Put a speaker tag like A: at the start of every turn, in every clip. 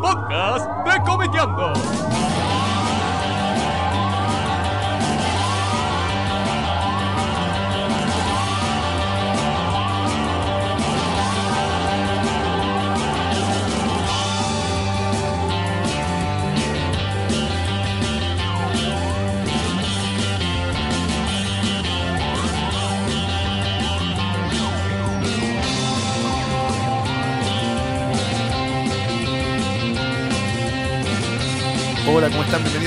A: podcast de Comiqueando.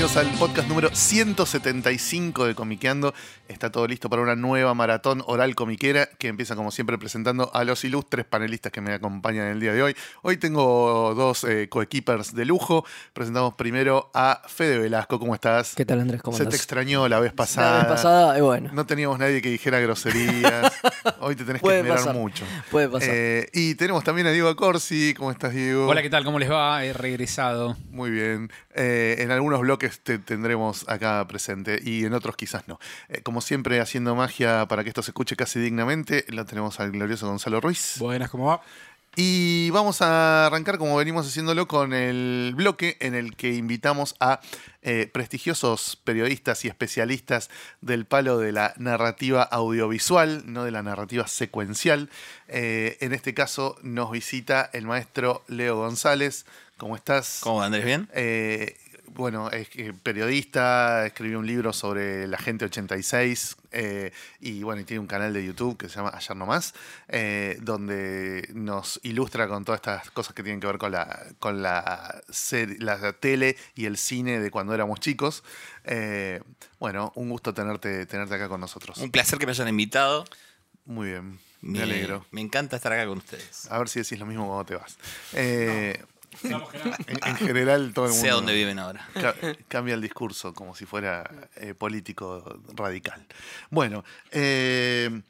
B: Bienvenidos al podcast número 175 de Comiqueando. Está todo listo para una nueva maratón oral comiquera que empieza como siempre presentando a los ilustres panelistas que me acompañan el día de hoy. Hoy tengo dos eh, coequippers de lujo. Presentamos primero a Fede Velasco. ¿Cómo estás?
C: ¿Qué tal, Andrés? ¿Cómo
B: Se te extrañó la vez
C: La
B: pasada.
C: vez pasada, eh, bueno,
B: No teníamos nadie que dijera groserías. Hoy te tenés que esperar
C: pasar.
B: mucho.
C: puede pasar.
B: Eh, y tenemos también a Diego Corsi. ¿Cómo estás, Diego?
D: Hola, ¿qué tal? ¿Cómo les va? He regresado.
B: Muy bien. Eh, en algunos bloques te tendremos acá presente y en otros quizás no. Eh, como siempre, haciendo magia para que esto se escuche casi dignamente, lo tenemos al glorioso Gonzalo Ruiz.
D: Buenas, ¿cómo va?
B: Y vamos a arrancar como venimos haciéndolo con el bloque en el que invitamos a eh, prestigiosos periodistas y especialistas del palo de la narrativa audiovisual, no de la narrativa secuencial. Eh, en este caso nos visita el maestro Leo González. ¿Cómo estás?
E: ¿Cómo Andrés? ¿Bien?
B: Eh, bueno, es periodista, escribió un libro sobre la gente 86 eh, y bueno, y tiene un canal de YouTube que se llama Ayer No Más, eh, donde nos ilustra con todas estas cosas que tienen que ver con la, con la, serie- la tele y el cine de cuando éramos chicos. Eh, bueno, un gusto tenerte, tenerte acá con nosotros.
E: Un placer que me hayan invitado.
B: Muy bien, me alegro.
E: Me encanta estar acá con ustedes.
B: A ver si decís lo mismo cuando te vas. En, en general, todo el mundo.
E: Sé a dónde viven ahora.
B: Ca- cambia el discurso como si fuera eh, político radical. Bueno, eh,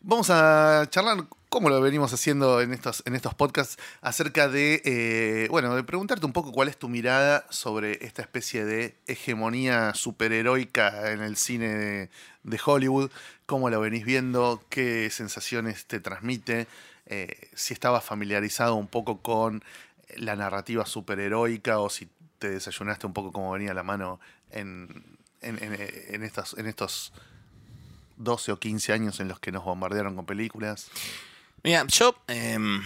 B: vamos a charlar como lo venimos haciendo en estos, en estos podcasts acerca de, eh, bueno, de preguntarte un poco cuál es tu mirada sobre esta especie de hegemonía superheroica en el cine de, de Hollywood, cómo lo venís viendo, qué sensaciones te transmite, eh, si estabas familiarizado un poco con la narrativa superheroica o si te desayunaste un poco como venía la mano en, en, en- estas, en estos 12 o 15 años en los que nos bombardearon con películas.
E: Mira, yo em,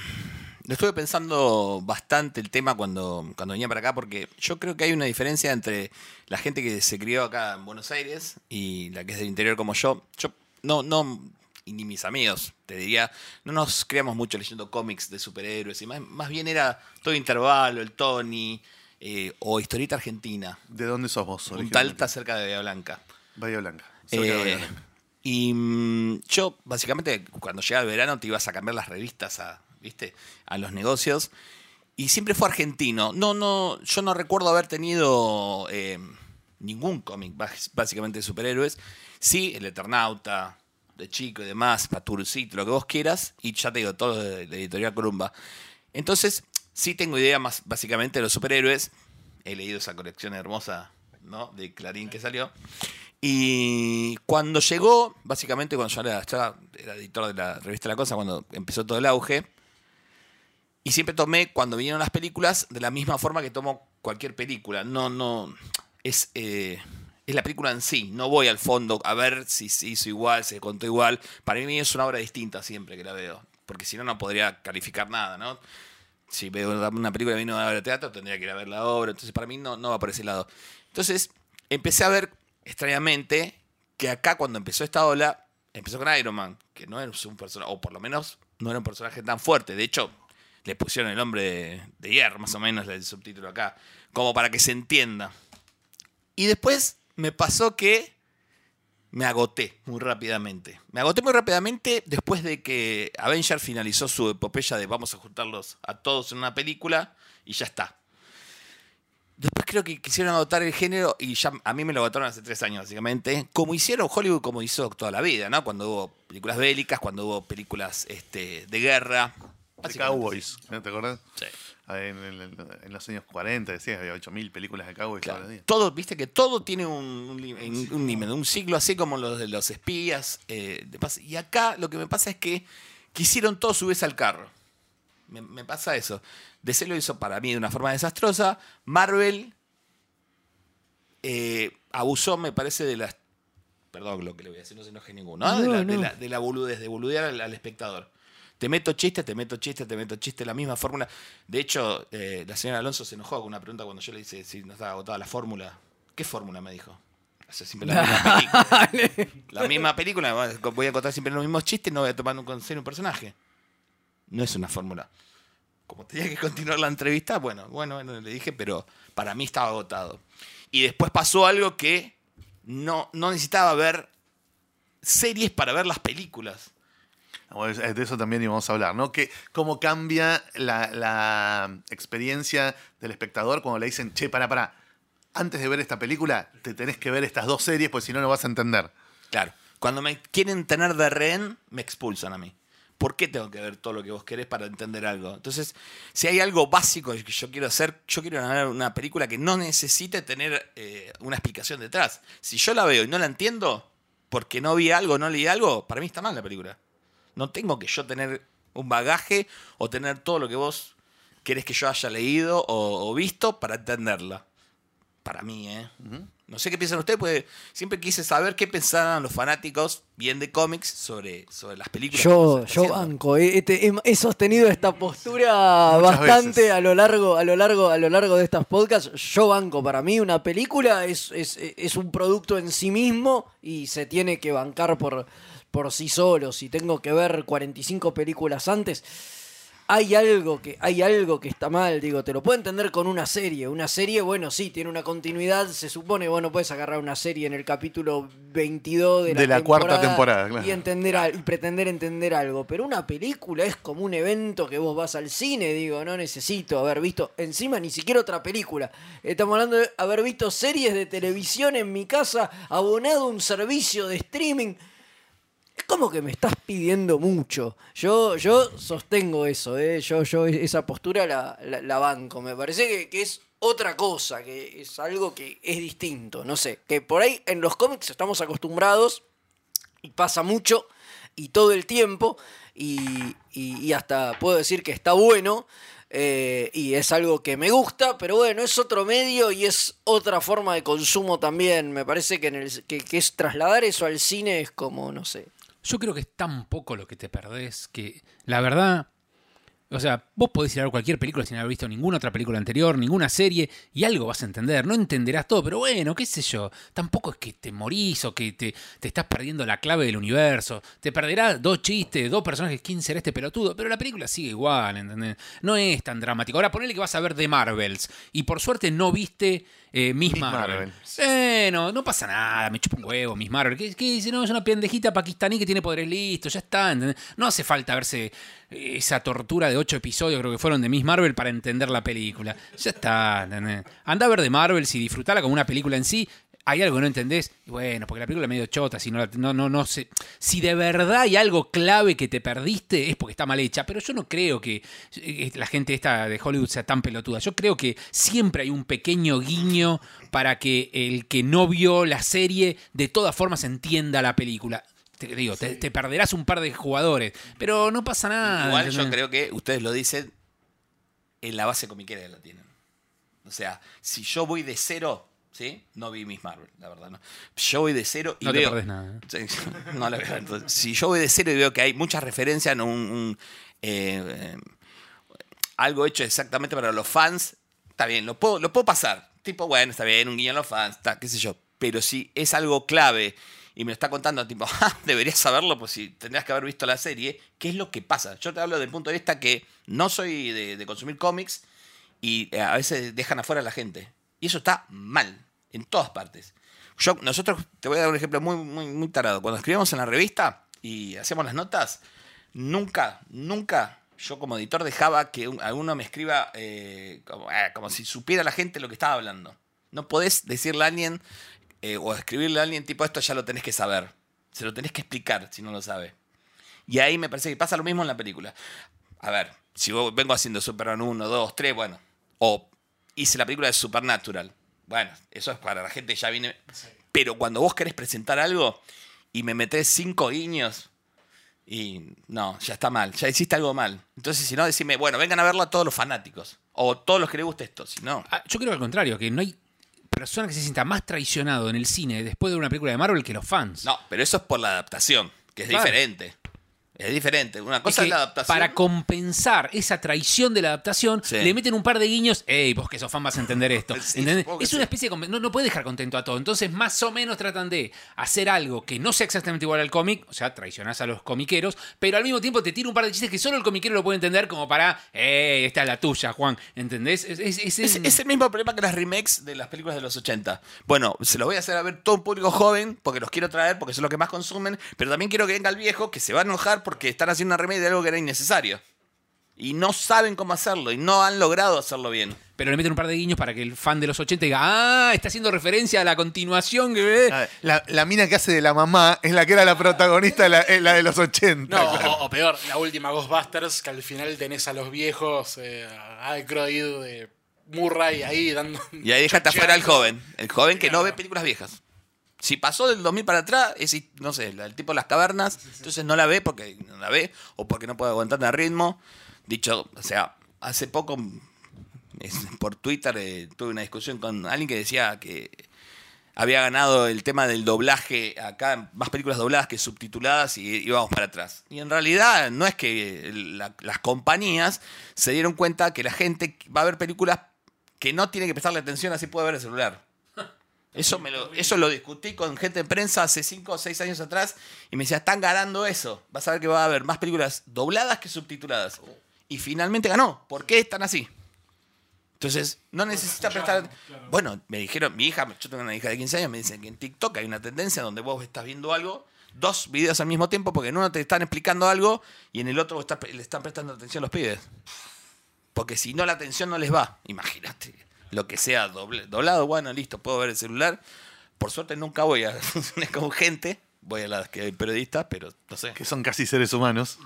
E: lo estuve pensando bastante el tema cuando, cuando venía para acá, porque yo creo que hay una diferencia entre la gente que se crió acá en Buenos Aires y la que es del interior como yo. Yo no, no, y ni mis amigos, te diría, no nos criamos mucho leyendo cómics de superhéroes, y más, más bien era todo intervalo, el Tony, eh, o historieta argentina.
B: ¿De dónde sos vos?
E: Punta
B: originalmente?
E: Alta cerca de Bahía Blanca.
B: Bahía Blanca. cerca de Bahía
E: Eh,
B: Blanca.
E: y mm, yo, básicamente, cuando llegaba el verano te ibas a cambiar las revistas a, ¿viste? a los negocios. Y siempre fue argentino. No, no, yo no recuerdo haber tenido eh, ningún cómic, básicamente de superhéroes. Sí, el Eternauta, de chico y demás, Paturcito, lo que vos quieras. Y ya te digo, todo de, de editorial Columba. Entonces, sí tengo idea más básicamente de los superhéroes. He leído esa colección hermosa, ¿no? De Clarín que salió. Y cuando llegó, básicamente cuando yo era editor de la revista La Cosa, cuando empezó todo el auge, y siempre tomé, cuando vinieron las películas, de la misma forma que tomo cualquier película. No, no, es, eh, es la película en sí. No voy al fondo a ver si se hizo igual, se contó igual. Para mí es una obra distinta siempre que la veo. Porque si no, no podría calificar nada, ¿no? Si veo una película y vino a ver al teatro, tendría que ir a ver la obra. Entonces, para mí no, no va por ese lado. Entonces, empecé a ver, extrañamente, que acá cuando empezó esta ola, empezó con Iron Man, que no era un personaje, o por lo menos no era un personaje tan fuerte. De hecho, le pusieron el nombre de, de hierro, más o menos, el subtítulo acá, como para que se entienda. Y después me pasó que me agoté muy rápidamente. Me agoté muy rápidamente después de que Avenger finalizó su epopeya de vamos a juntarlos a todos en una película y ya está. Después creo que quisieron agotar el género y ya a mí me lo agotaron hace tres años, básicamente. Como hicieron Hollywood, como hizo toda la vida, ¿no? Cuando hubo películas bélicas, cuando hubo películas este, de guerra. Básicamente,
B: Cowboys, ¿no ¿te acuerdas?
E: sí.
B: Ah, En, en- en los años 40, decías, había 8.000 películas de Cowboys
E: Claro.
B: días.
E: Todo, viste que todo tiene un, un, un, un ciclo así como los de los espías. eh, de y acá lo que me pasa es que quisieron todos subirse al carro. Me, me pasa eso. DC lo hizo para mí de una forma desastrosa. Marvel eh, abusó, me parece, de las. Perdón lo que le voy a decir, no se enoje ninguno. ¿no? de,
C: No,
E: la, de la- de la boludez, de boludear al, al espectador. Te meto chiste, te meto chiste, te meto chiste, la misma fórmula. De hecho, eh, la señora Alonso se enojó con una pregunta cuando yo le hice si no estaba agotada la fórmula. ¿Qué fórmula? me dijo. O sea, siempre la misma película. la misma película, voy a contar siempre los mismos chistes, no voy a tomar un consejo un personaje. No es una fórmula. Como tenía que continuar la entrevista, bueno, bueno, bueno, le dije, pero para mí estaba agotado. Y después pasó algo que no, no necesitaba ver series para ver las películas.
B: De eso también íbamos a hablar, ¿no? Que cómo cambia la, la experiencia del espectador cuando le dicen, che, para, para, antes de ver esta película, te tenés que ver estas dos series, pues si no, no vas a entender.
E: Claro. Cuando me quieren tener de rehén, me expulsan a mí. ¿Por qué tengo que ver todo lo que vos querés para entender algo? Entonces, si hay algo básico que yo quiero hacer, yo quiero ver una película que no necesite tener eh, una explicación detrás. Si yo la veo y no la entiendo, porque no vi algo, no leí algo, para mí está mal la película. No tengo que yo tener un bagaje o tener todo lo que vos querés que yo haya leído o, o visto para entenderla. Para mí, ¿eh? No sé qué piensan ustedes, porque siempre quise saber qué pensaban los fanáticos, bien de cómics, sobre, sobre las películas. que
C: Yo, yo banco, eh, este, he, he sostenido esta postura
B: Muchas
C: bastante
B: veces.
C: a lo largo, a lo largo, a lo largo de estas podcasts. Yo banco, para mí una película es, es, es un producto en sí mismo y se tiene que bancar por, por sí solo. Si tengo que ver 45 películas antes, hay algo que hay algo que está mal, digo, te lo puedo entender con una serie. Una serie, bueno, sí, tiene una continuidad, se supone, bueno, puedes agarrar una serie en el capítulo 22 de la,
B: De la cuarta temporada, claro.
C: y entender y pretender entender algo, pero una película es como un evento que vos vas al cine, digo, no necesito haber visto encima ni siquiera otra película. Estamos hablando de haber visto series de televisión en mi casa, abonado a un servicio de streaming. Es como que me estás pidiendo mucho. Yo, yo sostengo eso, ¿eh? yo, yo esa postura la, la- banco. Me parece que, que es otra cosa, que es algo que es distinto. No sé, que por ahí en los cómics estamos acostumbrados y pasa mucho y todo el tiempo y, y- y hasta puedo decir que está bueno eh, y es algo que me gusta, pero bueno, es otro medio y es otra forma de consumo también. Me parece que, en el, que, que es trasladar eso al cine es como, no sé.
D: Yo creo que es tan poco lo que te perdés que la verdad, o sea, vos podés ir a ver cualquier película sin haber visto ninguna otra película anterior, ninguna serie, y algo vas a entender. No entenderás todo, pero bueno, qué sé yo. Tampoco es que te morís o que te, te estás perdiendo la clave del universo. Te perderás dos chistes, dos personajes, quién será este pelotudo, pero la película sigue igual, ¿entendés? No es tan dramático. Ahora ponele que vas a ver The Marvels, y por suerte no viste eh, Miss
B: Miss
D: Marvel. No pasa nada, me chupa un huevo, Miss Marvel. ¿Qué, qué dice? No, es una pendejita pakistaní que tiene poderes listos, ya está. ¿entendés? No hace falta verse esa tortura de ocho episodios, creo que fueron de Miss Marvel, para entender la película. Ya está. Anda a ver de Marvel y disfrutarla como una película en sí. Hay algo que no entendés, bueno, porque la película es medio chota, si no, no, no, no sé. Si de verdad hay algo clave que te perdiste, es porque está mal hecha. Pero yo no creo que eh, la gente esta de Hollywood sea tan pelotuda. Yo creo que siempre hay un pequeño guiño para que el que no vio la serie de todas formas entienda la película. Te digo, te, te perderás un par de jugadores, pero no pasa nada.
E: Igual yo creo que ustedes lo dicen en la base comiquera que la tienen. O sea, si yo voy de cero, ¿sí? No vi Miss Marvel, la verdad, ¿no? Yo voy de cero y
D: No te
E: veo...
D: perdés nada. ¿eh?
E: Sí, no la veo. Entonces, si yo voy de cero y veo que hay muchas referencias en un, un, eh, eh, algo hecho exactamente para los fans, está bien, lo puedo, lo puedo pasar. Tipo, bueno, está bien, un guiño a los fans, está, qué sé yo. Pero si es algo clave y me lo está contando, tipo, "Ah, deberías saberlo, pues si tendrías que haber visto la serie, ¿qué es lo que pasa? Yo te hablo desde el punto de vista que no soy de, consumir cómics y eh, a veces dejan afuera a la gente. Y eso está mal, en todas partes. Yo, nosotros, te voy a dar un ejemplo muy, muy, muy tarado. Cuando escribíamos en la revista y hacíamos las notas, nunca, nunca yo como editor dejaba que un- alguno me escriba eh, como, eh, como si supiera la gente lo que estaba hablando. No podés decirle a alguien eh, o escribirle a alguien tipo esto ya lo tenés que saber. Se lo tenés que explicar si no lo sabe. Y ahí me parece que pasa lo mismo en la película. A ver, si vengo haciendo Superman 1, 2, 3, bueno. O hice la película de Supernatural. Bueno, eso es para la gente ya viene. Pero cuando vos querés presentar algo y me metés cinco guiños, Y no, ya está mal, ya hiciste algo mal. Entonces, si no, decime, bueno, vengan a verlo a todos los fanáticos. O todos los que les guste esto. Si no,
D: Ah, yo creo al contrario, que no hay persona que se sienta más traicionado en el cine después de una película de Marvel que los fans.
E: no, pero eso es por la adaptación, que es
D: Claro.
E: diferente. Es diferente. Una cosa es,
D: que
E: la adaptación.
D: Para compensar esa traición de la adaptación,
E: Sí.
D: le meten un par de guiños. Ey, vos que sos fan vas a entender esto.
E: Sí,
D: Es una especie de. No, no puede dejar contento a todo. Entonces, más o menos tratan de hacer algo que no sea exactamente igual al cómic. O sea, traicionás a los comiqueros. Pero al mismo tiempo te tira un par de chistes que solo el comiquero lo puede entender, como para. ¡Ey, esta es la tuya, Juan! ¿Entendés? Es, es- es-
E: Es, es el mismo problema que las remakes de las películas de los 80. Bueno, se lo voy a hacer a ver todo un público joven, porque los quiero traer, porque son los que más consumen, pero también quiero que venga el viejo, que se va a enojar porque están haciendo una remake de algo que era innecesario. Y no saben cómo hacerlo, y no han logrado hacerlo bien.
D: Pero le meten un par de guiños para que el fan de los 80 diga, ah, está haciendo referencia a la continuación que ve.
B: La, la mina que hace de la mamá es la que era la protagonista de la, eh, la de los 80.
F: No, o, o peor, la última Ghostbusters, que al final tenés a los viejos, eh, a Aykroyd, de Murray ahí dando.
E: Y ahí dejaste afuera al joven, el joven que no ve películas viejas. Si pasó del 2000 para atrás, es, no sé, el tipo de las cavernas, entonces no la ve porque no la ve o porque no puede aguantar el ritmo. Dicho, o sea, hace poco es- por Twitter eh, tuve una discusión con alguien que decía que había ganado el tema del doblaje acá, más películas dobladas que subtituladas y íbamos para atrás. Y en realidad no es que la- las compañías se dieron cuenta que la gente va a ver películas que no tiene que prestarle atención, así puede ver el celular. Eso, me lo, eso lo discutí con gente de prensa hace 5 o 6 años atrás y me decía, están ganando eso. Vas a ver que va a haber más películas dobladas que subtituladas. Y finalmente ganó. ¿Por qué están así? Entonces, no necesita prestar... Bueno, me dijeron, mi hija, yo tengo una hija de 15 años, me dicen que en TikTok hay una tendencia donde vos estás viendo algo, dos videos al mismo tiempo, porque en uno te están explicando algo y en el otro vos estás- le están prestando atención los pibes. Porque si no, la atención no les va. Imagínate. Lo que sea doble- doblado, bueno, listo, puedo ver el celular. Por suerte nunca voy a funciones con gente. Voy a las que hay periodistas, pero no sé.
B: Que son casi seres humanos.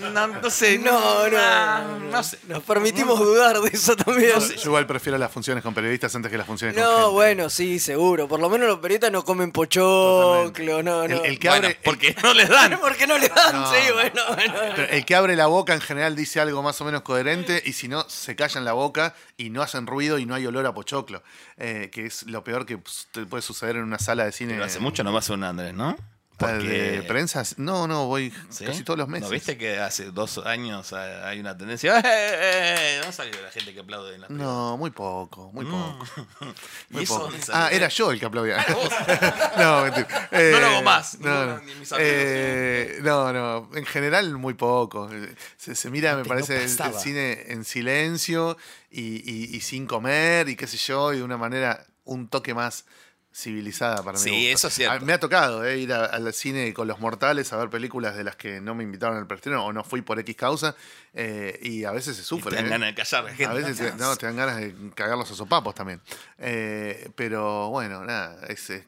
E: No, no sé.
C: No, no.
E: no sé.
C: Nos permitimos dudar de eso también.
B: Yo igual prefiero las funciones con periodistas antes que las funciones con
C: No,
B: gente.
C: bueno, sí, seguro. Por lo menos los periodistas no comen pochoclo, no, no.
B: El, el que
E: Bueno,
B: abre,
E: porque no les dan.
C: ¿Por qué no le dan?
B: No.
C: Sí, bueno, bueno.
B: Pero el que abre la boca en general dice algo más o menos coherente y si no, se callan la boca y no hacen ruido y no hay olor a pochoclo. Eh, que es lo peor que pues, te puede suceder en una sala de cine.
E: Pero hace mucho no vas a un Andrés, ¿no?
B: Ah, ¿De prensa? No, no, voy
E: ¿Sí?
B: casi todos los meses.
E: ¿No viste que hace dos años ha- hay una tendencia? ¡Eh, eh, eh! No salió la gente que aplaude en la
B: No, muy poco, muy poco.
E: ¿Y
B: Muy
E: eso
B: poco. Ah, era yo el que aplaudía.
E: vos.
B: no, mentira.
E: No lo hago más,
B: No, no.
E: ni mis amigos.
B: Eh, no, no. En general, muy poco. Se, se mira, me parece,
E: no
B: el, cine en silencio y, y- y sin comer y qué sé yo, y de una manera un toque más civilizada para mí.
E: Sí, eso es cierto.
B: Me ha tocado eh, ir a- al cine con los mortales a ver películas de las que no me invitaron al preestreno o no fui por X causa eh, y a veces se
E: Y
B: sufre.
E: te dan
B: eh.
E: ganas de callar a gente.
B: A veces te, no, te dan ganas de cagarlos a sopapos también. Eh, pero bueno, nada, es, es-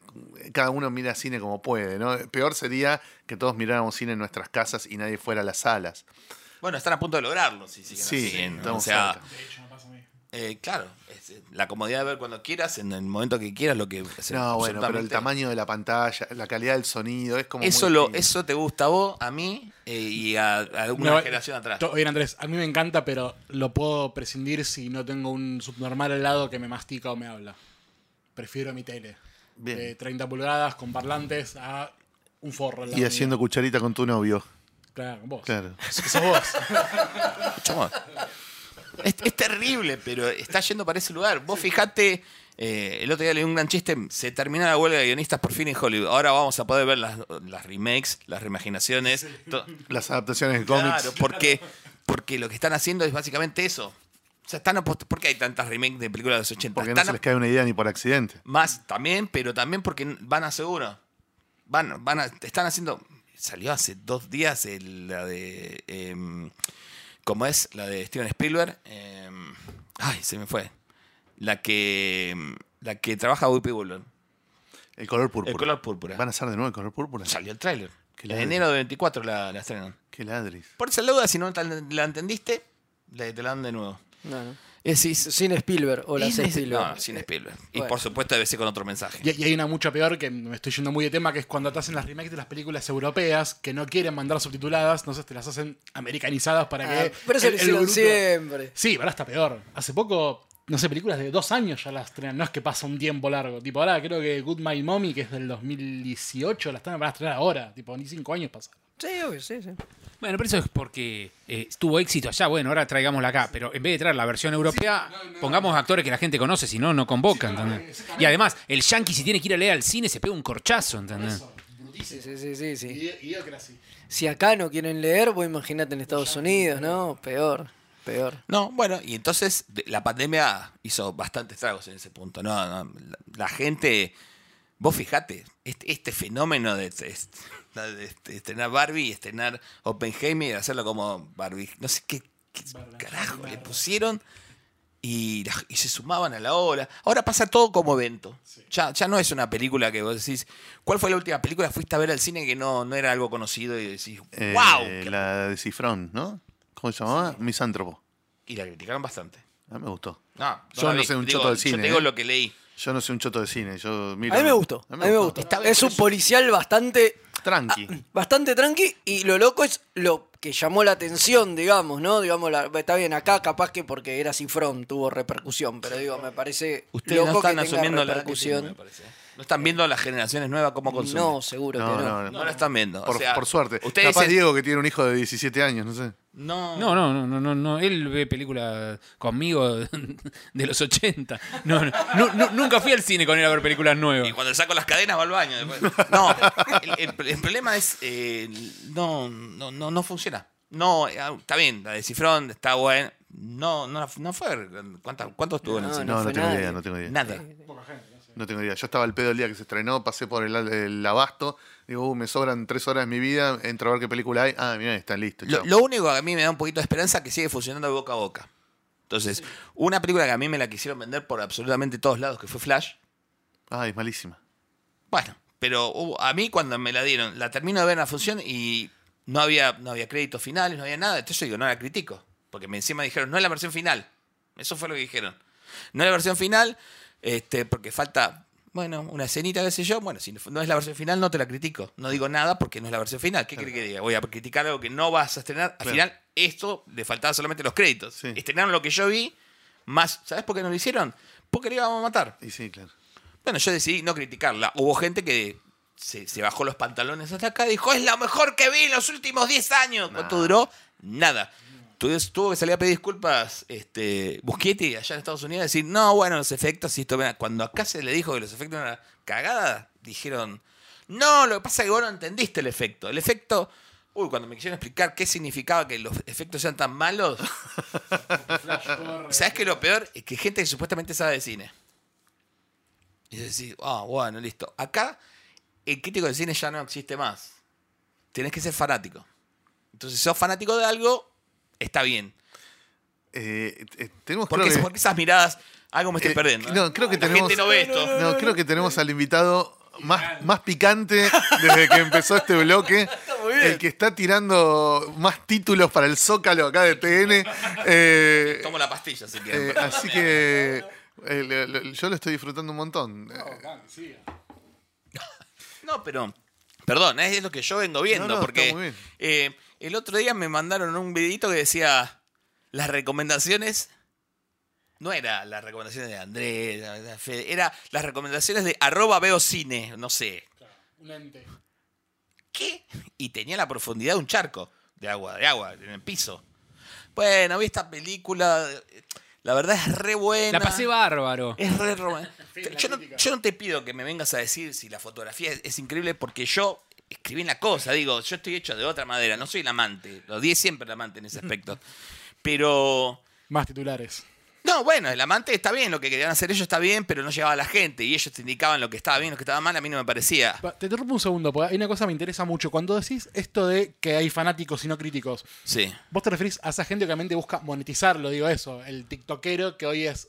B: cada uno mira cine como puede, ¿no? Peor sería que todos miráramos cine en nuestras casas y nadie fuera a las salas.
E: Bueno, están a punto de lograrlo, si siguen
B: Sí,
E: así. ¿no? o sea,
B: cerca.
E: Eh, claro, es, eh, la comodidad de ver cuando quieras, en el momento que quieras, lo que... es
B: No, bueno, pero el tamaño de la pantalla, la calidad del sonido, es como.
E: Eso,
B: muy
E: lo, eso te gusta a vos, a mí eh, y a, a una
F: No,
E: generación atrás.
F: to- Oye, Andrés, a mí me encanta, pero lo puedo prescindir si no tengo un subnormal al lado que me mastica o me habla. Prefiero mi tele.
B: Bien.
F: De 30 pulgadas con parlantes a un forro al lado
B: Y haciendo cucharita con tu novio.
F: Claro, vos.
B: Claro.
F: Sos vos.
E: Chamo, Es, es terrible, pero está yendo para ese lugar. Vos fijate, eh, el otro día leí un gran chiste, se terminó la huelga de guionistas por fin en Hollywood. Ahora vamos a poder ver las, las remakes, las reimaginaciones.
B: Las adaptaciones de cómics.
E: Claro, porque, porque lo que están haciendo es básicamente eso. O sea, están ¿Por qué hay tantas remakes de películas de los 80?
B: Porque no se les cae una idea ni por accidente.
E: más también, pero también porque van a seguro. Van, van a, están haciendo. Salió hace dos días el- la de. em, ¿Cómo es? La de Steven Spielberg. em, ay, se me fue. La que. em, La que trabaja Whoopi Goldberg.
B: El color púrpura.
E: El color púrpura.
B: ¿Van a ser de nuevo el color púrpura?
E: Salió el tráiler. En enero de 24 la, la estrenan.
B: Qué ladris.
E: Por esa duda, si no la entendiste, te la dan de nuevo.
C: No, no.
E: Es
C: Sin Spielberg o las Spielberg.
E: No, sin Spielberg. Y
C: Bueno.
E: por supuesto debe ser con otro mensaje.
F: Y, y hay una mucho peor que me estoy yendo muy de tema, que es cuando te hacen las remakes de las películas europeas que no quieren mandar subtituladas, entonces te las hacen americanizadas para
C: Ah,
F: que.
C: pero eso
F: el-
C: lo
F: el
C: hicieron
F: bruto-
C: siempre.
F: Sí, ahora está peor. Hace poco, no sé, películas de dos años ya las estrenan. No es que pasa un tiempo largo. Tipo, ahora creo que Good My Mommy, que es del 2018, la están van a estrenar ahora. Tipo, ni cinco años pasaron.
C: Sí, obvio, sí, sí.
D: Bueno, pero eso es porque eh, tuvo éxito allá. Bueno, ahora traigámosla acá. Pero en vez de traer la versión europea, pongamos actores que la gente conoce, si no, no convocan. ¿entendés? Y además, el yankee, si tiene que ir a leer al cine, se pega un corchazo. ¿entendés?
C: Sí, sí, sí, sí, sí.
F: Y, Idiocracy.
C: Si acá no quieren leer, vos imagínate en Estados Unidos, ¿no? Peor, peor.
E: No, bueno, y entonces la pandemia hizo bastantes tragos en ese punto. No, no, la, la gente, vos fijate, este, este fenómeno de, de- de- de estrenar Barbie y estrenar Oppenheimer y hacerlo como Barbie, no sé qué, qué carajo le pusieron y, la- y se sumaban a la hora. Ahora pasa todo como evento. Ya, ya no es una película que vos decís, ¿cuál fue la última película que fuiste a ver al cine que no, no era algo conocido y decís,
B: Eh,
E: wow?
B: La de Cifrón, ¿no? ¿Cómo se llamaba? Misántropo.
E: Y la criticaron bastante.
B: A mí me gustó.
E: No,
B: Yo
E: la
B: no
E: vi.
B: sé un
E: Digo,
B: choto
E: Yo
B: cine,
E: te digo
B: ¿eh?
E: lo que leí.
B: Yo no soy un choto de cine. Yo miro-
C: A mí me gustó, a mí me gustó.
E: Está bien,
C: Es un policial bastante,
B: Tranqui.
C: bastante tranqui y lo loco es lo que llamó la atención, digamos, ¿no? Digamos, la- está bien, acá capaz que porque era Cifrón tuvo repercusión, pero digo, me parece
E: Ustedes
C: loco
E: no están
C: que tenga
E: asumiendo la
C: repercusión.
E: No están viendo las generaciones nuevas cómo consumen.
C: No, seguro
B: No,
C: que no.
B: no, no.
E: No la están viendo.
B: Por,
E: o sea,
B: por suerte.
E: Ustedes
B: Capaz
E: dicen,
B: Diego que tiene un hijo de 17 años, no sé.
E: no,
D: No, no, no, no, no, no. Él ve películas conmigo de los 80. No, no, no, no, nunca fui al cine con él a ver películas nuevas.
E: Y cuando le saco las cadenas va al baño. después. No, el, el- el problema es. eh, no, no, no, no funciona. No, eh, está bien, la de Cifrón está buena. No, no, no fue. ¿Cuánta- ¿Cuánto estuvo en el
C: No,
E: cine?
B: No, no,
C: fue
B: tengo
C: nadie.
B: idea, no tengo idea.
E: Nada.
B: No tengo idea. Yo estaba al pedo el día que se estrenó, pasé por el, el abasto. Digo, uh, me sobran tres horas de mi vida, entro a ver qué película hay. Ah, mira, está listo.
E: Lo, lo único que a mí me da un poquito de esperanza es que sigue funcionando de boca a boca. Entonces, una película que a mí me la quisieron vender por absolutamente todos lados, que fue Flash.
B: Ay, es malísima.
E: Bueno, pero a mí cuando me la dieron, la termino de ver en la función y no había, no había créditos finales, no había nada. Entonces yo digo, no la critico. Porque me encima dijeron, no es la versión final. Eso fue lo que dijeron. No es la versión final, este, porque falta, bueno, una escenita, qué sé yo. Bueno, si no es la versión final, no te la critico. No digo nada porque no es la versión final. ¿Qué quiere que diga? Voy a criticar algo que no vas a estrenar. Al
B: Claro.
E: final, esto le faltaban solamente los créditos.
B: Sí.
E: Estrenaron lo que yo vi, más, ¿sabes por qué no lo hicieron? Porque le íbamos a matar.
B: Y sí, claro.
E: Bueno, yo decidí no criticarla. Hubo gente que se, se bajó los pantalones hasta acá y dijo, es la mejor que vi en los últimos 10 años. ¿Cuánto duró? Nada. Tuvo, tuvo que salir a pedir disculpas este, Busquetti allá en Estados Unidos y decir, no, bueno, los efectos, y esto, cuando acá se le dijo que los efectos eran una cagada, dijeron, no, lo que pasa es que vos no entendiste el efecto. El efecto, uy, cuando me quisieron explicar qué significaba que los efectos sean tan malos, ¿sabes qué lo peor? Es que gente que supuestamente sabe de cine. Y decís, ah, bueno, listo. Acá el crítico de cine ya no existe más. Tienes que ser fanático. Entonces, si sos fanático de algo, está bien.
B: Eh, eh, tenemos
E: Porque,
B: creo que-
E: porque esas miradas, algo me estoy
B: Eh,
E: perdiendo. ¿eh?
B: no, creo que
E: La
B: tenemos-
E: gente no ve esto.
B: No, creo que tenemos al invitado más, más picante desde que empezó este bloque. El que está tirando más títulos para el Zócalo acá de TN. Eh,
E: Tomo la pastilla si quieren.
B: eh, así que eh, yo lo estoy disfrutando un montón. Eh,
E: No, pero. Perdón, es lo que yo vengo viendo.
B: No, no,
E: porque el otro día me mandaron un videito que decía. Las recomendaciones. No era las recomendaciones de Andrés, de Fede, era las recomendaciones de arroba veo cine, no sé.
F: Un ente.
E: ¿Qué? Y tenía la profundidad de un charco de agua, de agua, en el piso. Bueno, vi esta película. La verdad es re buena.
D: La pasé bárbaro.
E: Es re rom-
F: Fin de la
E: yo, no,
F: crítica.
E: yo no te pido que me vengas a decir si la fotografía es, es increíble porque yo escribí en la cosa. Digo, yo estoy hecho de otra madera. No soy el amante. Lo di siempre el amante en ese aspecto. Pero.
F: Más titulares.
E: No, bueno, el amante está bien. Lo que querían hacer ellos está bien, pero no llegaba a la gente. Y ellos te indicaban lo que estaba bien, lo que estaba mal. A mí no me parecía.
F: Pa- Te interrumpo un segundo, porque hay una cosa que me interesa mucho. Cuando decís esto de que hay fanáticos y no críticos,
E: Sí.
F: vos te referís a esa gente que obviamente busca monetizarlo, digo eso. El tiktokero que hoy es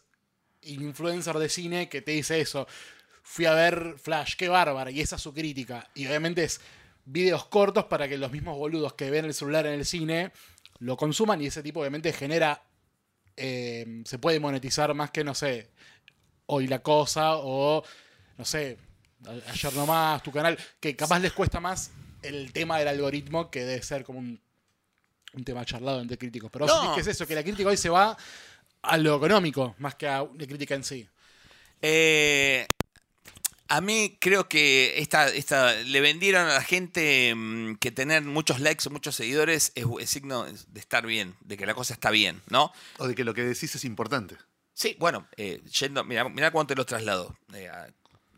F: influencer de cine que te dice eso. Fui a ver Flash, qué bárbara, y esa es su crítica. Y obviamente es videos cortos para que los mismos boludos que ven el celular en el cine lo consuman y ese tipo obviamente genera eh, se puede monetizar más que, no sé, hoy la cosa o, no sé, ayer nomás, tu canal, que capaz les cuesta más el tema del algoritmo que debe ser como un, un tema charlado entre críticos. Pero
E: No.
F: que es eso, que la crítica hoy se va a lo económico más que a la crítica en sí.
E: Eh, a mí creo que esta, esta, le vendieron a la gente mm, que tener muchos likes o muchos seguidores es, es signo de estar bien, de que la cosa está bien, ¿no?
B: O de que lo que decís es importante.
E: Sí, bueno, eh, yendo, mira, mira cuánto te los traslado. Eh,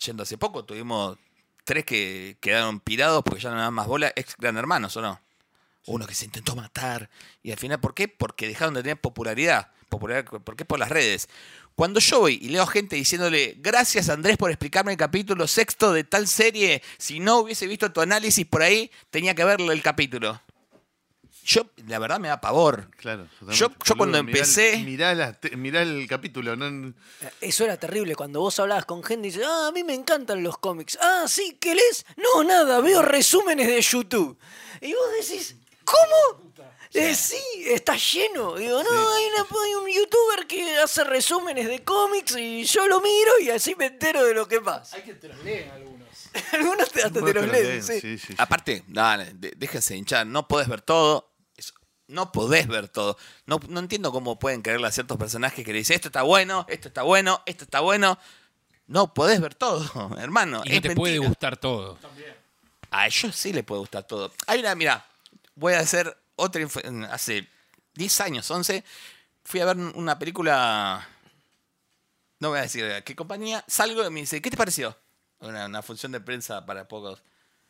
E: yendo hace poco, tuvimos tres que quedaron pirados porque ya no daban más bola, ex gran hermanos, ¿o no? Uno que se intentó matar. Y al final, ¿por qué? Porque dejaron de tener popularidad. Popularidad ¿Por qué? Por las redes. Cuando yo voy y leo gente diciéndole, gracias Andrés por explicarme el capítulo sexto de tal serie, si no hubiese visto tu análisis por ahí, tenía que verlo el capítulo. Yo, la verdad, me da pavor.
B: Claro.
E: Yo- yo cuando empecé-
B: Mirá, la te- mirá el capítulo. ¿no?
C: Eso era terrible cuando vos hablabas con gente y dices, ah, a mí me encantan los cómics. Ah, sí, ¿qué lees? No, nada, veo resúmenes de YouTube. Y vos decís, ¿cómo? Eh, sí, está lleno. Digo, no, hay, una- hay un youtuber que hace resúmenes de cómics y yo lo miro y así me entero de lo que pasa.
F: Hay que te los leen algunos.
C: Algunos te- hasta te los leen,
B: leen,
C: sí.
B: sí, sí, sí.
E: Aparte, dale, de- déjense hinchar, no podés ver todo. No podés ver todo. No, no entiendo cómo pueden creerle a ciertos personajes que le dicen esto está bueno, esto está bueno, esto está bueno. No podés ver todo, hermano.
D: Y te puede gustar todo.
E: A ellos sí les puede gustar todo. Hay una, mira, voy a hacer otra. Hace 10 años, 11, fui a ver una película. No voy a decir qué compañía. Salgo y me dice, ¿qué te pareció? Una, una función de prensa para pocos.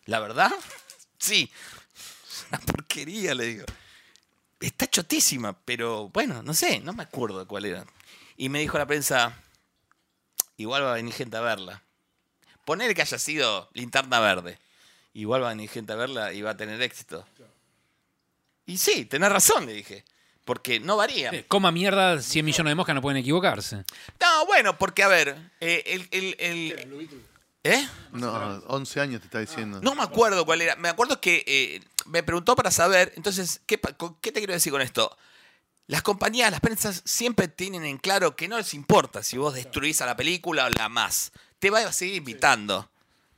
E: ¿La verdad? Sí. Una porquería, le digo. Está chotísima, pero bueno, no sé, no me acuerdo cuál era. Y me dijo la prensa, igual va a venir gente a verla. Poner que haya sido linterna verde. Igual va a venir gente a verla y va a tener éxito. Y sí, tenés razón, le dije. Porque no varía.
D: Eh, Coma mierda, 100 millones de moscas no pueden equivocarse.
E: No, bueno, porque a ver, eh, el, el- el- ¿Eh?
B: No, 11 años te está diciendo.
E: No me acuerdo cuál era. Me acuerdo que eh, me preguntó para saber. Entonces, ¿qué, pa- con- ¿qué te quiero decir con esto? Las compañías, las prensas siempre tienen en claro que no les importa si vos destruís a la película o la más. Te va a seguir invitando.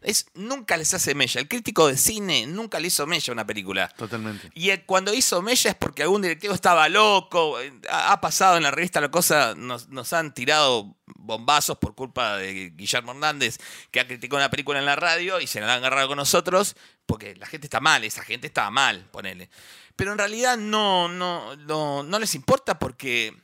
E: Es, nunca les hace mella. El crítico de cine nunca le hizo mella a una película.
B: Totalmente.
E: Y eh, cuando hizo Mella es porque algún directivo estaba loco. eh, Ha, ha pasado en la revista La Cosa, nos, nos han tirado bombazos por culpa de Guillermo Hernández, que ha criticado una película en la radio y se la han agarrado con nosotros, porque la gente está mal, esa gente estaba mal, ponele. Pero en realidad no, no, no, no les importa porque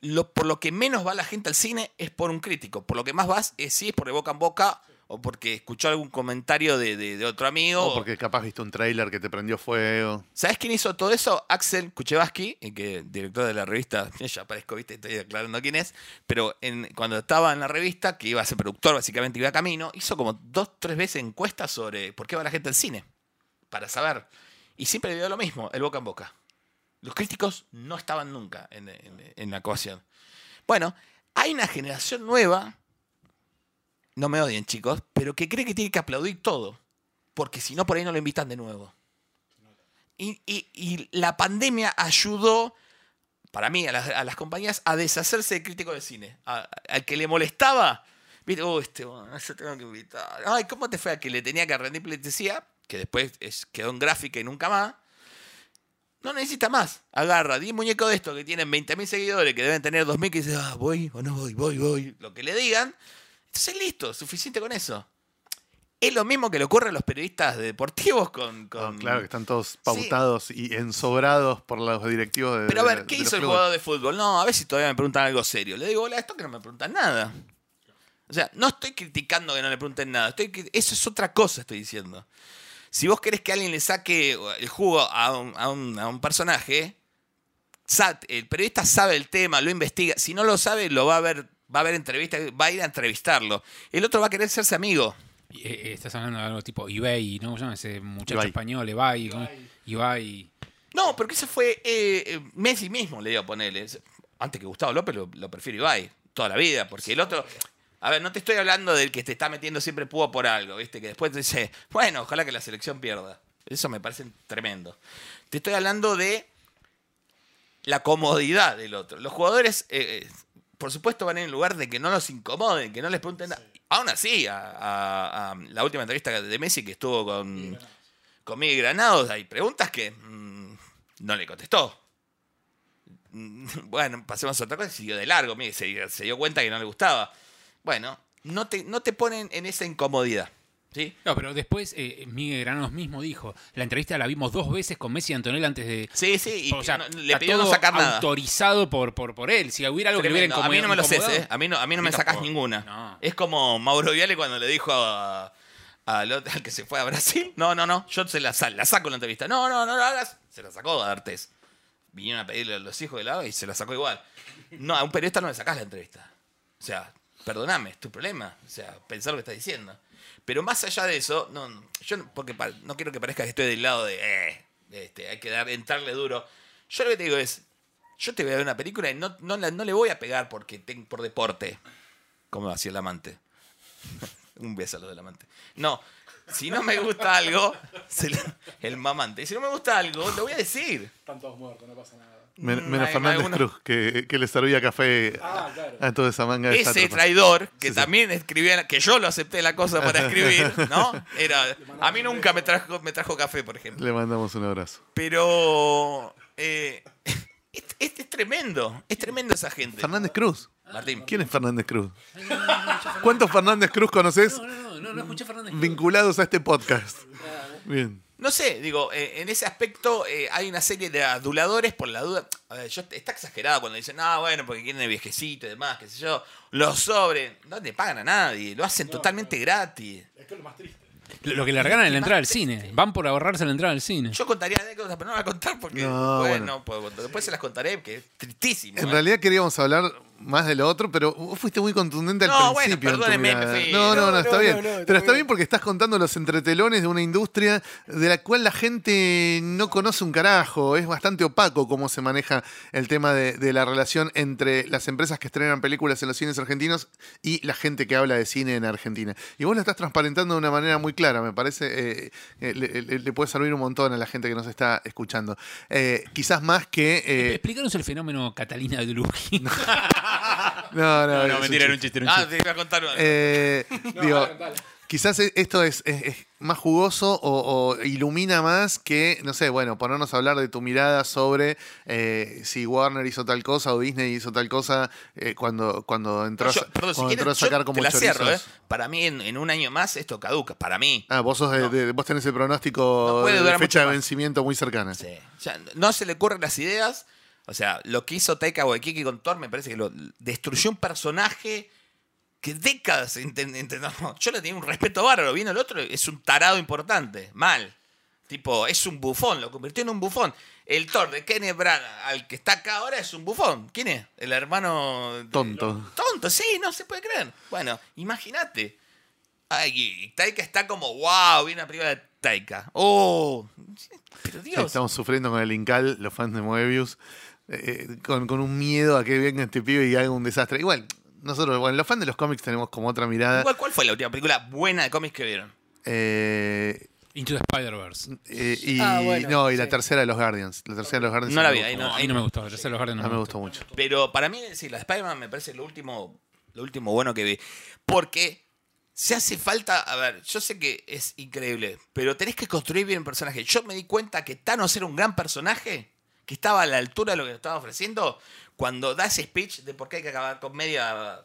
E: lo, por lo que menos va la gente al cine es por un crítico. Por lo que más vas es sí, es por de boca en boca o porque escuchó algún comentario de, de- de otro amigo.
B: O porque capaz viste un tráiler que te prendió fuego.
E: ¿Sabes quién hizo todo eso? Axel Kuchevaski, que director de la revista, ya aparezco, viste, estoy aclarando quién es, pero en- cuando estaba en la revista, que iba a ser productor, básicamente iba camino, hizo como dos, tres veces encuestas sobre por qué va la gente al cine, para saber. Y siempre le dio lo mismo, el boca en boca. Los críticos no estaban nunca en, en- en la ecuación. Bueno, hay una generación nueva, no me odien chicos, pero que cree que tiene que aplaudir todo, porque si no por ahí no lo invitan de nuevo. Y, y- y la pandemia ayudó, para mí, a las, a las compañías a deshacerse de crítico de cine. Al que le molestaba, viste, oh, este, bueno, yo tengo que invitar. Ay, ¿cómo te fue a que le tenía que rendir pleitesía? Que después es- quedó en gráfica y nunca más. No necesita más. Agarra 10 muñecos de estos que tienen 20.000 seguidores, que deben tener 2.000, que dice, ah, voy o no voy, voy, voy. Lo que le digan. Entonces listo, suficiente con eso. Es lo mismo que le ocurre a los periodistas deportivos con...
B: No,
E: con
B: claro, que están todos pautados y ensobrados por los directivos de.
E: Pero a ver, ¿qué
B: de
E: hizo el
B: clubes.
E: jugador de fútbol? No, a ver si todavía me preguntan algo serio. Le digo, hola, esto que no me preguntan nada. O sea, no estoy criticando que no le pregunten nada. Estoy, eso es otra cosa, estoy diciendo. Si vos querés que alguien le saque el jugo a un, a un- a un personaje, el periodista sabe el tema, lo investiga. Si no lo sabe, lo va a ver, va a ver entrevista, va a ir a entrevistarlo. El otro va a querer hacerse amigo.
D: Y, eh, estás hablando de algo tipo eBay, ¿no? ¿Cómo se llama ese muchacho
B: Ibai.
D: español? EBay. ¿cómo? Ibai.
E: No, porque eso fue eh, eh, Messi mismo, le digo a ponerle. Antes que Gustavo López lo, lo prefiero Ibai, toda la vida, porque el otro. A ver, no te estoy hablando del que te está metiendo siempre púa por algo, ¿viste? Que después te dice, bueno, ojalá que la selección pierda. Eso me parece tremendo. Te estoy hablando de la comodidad del otro. Los jugadores, eh, eh, por supuesto, van en el lugar de que no los incomoden, que no les pregunten nada. Aún así, a, a- a la última entrevista de Messi que estuvo con, con Miguel Granados, hay preguntas que mm, no le contestó. Mm, Bueno, pasemos a otra cosa, siguió de largo, Miguel se, se dio cuenta que no le gustaba. Bueno, no te, no te ponen en esa incomodidad. ¿Sí?
D: No, pero después eh, Miguel Granos mismo dijo, la entrevista la vimos dos veces con Messi y Antonella antes de...
E: Sí, sí, y
D: o sea,
E: no- le
D: está
E: pidió no
D: todo
E: sacar nada.
D: autorizado por, por, por él. Si hubiera algo que le hubiera.
E: A mí no me lo sé, ¿eh? A mí no, a mí no me sacás ninguna.
D: No.
E: Es como Mauro Viale cuando le dijo a- al que se fue a Brasil. No, no, no. Yo se la, sa- la saco en la entrevista. No, no, no lo hagas. Se la sacó a Artés. Vinieron a pedirle a los hijos de la y se la sacó igual. No, a un periodista no le sacás la entrevista. O sea, perdóname, es tu problema. O sea, pensar lo que estás diciendo. Pero más allá de eso, no, yo porque no quiero que parezca que estoy del lado de, eh, este, hay que dar, entrarle duro. Yo lo que te digo es, yo te voy a ver una película y no, no, no le voy a pegar porque por deporte, como hacía el amante. Un beso a los del amante. No, si no me gusta algo, lo- el mamante. Si no me gusta algo, lo voy a decir.
F: Están todos muertos, no pasa nada.
B: Men-
E: Mm,
B: Fernández
E: algunos-
B: Cruz, que, que le servía café
F: Ah, claro.
B: a toda esa manga de
E: Ese traidor, que
B: Sí, sí.
E: también escribía, que yo lo acepté la cosa para escribir, ¿no? Era, a mí nunca me trajo, me trajo café, por ejemplo.
B: Le mandamos un abrazo.
E: Pero eh, es, es- es tremendo, es tremendo esa gente.
B: Fernández Cruz.
E: Martín.
B: ¿Quién es Fernández Cruz? ¿Cuántos Fernández Cruz conoces
D: No, no, no, no, no escuché Fernández.
B: vinculados a este podcast? Bien.
E: No sé, digo, eh, en ese aspecto eh, hay una serie de aduladores por la duda. A ver, yo, está exagerado cuando dicen, ah, bueno, porque quieren el viejecito y demás, qué sé yo. Los sobre. No le pagan a nadie, lo hacen totalmente gratis.
F: Es que es lo más triste.
D: Lo lo que le regalan en la entrada al cine. Van por ahorrarse la entrada al cine.
E: Yo contaría anécdotas, pero no las voy a contar porque,
B: No,
E: bueno, pues, después se las contaré, que es tristísimo.
B: En
E: ¿eh?
B: realidad queríamos hablar más de lo otro, pero vos fuiste muy contundente al
E: No, bueno,
B: principio. en tu
E: perdóneme, fui.
B: No, no, no,
C: No,
B: está
C: no,
B: bien.
C: no, no, está
B: pero está
C: bien.
B: bien porque estás contando los entretelones de una industria de la cual la gente no conoce un carajo. Es bastante opaco cómo se maneja el tema de, de la relación entre las empresas que estrenan películas en los cines argentinos y la gente que habla de cine en Argentina. Y vos lo estás transparentando de una manera muy clara, me parece. eh, eh, le, le- le puede servir un montón a la gente que nos está escuchando. Eh, quizás más que... eh,
D: Explícanos el fenómeno Catalina de Luji.
B: no, no,
D: no,
B: es
D: mentira, era un
B: chiste.
D: era un
E: Ah, te iba a contar una.
B: Eh, digo,
F: dale, dale.
B: quizás e- esto es, es- es más jugoso o, o ilumina más que, no sé, bueno, ponernos a hablar de tu mirada sobre eh, si Warner hizo tal cosa o Disney hizo tal cosa eh, cuando, cuando entró,
E: No,
B: a
E: yo-
B: sa-
E: perdón, si
B: cuando
E: quieres,
B: entró a
E: yo
B: sacar como
E: te la cierro, ¿eh?
B: chorizos.
E: Para mí, en, en un año más, esto caduca. Para mí.
B: Ah, vos, sos de-
E: No.
B: de- vos tenés el pronóstico
E: No puede
B: de
E: durar
B: fecha
E: mucho
B: de
E: más.
B: vencimiento muy cercana.
E: Sí. O sea, no se le ocurren las ideas. O sea, lo que hizo Taika Waititi con Thor me parece que lo destruyó un personaje que décadas intentamos. Yo le tenía un respeto bárbaro. Vino el otro, es un tarado importante. Mal. Tipo, es un bufón, lo convirtió en un bufón. El Thor de Kenneth Branagh, al que está acá ahora, es un bufón. ¿Quién es? El hermano.
B: Tonto.
E: Tonto, sí, no se puede creer. Bueno, imagínate. Ay, Taika está como, wow, viene una película de Taika. Oh, pero Dios.
B: estamos sufriendo con el Incal, los fans de Moebius, eh, con, con un miedo a que venga este pibe y haga un desastre. Igual, nosotros, bueno, los fans de los cómics tenemos como otra mirada.
E: Igual, ¿Cuál fue la última película buena de cómics que vieron?
B: Eh,
D: Into the Spider-Verse.
B: eh, y,
C: Ah, bueno,
B: no, y la tercera de los Guardians. La tercera de los Guardians
E: No la
B: me
E: vi, ahí
D: No,
E: no,
D: a mí no me gustó. El tercero de los Guardians no
B: mí me gustó mucho.
E: Pero para mí, sí, la de Spider-Man me parece lo último, lo último bueno que vi. Porque se hace falta, a ver, yo sé que es increíble, pero tenés que construir bien un personaje. Yo me di cuenta que Thanos era un gran personaje, que estaba a la altura de lo que estaba ofreciendo, cuando da ese speech de por qué hay que acabar con media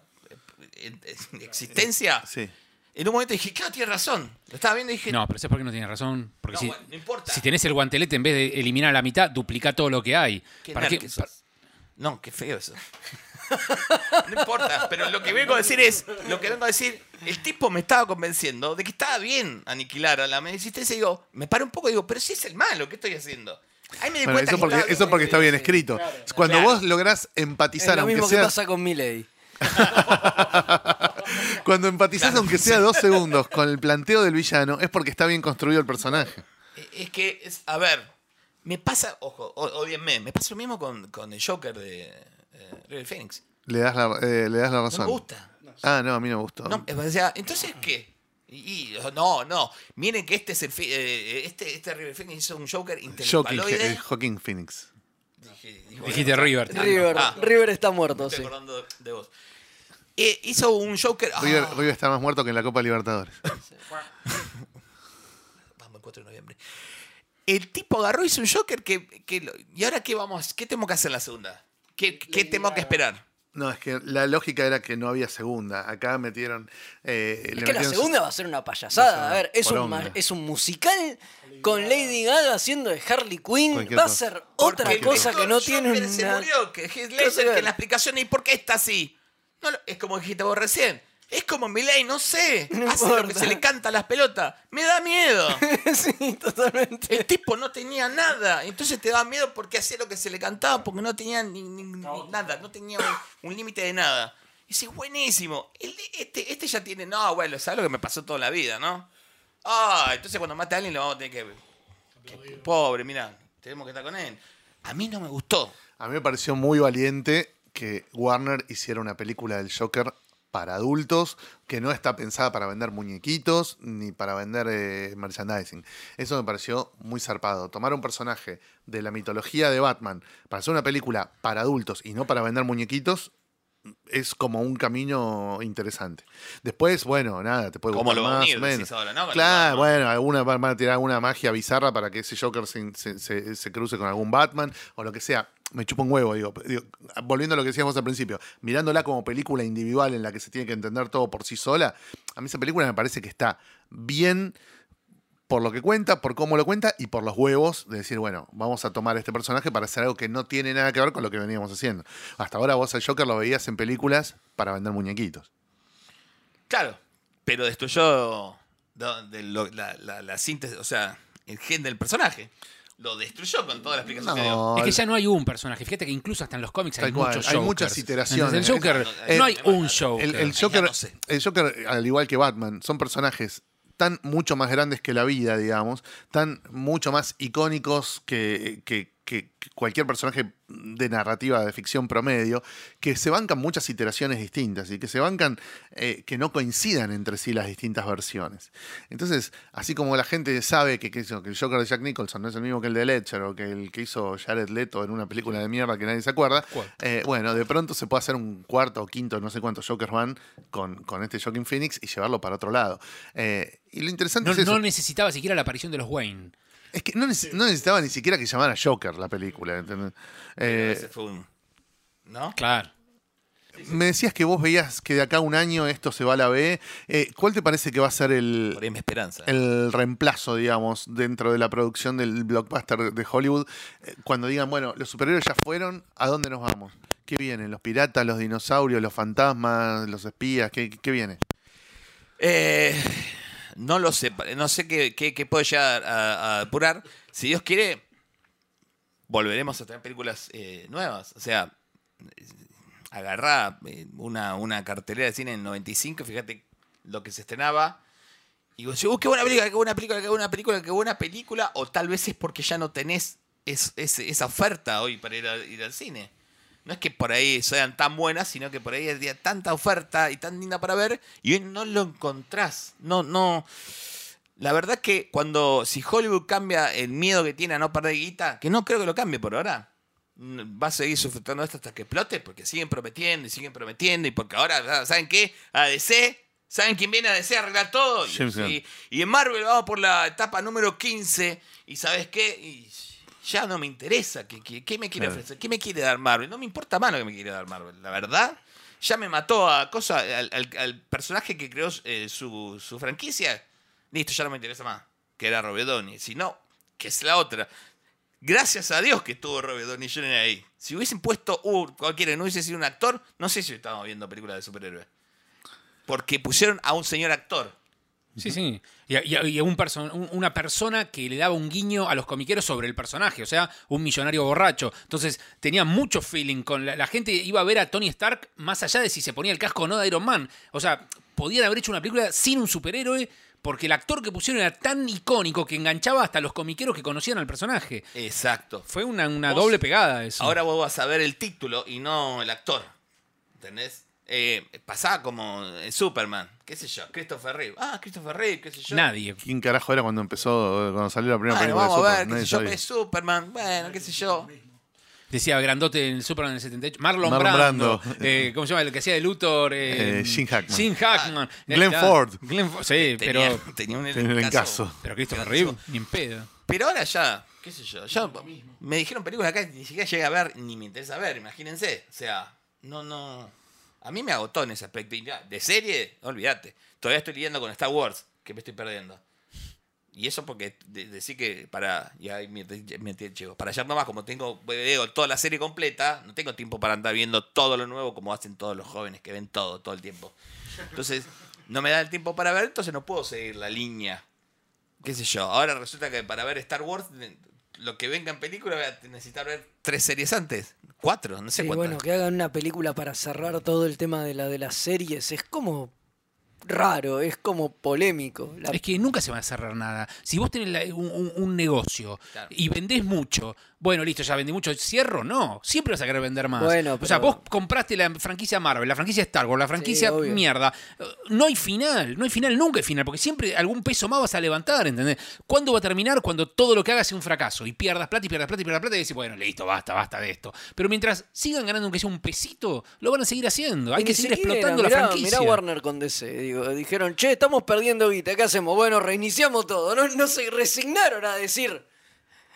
E: eh, existencia.
B: Sí.
E: En un momento dije, claro, tiene razón. Lo estaba viendo y dije,
D: No, pero ¿sabes por qué no tienes razón? Porque
E: No,
D: si,
E: bueno, no importa.
D: si tenés el guantelete, en vez de eliminar a la mitad, duplica todo lo que hay.
E: Qué
D: ¿Para qué?
E: que sos. No, qué feo eso. no importa, pero lo que vengo a decir es, lo que vengo a decir, el tipo me estaba convenciendo de que estaba bien aniquilar a la media existencia y digo, me paro un poco y digo, pero si es el malo, ¿qué estoy haciendo? Ahí me di
B: Bueno,
E: cuenta
B: eso
E: que
B: porque, eso porque está bien escrito. Cuando
E: Claro.
B: vos lográs
C: Es
B: empatizar,
C: lo
B: aunque
C: mismo que
B: sea.
C: pasa con Miley.
B: Cuando empatizás,
E: Claro,
B: aunque sea dos segundos, con el planteo del villano, es porque está bien construido el personaje.
E: Es que, es, a ver, me pasa, ojo, o- odienme, me pasa lo mismo con, con el Joker de eh, River Phoenix.
B: Le das la, eh, le das la
E: No
B: razón.
E: me gusta.
B: Ah, no, a mí no me gustó.
E: No, o sea, entonces, ¿qué? Y, y- no, no. Miren que este es el fi- eh, este, este River Phoenix hizo un Joker intelectualoide.
B: eh, Joaquin Phoenix.
E: Dije, dijo,
D: Dijiste River.
C: River,
E: Ah.
C: River está muerto,
E: Estoy
C: sí.
E: acordando de vos. Eh, hizo un Joker. ah,
B: River, River está más muerto que en la Copa Libertadores.
E: Vamos, el 4 de noviembre. El tipo agarró y hizo un Joker que. que lo- ¿Y ahora qué vamos? ¿Qué tenemos que hacer en la segunda? ¿Qué, qué tengo que esperar?
B: No, es que la lógica era que no había segunda. Acá metieron. eh, le
C: Es que la segunda va a ser una payasada.
B: A
C: ver, es un, ma- es un musical con Lady Gaga haciendo de Harley Quinn.
B: Cualquier
C: Va a
B: cosa.
C: ser otra
E: Porque
C: cosa que no tiene
E: Joker se
C: una...
E: murió, que Heath
C: cosa
E: Ledger,
C: que
E: la explicación ¿y por qué está así? No, es como dijiste vos recién. Es como Miley, no sé.
C: No
E: Hace lo que se le canta a las pelotas. Me da miedo.
C: sí, totalmente.
E: El tipo no tenía nada. Entonces te da miedo porque hacía lo que se le cantaba porque no tenía ni, ni- ni nada. No tenía un, un límite de nada. Y dice, buenísimo. El este, este ya tiene. No, bueno, ¿sabes lo que me pasó toda la vida, no? Ah, entonces cuando mate a alguien lo vamos a tener que. que- pobre, mira, tenemos que estar con él. A mí no me gustó.
B: A mí me pareció muy valiente que Warner hiciera una película del Joker para adultos que no está pensada para vender muñequitos ni para vender eh, merchandising. Eso me pareció muy zarpado. Tomar un personaje de la mitología de Batman para hacer una película para adultos y no para vender muñequitos es como un camino interesante. Después, bueno, nada, te puede gustar
E: lo
B: más
E: unir,
B: o menos.
E: ahora, ¿no?
B: Claro, bueno, alguna van a tirar alguna magia bizarra para que ese Joker se, se- se- se cruce con algún Batman o lo que sea. Me chupa un huevo, digo, Volviendo a lo que decíamos al principio, mirándola como película individual en la que se tiene que entender todo por sí sola, a mí esa película me parece que está bien por lo que cuenta, por cómo lo cuenta y por los huevos de decir, bueno, vamos a tomar este personaje para hacer algo que no tiene nada que ver con lo que veníamos haciendo. Hasta ahora vos al Joker lo veías en películas para vender muñequitos.
E: Claro, pero destruyó de lo- la- la síntesis, o sea, el gen del personaje. Lo destruyó con toda la explicación que dio.
D: Es que ya no hay un personaje. Fíjate que incluso hasta en los cómics hay
B: cual,
D: muchos
B: hay
D: Jokers.
B: muchas iteraciones.
D: El Joker,
E: Es-
D: no hay
E: es-
D: un Joker.
B: El, Joker,
E: no sé.
B: el Joker, al igual que Batman, son personajes tan mucho más grandes que la vida, digamos, tan mucho más icónicos que, que- que- cualquier personaje de narrativa de ficción promedio, que se bancan muchas iteraciones distintas y que se bancan eh, que no coincidan entre sí las distintas versiones. Entonces, así como la gente sabe que, que el Joker de Jack Nicholson no es el mismo que el de Ledger o que el que hizo Jared Leto en una película de mierda que nadie se acuerda, eh, bueno, de pronto se puede hacer un cuarto o quinto, no sé cuántos Jokers van con, con este Joaquin Phoenix y llevarlo para otro lado. Eh, y lo interesante
D: No,
B: es eso.
D: no necesitaba siquiera la aparición de los Wayne.
B: Es que no, neces- no necesitaba ni siquiera que llamara Joker la película. Eh,
E: ese fue un- ¿No?
D: Claro.
B: me decías que vos veías que de acá a un año esto se va a la B. Eh, ¿Cuál te parece que va a ser el,
E: Por ahí mi esperanza.
B: el reemplazo, digamos, dentro de la producción del blockbuster de Hollywood? Eh, cuando digan, bueno, los superhéroes ya fueron, ¿a dónde nos vamos? ¿Qué viene? ¿Los piratas, los dinosaurios, los fantasmas, los espías? ¿Qué, qué viene?
E: Eh, no lo sé, no sé qué, qué, qué puede llegar a, apurar. Si Dios quiere, volveremos a tener películas eh, nuevas. O sea, agarrá eh, una, una cartelera de cine en el 95, fíjate lo que se estrenaba. Y vos decís, "Uh, qué buena película, qué buena película, qué buena película, qué buena película. O tal vez es porque ya no tenés es- esa oferta hoy para ir, a- ir al cine. No es que por ahí sean tan buenas, sino que por ahí había tanta oferta y tan linda para ver y hoy no lo encontrás. No, no. La verdad que cuando, si Hollywood cambia el miedo que tiene a no perder guita, que no creo que lo cambie por ahora, mm, va a seguir sufriendo esto hasta que explote, porque siguen prometiendo y siguen prometiendo y porque ahora, ¿saben qué? A DC, ¿saben quién viene a DC a arreglar todo? Y- y en Marvel vamos por la etapa número 15 y ¿sabes qué? Y ya no me interesa. ¿Qué, qué, qué me quiere
B: Claro.
E: ofrecer? ¿Qué me quiere dar Marvel? No me importa más lo que me quiere dar Marvel. La verdad, ya me mató a cosa, al, al- al personaje que creó eh, su, su franquicia. Listo, ya no me interesa más. Que era Robert Downey. Si no, que es la otra. Gracias a Dios que estuvo Robert Downey Jr. ahí. Si hubiesen puesto uh, cualquiera no hubiese sido un actor, no sé si estábamos viendo películas de superhéroes. Porque pusieron a un señor actor.
D: Sí, sí. Y, un perso- una persona que le daba un guiño a los comiqueros sobre el personaje, o sea, un millonario borracho. Entonces tenía mucho feeling con la, la gente iba a ver a Tony Stark más allá de si se ponía el casco o no de Iron Man. O sea, podían haber hecho una película sin un superhéroe porque el actor que pusieron era tan icónico que enganchaba hasta los comiqueros que conocían al personaje.
E: Exacto.
D: Fue una, una doble pegada eso.
E: Ahora vos vas a ver el título y no el actor. ¿Entendés? Eh, pasaba como eh, Superman, qué sé yo, Christopher Reeve. Ah, Christopher Reeve, qué sé yo.
D: Nadie.
B: ¿Quién carajo era cuando empezó, cuando salió la primera
E: Bueno,
B: película
E: vamos
B: de
E: a
B: Superman?
E: ver, qué sé yo,
B: sabía.
E: es Superman. Bueno, qué sé yo.
D: Decía grandote en el Superman en el 78. Marlon,
B: Marlon
D: Brando.
B: Brando.
D: eh, ¿Cómo se llama? El que hacía de Luthor. Eh,
B: Eh, Gene Hackman.
D: Gene Hackman.
B: Glenn
D: Claro,
B: Ford.
D: Glenn Ford, Sí,
E: Tenía,
D: pero,
E: tenía un elencazo.
B: encaso.
D: pero Christopher Reeve, ni en pedo.
E: Pero ahora ya, qué sé yo, ya me dijeron películas acá que ni siquiera llegué a ver, ni me interesa ver, imagínense. O sea, no, no. A mí me agotó en ese aspecto. De serie, olvídate. Todavía estoy lidiando con Star Wars, que me estoy perdiendo. Y eso porque de- decir que para. Ya me, me llego. Para allá nomás, como tengo veo toda la serie completa, no tengo tiempo para andar viendo todo lo nuevo como hacen todos los jóvenes que ven todo, todo el tiempo. Entonces, no me da el tiempo para ver, entonces no puedo seguir la línea qué sé yo, ahora resulta que para ver Star Wars, lo que venga en película voy a necesitar ver tres series antes, cuatro, no sé
C: Sí,
E: cuántas.
C: bueno, que hagan una película para cerrar todo el tema de la de las series es como raro, es como polémico. La-
D: Es que nunca se va a cerrar nada. Si vos tenés la- un, un- un negocio
E: Claro.
D: y vendés mucho, bueno, listo, ya vendí mucho, cierro, no. Siempre vas a querer vender más.
C: Bueno,
D: O sea,
C: pero-
D: vos compraste la franquicia Marvel, la franquicia Star Wars, la franquicia mierda. Eh, No hay final, no hay final, nunca hay final, porque siempre algún peso más vas a levantar, ¿entendés? ¿Cuándo va a terminar? Cuando todo lo que hagas sea un fracaso y pierdas plata y pierdas plata y pierdas plata y decís, bueno, listo, basta, basta de esto. Pero mientras sigan ganando aunque sea un pesito, lo van a seguir haciendo. Hay
C: Y
D: que seguir explotando
C: mirá,
D: la franquicia.
C: Mirá Warner con DC, digo, dijeron, che, estamos perdiendo guita, ¿qué hacemos? Bueno, reiniciamos todo. No, no se resignaron a decir,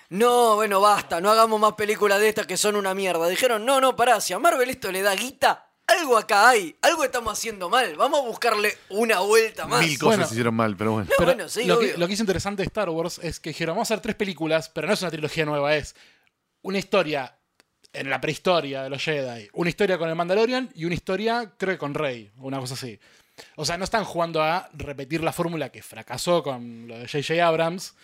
C: no, bueno, basta, no hagamos más películas de estas que son una mierda. Dijeron, no, no, pará, si a Marvel esto le da guita, algo acá hay, algo estamos haciendo mal, vamos a buscarle una vuelta más.
B: Mil cosas
F: Bueno.
B: se hicieron mal, pero bueno.
C: No,
F: Pero
C: bueno, sí,
F: lo,
C: obvio.
F: que, lo que es interesante de Star Wars es que dijeron, vamos a hacer tres películas, pero no es una trilogía nueva, es una historia en la prehistoria de los Jedi, una historia con el Mandalorian y una historia, creo que con Rey, una cosa así. O sea, no están jugando a repetir la fórmula que fracasó con lo de J.J. Abrams.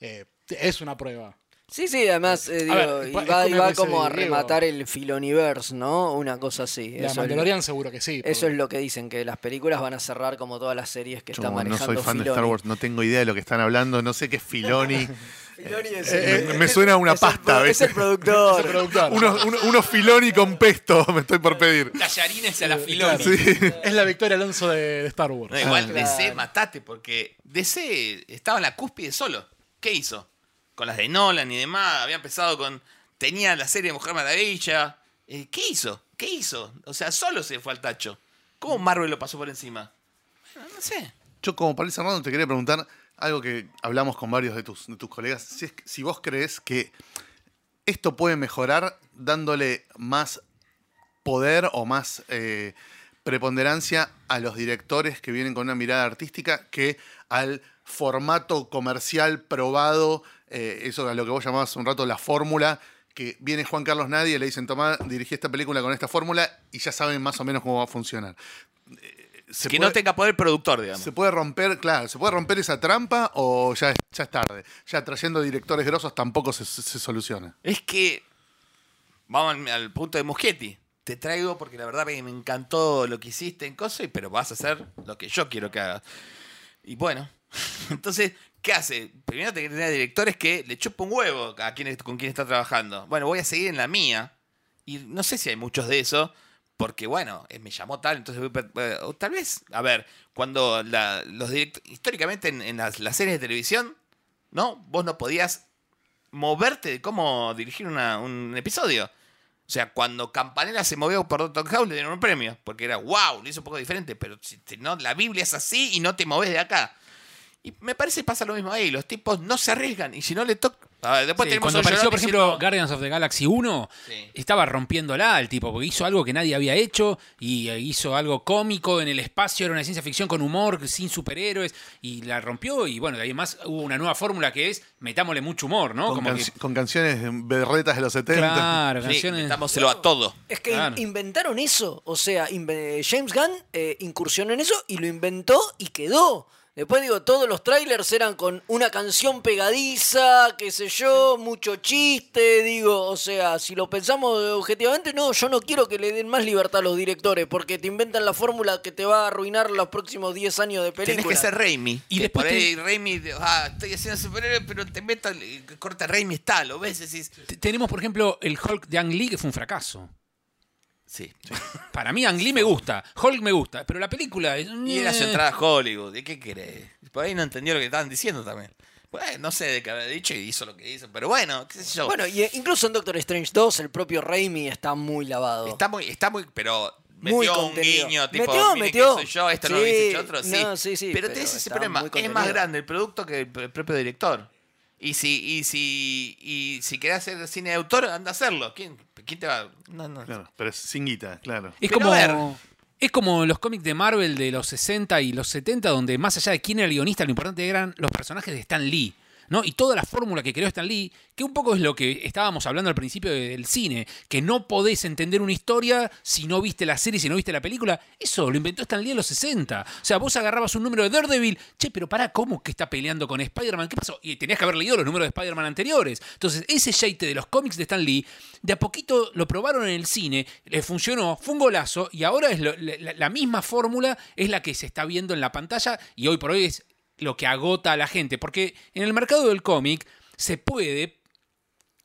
F: Eh, es una prueba.
C: Sí, sí, además, eh, digo,
F: ver,
C: y
F: es
C: va,
F: como
C: y va
F: dice
C: como a rematar el filoniverse, ¿no? Una cosa así.
F: La
C: Eso es,
F: Mandalorian seguro que sí.
C: eso
F: porque-
C: es lo que dicen, que las películas van a cerrar como todas las series que
B: Yo
C: está
B: como no
C: manejando
B: soy fan de. Star Wars, no tengo idea de lo que están hablando, no sé qué es Filoni.
C: Filoni es
B: Eh, me- me suena a una
C: es
B: pasta,
C: Es el productor.
F: Es el productor.
B: unos, unos- unos Filoni con pesto me estoy por pedir.
E: Tallarines a la. Filoni.
F: Es la Victoria Alonso de, de Star Wars.
E: No, igual
C: Ah,
E: DC matate, porque DC estaba en la cúspide solo. ¿Qué hizo? Con las de Nolan y demás, había empezado con. Tenía la serie de Mujer Maravilla. Eh, ¿Qué hizo? ¿Qué hizo? O sea, solo se fue al tacho. ¿Cómo Marvel lo pasó por encima? Bueno, no sé.
B: Yo como para ir cerrando te quería preguntar algo que hablamos con varios de tus, de tus colegas. Si, si vos crees que esto puede mejorar dándole más poder o más eh, preponderancia a los directores que vienen con una mirada artística que al formato comercial probado, eh, eso a lo que vos llamabas un rato la fórmula, que viene Juan Carlos Nadie, le dicen, toma, dirigí esta película con esta fórmula y ya saben más o menos cómo va a funcionar. Eh, ¿se
E: que
B: puede-
E: no tenga poder productor, digamos.
B: ¿Se puede romper, claro, se puede romper esa trampa o ya, es- ya es tarde? Ya trayendo directores grosos tampoco se, se- se soluciona.
E: Es que. Vamos al, punto de Muschietti. Te traigo porque la verdad me encantó lo que hiciste en Coso, y- pero vas a hacer lo que yo quiero que hagas. Y bueno, entonces, ¿qué hace? Primero te tener directores que le chupa un huevo a quien, con quien está trabajando. Bueno, voy a seguir en la mía. Y no sé si hay muchos de eso, porque bueno, eh, me llamó tal, entonces eh, o tal vez, a ver, cuando la- los históricamente en, las, series de televisión, ¿no? Vos no podías moverte de cómo dirigir una- un episodio. O sea, cuando Campanella se movió por Doctor House le dieron un premio, porque era wow, lo hizo un poco diferente, pero no, la Biblia es así y no te moves de acá. Y me parece que pasa lo mismo ahí, los tipos no se arriesgan y si no le toca... A ver, después
D: Sí,
E: tenemos
D: cuando apareció, por ejemplo,
E: diciendo-
D: Guardians of the Galaxy 1,
E: Sí.
D: estaba rompiéndola el tipo, porque hizo algo que nadie había hecho y eh, hizo algo cómico en el espacio, era una ciencia ficción con humor, sin superhéroes, y la rompió. Y bueno, de ahí en más hubo una nueva fórmula que es metámosle mucho humor, ¿no?
B: Con,
D: Como que,
B: con canciones berretas de los 70.
D: claro,
E: Sí,
D: canciones.
E: metámoselo a todo.
C: Es que
D: Claro.
C: inventaron eso. O sea, James Gunn eh, incursionó en eso y lo inventó y quedó. Después digo, todos los trailers eran con una canción pegadiza, qué sé yo, mucho chiste, digo, o sea, si lo pensamos objetivamente, no, yo no quiero que le den más libertad a los directores, porque te inventan la fórmula que te va a arruinar los próximos 10 años de película.
E: Tenés que ser Raimi.
D: Y después
E: por ahí
D: te-
E: Raimi, ah, estoy haciendo superhéroe, pero te meto, el- corta Raimi está, lo ves y decís...
D: Tenemos, por ejemplo, el Hulk de Ang Lee, que fue un fracaso.
E: Sí.
D: Para mí, Ang Lee me gusta, Hulk me gusta, pero la película es.
E: Y era su
D: eh,
E: entrada a Hollywood. ¿Y qué querés? Por ahí no entendió lo que estaban diciendo también. Bueno, no sé de qué habrá dicho y hizo lo que hizo, pero bueno, qué sé yo.
C: Bueno, y eh, incluso en Doctor Strange 2, el propio Raimi está muy lavado.
E: está muy, está muy, pero
C: Muy
E: metió un
C: contenido.
E: guiño, tipo,
C: Metió,
E: "Miren
C: metió.
E: que soy yo, esto no lo
C: Sí,
E: hubiese hecho otro, sí.
C: no, sí, sí,
E: pero
C: pero
E: tenés ese problema,
C: muy
E: es más grande el producto que el propio director. Y si, y si, y si querés hacer cine de autor, anda a hacerlo. ¿Quién, quién te va? No, no.
B: Claro, pero es sin guita, claro.
D: Es
E: Pero
D: como,
E: a ver.
D: es como los cómics de Marvel de los 60 y los 70, donde más allá de quién era el guionista, lo importante eran los personajes de Stan Lee. ¿No? Y toda la fórmula que creó Stan Lee, que un poco es lo que estábamos hablando al principio del cine, que no podés entender una historia si no viste la serie, si no viste la película. Eso lo inventó Stan Lee en los 60. O sea, vos agarrabas un número de Daredevil, che, pero pará, ¿cómo que está peleando con Spider-Man? ¿Qué pasó? Y tenías que haber leído los números de Spider-Man anteriores. Entonces, ese shite de los cómics de Stan Lee, de a poquito lo probaron en el cine, le funcionó, fue un golazo, y ahora es la, la misma fórmula es la que se está viendo en la pantalla, y hoy por hoy es lo que agota a la gente. Porque en el mercado del cómic se puede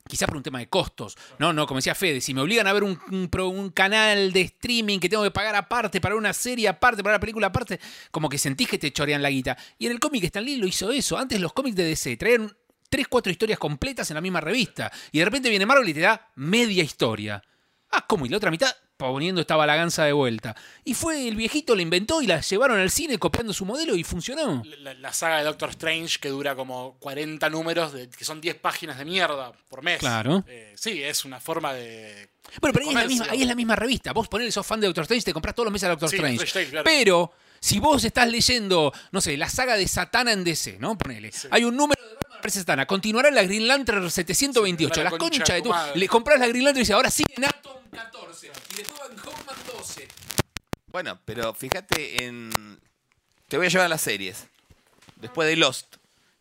D: quizá por un tema de costos. No, no, como decía Fede, si me obligan a ver un, un un canal de streaming que tengo que pagar aparte para una serie aparte, para una película aparte, como que sentís que te chorean la guita. Y en el cómic Stan Lee lo hizo eso. Antes los cómics de DC traían tres, cuatro historias completas en la misma revista. Y de repente viene Marvel y te da media historia. Ah, ¿cómo? Y la otra mitad poniendo esta balaganza de vuelta. Y fue el viejito, lo inventó y la llevaron al cine copiando su modelo y funcionó.
F: La, la saga de Doctor Strange que dura como 40 números, de- que son 10 páginas de mierda por mes.
D: Claro.
F: Eh, sí, es una forma de.
D: Bueno, pero ahí es, la misma, ahí es la misma revista. Vos ponés, sos fan de Doctor Strange, te compras todos los meses a Doctor
F: Sí,
D: Strange.
F: Strange, claro.
D: Pero si vos estás leyendo, no sé, la saga de Satana en DC, ¿no? Ponele. Hay un número de vs. Satana. Continuará la Green Lantern 728.
F: Sí,
D: la
F: la
D: concha,
F: concha
D: de tu. Le compras la Green Lantern y dice, ahora sí en Atom 14. Y después Van Hoffman 12.
E: Bueno, pero fíjate en. Te voy a llevar a las series. Después de Lost.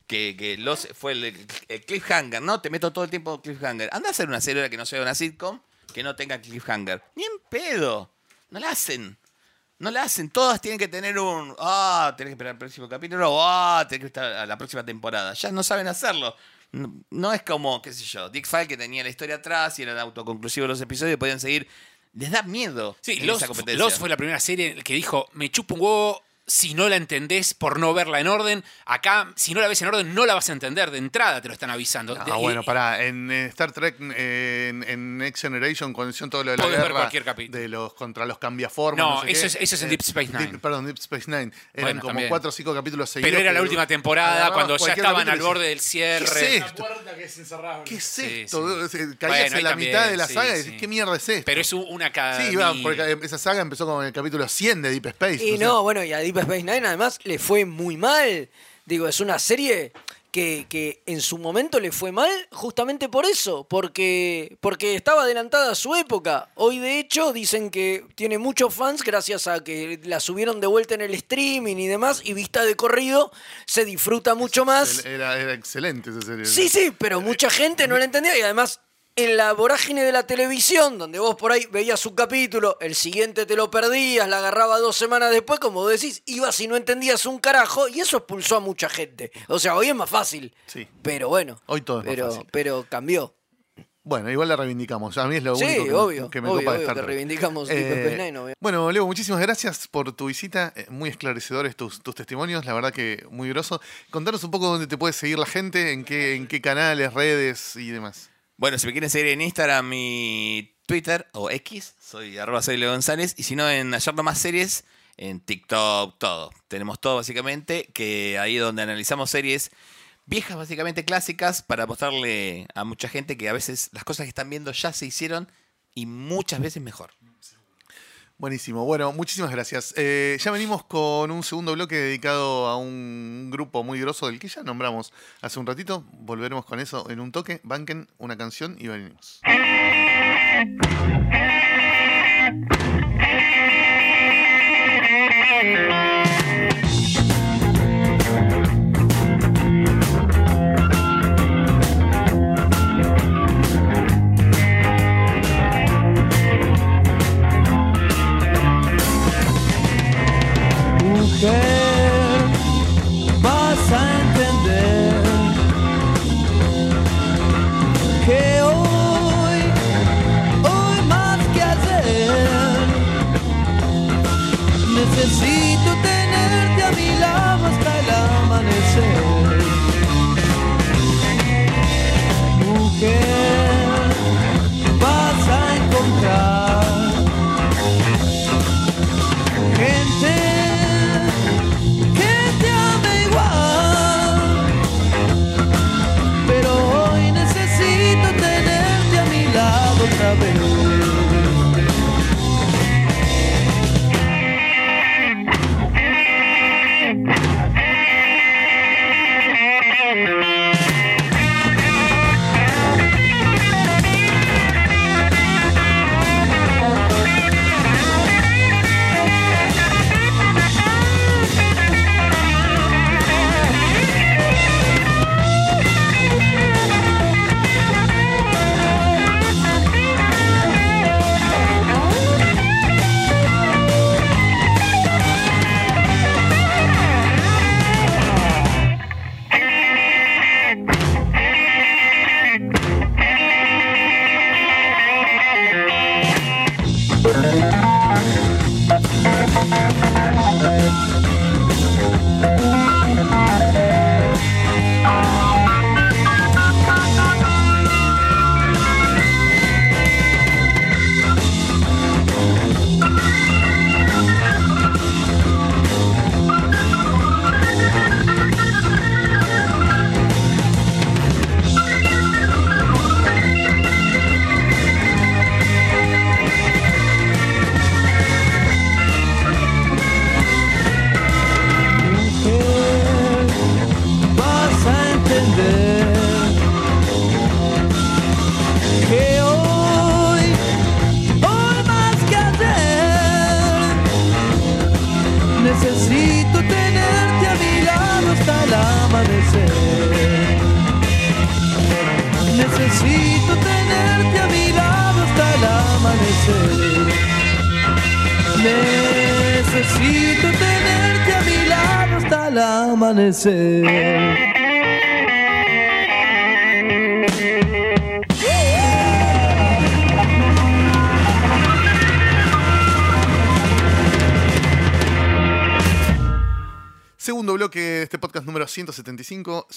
E: Que, que Lost fue el, cliffhanger, ¿no? Te meto todo el tiempo cliffhanger. Anda a hacer una serie que no sea una sitcom que no tenga cliffhanger. Ni en pedo. No la hacen. No la hacen. Todas tienen que tener un. Ah, tenés que esperar el próximo capítulo. Ah, tenés que estar a la próxima temporada. Ya no saben hacerlo. No, no es como, qué sé yo, Dick File que tenía la historia atrás y eran autoconclusivos los episodios y podían seguir. Les da miedo.
D: Sí. Lost fue la primera serie que dijo, me chupo un huevo si no la entendés por no verla en orden. Acá, si no la ves en orden, no la vas a entender. De entrada te lo están avisando.
B: Ah,
D: De-
B: bueno, pará. En eh, Star Trek, eh, en, en Next Generation, cuando hicieron todo lo de la
D: Podés ver
B: guerra
D: cualquier capítulo.
B: de los contra los cambiaformas.
D: No,
B: sé
D: eso
B: qué,
D: es- eso es en Deep Space Nine.
B: Deep- perdón, Deep Space Nine. Eran
D: Bueno,
B: como
D: también.
B: cuatro o cinco capítulos seguidos.
D: Pero era la última temporada, cuando ya estaban al borde del cierre.
B: ¿Qué es
F: La
B: esto?
F: que es.
B: ¿Qué es esto?
D: sí.
B: Caías
D: Bueno,
B: en la
D: también,
B: mitad de la
D: sí,
B: saga y
D: sí.
B: decís, ¿qué mierda es esto?
D: Pero es un- una cada.
B: Sí, porque eh, esa saga empezó con el capítulo 100 de Deep Space.
C: Y
B: sea,
C: no, bueno, y a Deep Space Nine además le fue muy mal. Digo, es una serie que, que en su momento le fue mal justamente por eso, porque, porque estaba adelantada a su época. Hoy de hecho dicen que tiene muchos fans gracias a que la subieron de vuelta en el streaming y demás, y vista de corrido se disfruta mucho más.
B: Era, era excelente esa serie.
C: Sí, sí, pero mucha gente no la entendía y además en la vorágine de la televisión, donde vos por ahí veías un capítulo, el siguiente te lo perdías, la agarraba dos semanas después, como decís, ibas y no entendías un carajo y eso expulsó a mucha gente. O sea, hoy es más fácil.
B: Sí.
C: Pero bueno.
B: Hoy todo es más
C: pero,
B: fácil.
C: Pero cambió.
B: Bueno, igual la reivindicamos. A mí es lo
C: Sí,
B: único que,
C: obvio,
B: que me
C: obvio,
B: copa de
C: obvio
B: Star
C: que reivindicamos Nine, obvio.
B: Bueno, Leo, muchísimas gracias por tu visita. Eh, Muy esclarecedores tus, tus testimonios, la verdad que muy groso. Contanos un poco dónde te puede seguir la gente, en qué, en qué canales, redes y demás.
E: Bueno, si me quieren seguir en Instagram y Twitter o X, soy arroba soy González. Y si no, en Ayer No Más Series, en TikTok, todo. Tenemos todo básicamente, que ahí donde analizamos series viejas, básicamente clásicas, para mostrarle a mucha gente que a veces las cosas que están viendo ya se hicieron y muchas veces mejor.
B: Buenísimo. Bueno, muchísimas gracias. Eh, ya venimos con un segundo bloque dedicado a un grupo muy grosso del que ya nombramos hace un ratito. Volveremos con eso en un toque. Banquen una canción y venimos.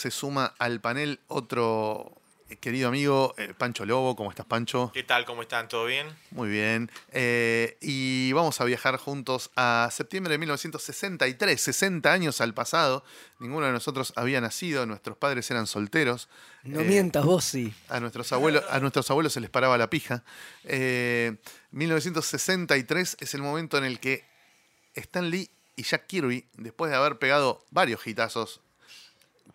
B: Se suma al panel otro eh, querido amigo eh, Pancho Lobo. ¿Cómo estás, Pancho?
G: ¿Qué tal? ¿Cómo están? ¿Todo bien?
B: Muy bien. Eh, y vamos a viajar juntos a septiembre de 1963, 60 años al pasado. Ninguno de nosotros había nacido, nuestros padres eran solteros.
C: No
B: Eh,
C: mientas vos, sí.
B: A nuestros abuelos, a nuestros abuelos se les paraba la pija. Eh, 1963 es el momento en el que Stan Lee y Jack Kirby, después de haber pegado varios hitazos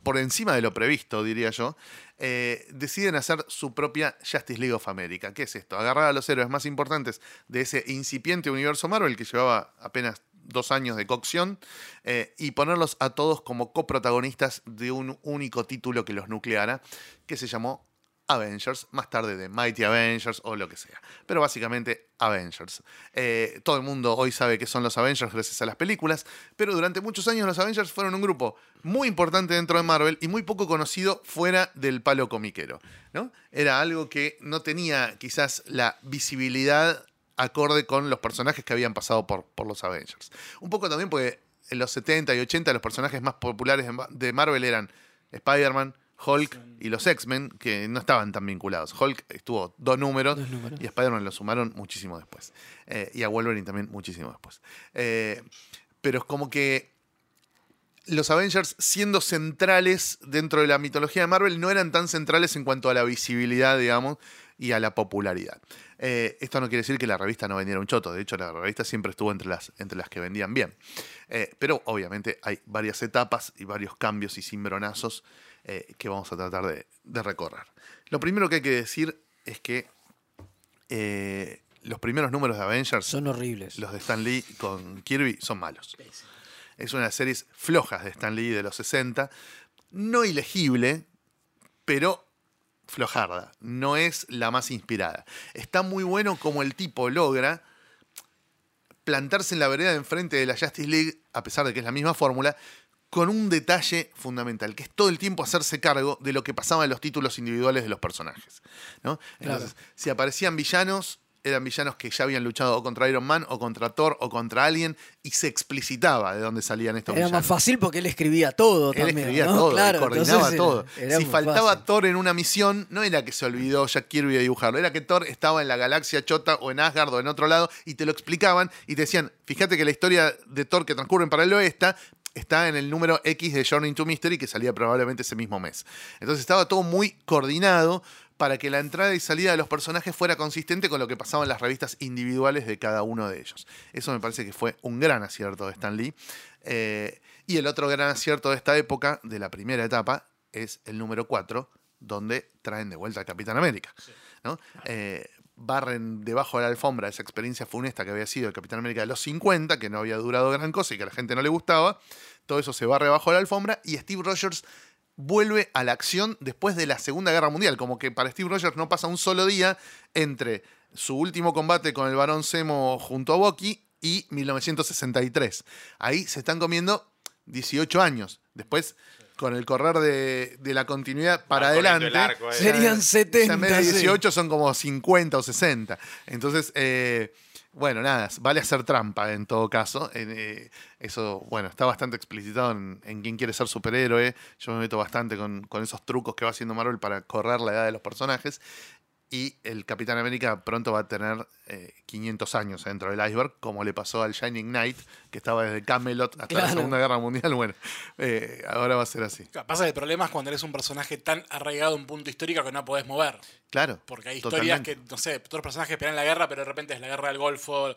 B: por encima de lo previsto, diría yo, eh, deciden hacer su propia Justice League of America. ¿Qué es esto? Agarrar a los héroes más importantes de ese incipiente universo Marvel que llevaba apenas dos años de cocción eh, y ponerlos a todos como coprotagonistas de un único título que los nucleara, que se llamó Avengers, más tarde de Mighty Avengers o lo que sea. Pero básicamente Avengers. Eh, todo el mundo hoy sabe que son los Avengers gracias a las películas, pero durante muchos años los Avengers fueron un grupo muy importante dentro de Marvel y muy poco conocido fuera del palo comiquero. ¿no? Era algo que no tenía quizás la visibilidad acorde con los personajes que habían pasado por, por los Avengers. Un poco también porque en los 70 y 80 los personajes más populares de Ma- de Marvel eran Spider-Man, Hulk y los X-Men, que no estaban tan vinculados. Hulk estuvo dos números,
C: Dos números.
B: y a Spider-Man lo sumaron muchísimo después. Eh, y a Wolverine también muchísimo después. Eh, pero es como que los Avengers, siendo centrales dentro de la mitología de Marvel, no eran tan centrales en cuanto a la visibilidad, digamos, y a la popularidad. Eh, esto no quiere decir que la revista no vendiera un choto, de hecho la revista siempre estuvo entre las, entre las que vendían bien. Eh, pero obviamente hay varias etapas y varios cambios y cimbronazos eh, que vamos a tratar de, de recorrer. Lo primero que hay que decir es que eh, los primeros números de Avengers
C: Son horribles.
B: los de Stan Lee con Kirby son malos. Es una de las series flojas de Stan Lee de los 60. No ilegible, pero flojarda. No es la más inspirada. Está muy bueno como el tipo logra plantarse en la vereda de enfrente de la Justice League, a pesar de que es la misma fórmula, con un detalle fundamental, que es todo el tiempo hacerse cargo de lo que pasaba en los títulos individuales de los personajes. ¿no? Entonces, si aparecían villanos, eran villanos que ya habían luchado o contra Iron Man, o contra Thor, o contra alguien, y se explicitaba de dónde salían estos
C: Era
B: villanos.
C: más fácil porque él escribía todo
B: Él
C: también.
B: escribía
C: ¿no?
B: todo, él
C: Claro,
B: coordinaba
C: era-
B: todo.
C: era
B: si faltaba
C: fácil.
B: Thor en una misión, no era que se olvidó Jack Kirby de dibujarlo, era que Thor estaba en la galaxia Chota o en Asgard o en otro lado y te lo explicaban y te decían, fíjate que la historia de Thor que transcurre en paralelo a esta está en el número X de Journey to Mystery que salía probablemente ese mismo mes. Entonces estaba todo muy coordinado para que la entrada y salida de los personajes fuera consistente con lo que pasaba en las revistas individuales de cada uno de ellos. Eso me parece que fue un gran acierto de Stan Lee. Eh, y el otro gran acierto de esta época, de la primera etapa, es el número 4, donde traen de vuelta al Capitán América. ¿no? Eh, barren debajo de la alfombra esa experiencia funesta que había sido el Capitán América de los 50, que no había durado gran cosa y que a la gente no le gustaba. Todo eso se barre bajo la alfombra y Steve Rogers vuelve a la acción después de la Segunda Guerra Mundial. Como que para Steve Rogers no pasa un solo día entre su último combate con el Barón Zemo junto a Bucky y 1963. Ahí se están comiendo 18 años. Después, con el correr de, de la continuidad para
G: corriendo
B: adelante,
G: arco, eh.
C: Serían 70,
B: ya en vez de
C: sí.
B: 18 son como 50 o 60. Entonces, eh, bueno, nada, vale hacer trampa en todo caso. Eh, eso, bueno, está bastante explicitado en, en quién quiere ser superhéroe. Yo me meto bastante con, con esos trucos que va haciendo Marvel para correr la edad de los personajes. Y el Capitán América pronto va a tener eh, 500 años dentro del iceberg, como le pasó al Shining Knight, que estaba desde Camelot hasta la. Segunda Guerra Mundial. Bueno, eh, ahora va a ser así.
F: Pasa que el problema es cuando eres un personaje tan arraigado a un punto histórico que no podés mover.
B: Claro.
F: Porque hay historias
B: totalmente.
F: que, no sé, todos los personajes pelean la guerra, pero de repente es la guerra del Golfo,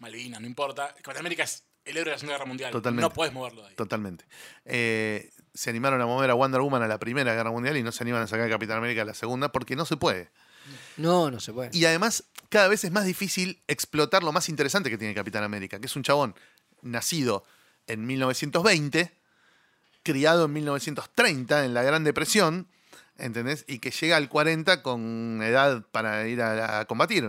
F: Malvinas, no importa. Capitán América es el héroe de la Segunda Guerra Mundial.
B: Totalmente.
F: No podés moverlo de ahí.
B: Totalmente. Eh, se animaron a mover a Wonder Woman a la Primera Guerra Mundial y no se animan a sacar a Capitán América a la Segunda porque no se puede.
C: No, no se puede.
B: Y además, cada vez es más difícil explotar lo más interesante que tiene Capitán América, que es un chabón nacido en 1920, criado en 1930, en la Gran Depresión, ¿entendés? Y que llega al 40 con edad para ir a, a combatir,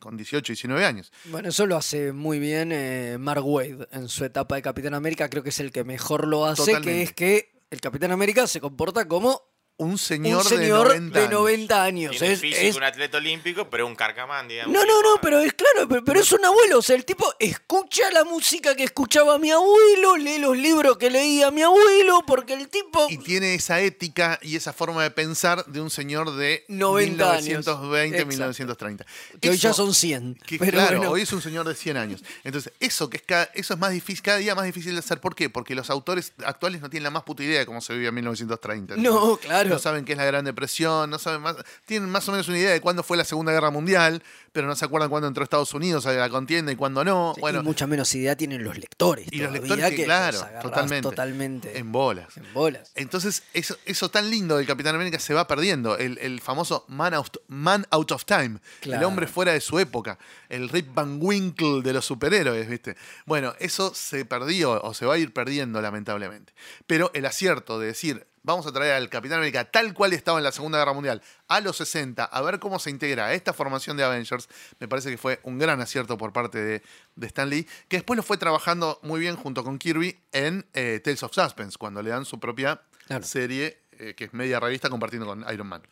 B: con 18, 19 años.
C: Bueno, eso lo hace muy bien eh, Mark Wade en su etapa de Capitán América. Creo que es el que mejor lo hace,
B: Totalmente.
C: que es que el Capitán América se comporta como
B: Un señor,
C: un señor
B: de 90
C: de
B: años.
C: 90 años.
G: Tiene
C: Es-
G: físico,
C: es-
G: un atleta olímpico, pero un carcamán, digamos.
C: No, no, no, pero es claro, pero, pero es un abuelo. O sea, el tipo escucha la música que escuchaba mi abuelo, lee los libros que leía mi abuelo, porque el tipo.
B: Y tiene esa ética y esa forma de pensar de un señor de
C: 90 años.
B: 1920,
C: Exacto.
B: 1930.
C: Que hoy ya son 100.
B: que,
C: pero
B: claro,
C: bueno.
B: hoy es un señor de 100 años. Entonces, eso que es cada, eso es más difícil, cada día más difícil de hacer. ¿Por qué? Porque los autores actuales no tienen la más puta idea de cómo se vivía en 1930.
C: No, claro.
B: No saben qué es la Gran Depresión, no saben más, tienen más o menos una idea de cuándo fue la Segunda Guerra Mundial, pero no se acuerdan cuándo entró Estados Unidos a la contienda y cuándo no.
C: Sí,
B: bueno,
C: y mucha menos idea tienen los lectores.
B: y los lectores que,
C: que
B: claro, totalmente,
C: totalmente
B: en bolas.
C: en bolas.
B: Entonces, eso, eso tan lindo del Capitán América se va perdiendo. El, el famoso man out, man out of time. El hombre fuera de su época. El Rip Van Winkle de los superhéroes, ¿viste? Bueno, eso se perdió o se va a ir perdiendo, lamentablemente. Pero el acierto de decir, vamos a traer al Capitán América tal cual estaba en la Segunda Guerra Mundial, a los 60, a ver cómo se integra a esta formación de Avengers, me parece que fue un gran acierto por parte de, de Stan Lee, que después lo fue trabajando muy bien junto con Kirby en eh, Tales of Suspense, cuando le dan su propia
C: Claro.
B: serie, eh, que es media revista, compartiendo con Iron Man.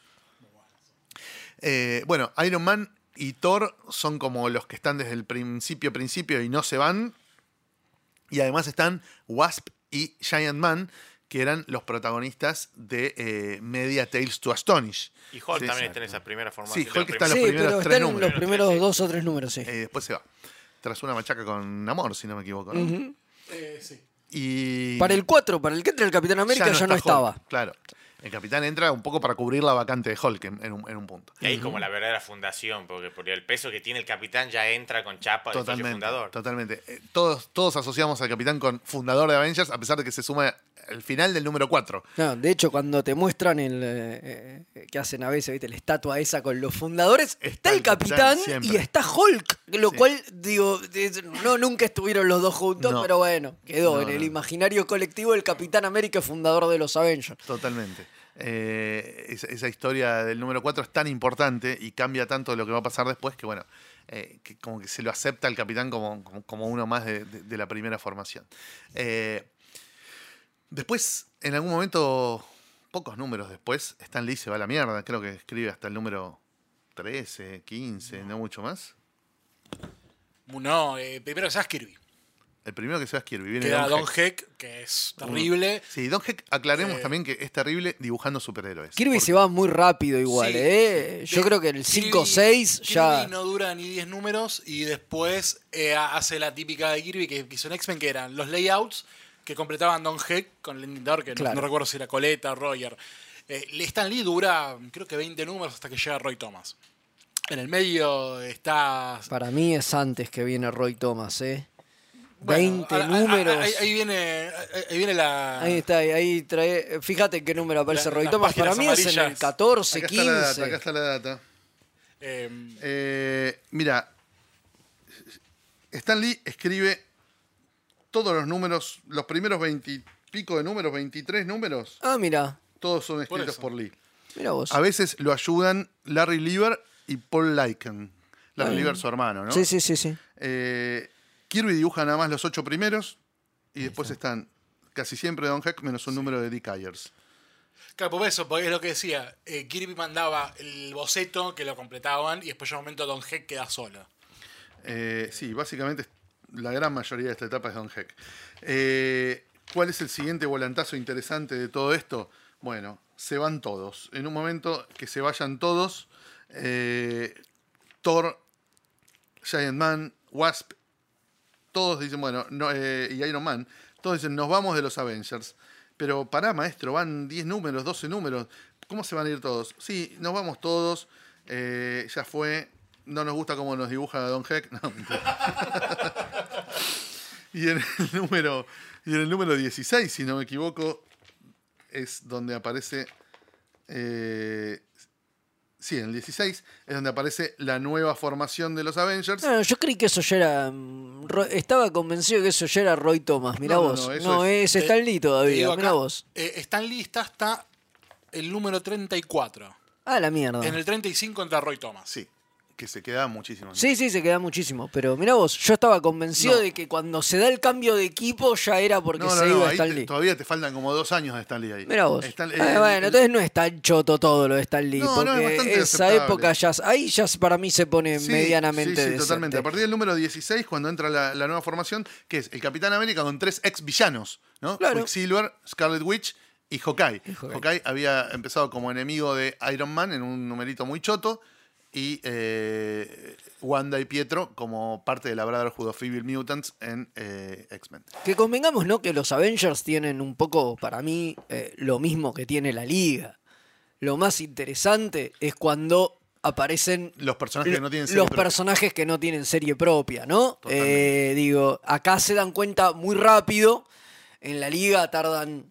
B: Eh, bueno, Iron Man y Thor son como los que están desde el principio, principio y no se van. Y además están Wasp y Giant Man, que eran los protagonistas de eh, Media Tales to Astonish.
G: Y Hulk
B: Sí,
G: también está en esa primera formación.
B: Sí, Hulk
G: los
B: está en los
C: Sí,
B: primeros
C: pero
B: tres
C: están en
B: números.
C: los primeros dos o tres números, sí.
B: Eh, después se va. Tras una machaca con Amor, si no me equivoco.
F: Eh, sí.
B: Y
C: Para el 4, para el que entra el Capitán América ya no, estaba.
B: Hulk, claro. El capitán entra un poco para cubrir la vacante de Hulk en, en un, en un punto.
G: Y ahí como la verdadera fundación, porque por el peso que tiene el capitán ya entra con chapa de fundador.
B: Totalmente. Eh, Todos, todos asociamos al capitán con fundador de Avengers, a pesar de que se suma al final del número 4.
C: No, de hecho, cuando te muestran el eh, que hacen a veces, ¿viste? la estatua esa con los fundadores, está, el capitán, y está Hulk, lo
B: Sí.
C: cual, digo, no, nunca estuvieron los dos juntos,
B: No.
C: pero bueno, quedó
B: No,
C: en el imaginario colectivo el Capitán América, fundador de los Avengers.
B: Totalmente. Eh, esa, esa historia del número 4 es tan importante y cambia tanto de lo que va a pasar después que, bueno, eh, que como que se lo acepta el capitán como, como, como uno más de, de- de la primera formación. Eh, después, en algún momento, pocos números después, Stan Lee se va a la mierda. Creo que escribe hasta el número 13, 15, no mucho más.
F: No, eh, primero que seas Kirby.
B: El primero que se va es Kirby. Viene
F: Queda
B: Don
F: Don
B: Heck.
F: Heck, que es terrible.
B: Sí, Don Heck, aclaremos
F: Eh,
B: también que es terrible dibujando superhéroes.
C: Kirby
B: Porque-
C: se va muy rápido igual,
F: Sí.
C: ¿eh? Yo
F: De-
C: creo que el 5 o
F: Kirby-
C: 6 ya...
F: Kirby no dura ni 10 números y después eh, hace la típica de Kirby que hizo en X-Men, que eran los layouts que completaban Don Heck con el indicador que no-
C: Claro.
F: no, recuerdo si era Coleta o Roger. Eh, Stan Lee dura creo que 20 números hasta que llega Roy Thomas. En el medio está...
C: Para mí es antes que viene Roy Thomas, ¿eh?
F: bueno,
C: 20
F: a- a- a-
C: números.
F: Ahí, ahí viene, ahí viene la...
C: Ahí está, ahí trae. Fíjate en qué número aparece
F: La-
C: Roy Thomas. Para mí es en el
F: amarillas.
C: 14,
B: Acá
C: 15.
B: está la data, acá está la data.
F: eh,
B: Eh, mira, Stan Lee escribe todos los números, los primeros veintipico de números, 23 números,
C: Ah, mira.
B: todos son escritos
F: eso.
B: por Lee.
C: Mira vos.
B: A veces lo ayudan Larry Lieber y Paul Lycan. Larry
C: Ah.
B: Lieber, su hermano, ¿no?
C: Sí, sí, sí, sí.
B: Eh, Kirby dibuja nada más los ocho primeros y después están casi siempre Don Heck menos un número de Dick Ayers.
F: Claro, por eso, porque es lo que decía. eh, Kirby mandaba el boceto que lo completaban y después llega un momento Don Heck queda solo.
B: Eh, sí, básicamente la gran mayoría de esta etapa es Don Heck. Eh, ¿Cuál es el siguiente volantazo interesante de todo esto? Bueno, se van todos. En un momento que se vayan todos, eh, Thor, Giant Man, Wasp, todos dicen, bueno, no, eh, y Iron Man, todos dicen, nos vamos de los Avengers. Pero pará, maestro, van 10 números, 12 números. ¿Cómo se van a ir todos? Sí, nos vamos todos. ya fue. No nos gusta cómo nos dibuja Don Heck. No. Y, en el número, y en el número 16, si no me equivoco, es donde aparece. eh, sí, en el 16 es donde aparece la nueva formación de los Avengers.
C: No, yo creí que eso ya era. mm, Estaba convencido que eso ya era Roy Thomas. Mirá
B: No,
C: vos.
B: no,
C: es,
F: Te-
C: Stan Lee todavía. Mirá vos.
F: eh, Stan Lee está hasta el número 34.
C: Ah, la mierda.
F: En el 35 entra Roy Thomas.
B: Sí, que se queda muchísimo.
C: Sí, sí, se queda muchísimo. Pero mira vos, yo estaba convencido
B: No.
C: de que cuando se da el cambio de equipo ya era porque
B: No, no,
C: se iba Stan
B: te-
C: Lee.
B: todavía te faltan como dos años de Stan Lee ahí.
C: Mira vos.
B: Stan-
C: Ah,
B: eh,
C: bueno,
B: el-
C: entonces no es tan choto todo lo de Stan Lee.
B: No, no, es
C: porque
B: bastante
C: esa
B: aceptable.
C: época ya. Ahí ya para mí se pone
B: Sí,
C: medianamente.
B: Sí, sí, totalmente. A partir del número 16, cuando entra la, la nueva formación, que es el Capitán América con tres ex villanos, ¿no?
C: Claro.
B: Quicksilver, Scarlet Witch y Hawkeye.
C: Y Hawkeye.
B: Hawkeye había empezado como enemigo de Iron Man en un numerito muy choto. Y eh, Wanda y Pietro como parte de la Brotherhood of Evil Mutants en eh, X-Men.
C: Que convengamos, ¿no? Que los Avengers tienen un poco, para mí, eh, lo mismo que tiene la Liga. Lo más interesante es cuando aparecen
B: Los personajes que no tienen serie
C: los
B: propia.
C: personajes que no tienen serie propia, ¿no? Digo, acá se dan cuenta muy rápido. En la liga tardan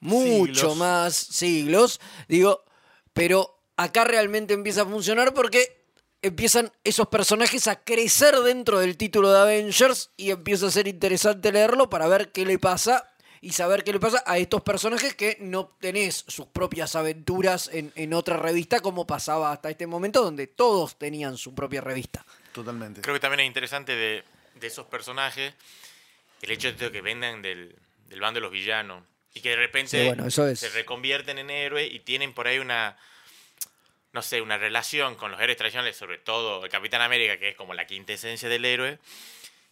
C: mucho
B: Siglos.
C: más siglos. Digo, pero acá realmente empieza a funcionar porque empiezan esos personajes a crecer dentro del título de Avengers y empieza a ser interesante leerlo para ver qué le pasa y saber qué le pasa a estos personajes que no tenés sus propias aventuras en, en otra revista como pasaba hasta este momento donde todos tenían su propia revista.
B: Totalmente.
G: Creo que también es interesante de, de esos personajes el hecho de que vengan del, del bando de los villanos y que de repente
C: Sí, bueno, eso es.
G: se reconvierten en héroes y tienen por ahí una, no sé, una relación con los héroes tradicionales, sobre todo el Capitán América, que es como la quintesencia del héroe,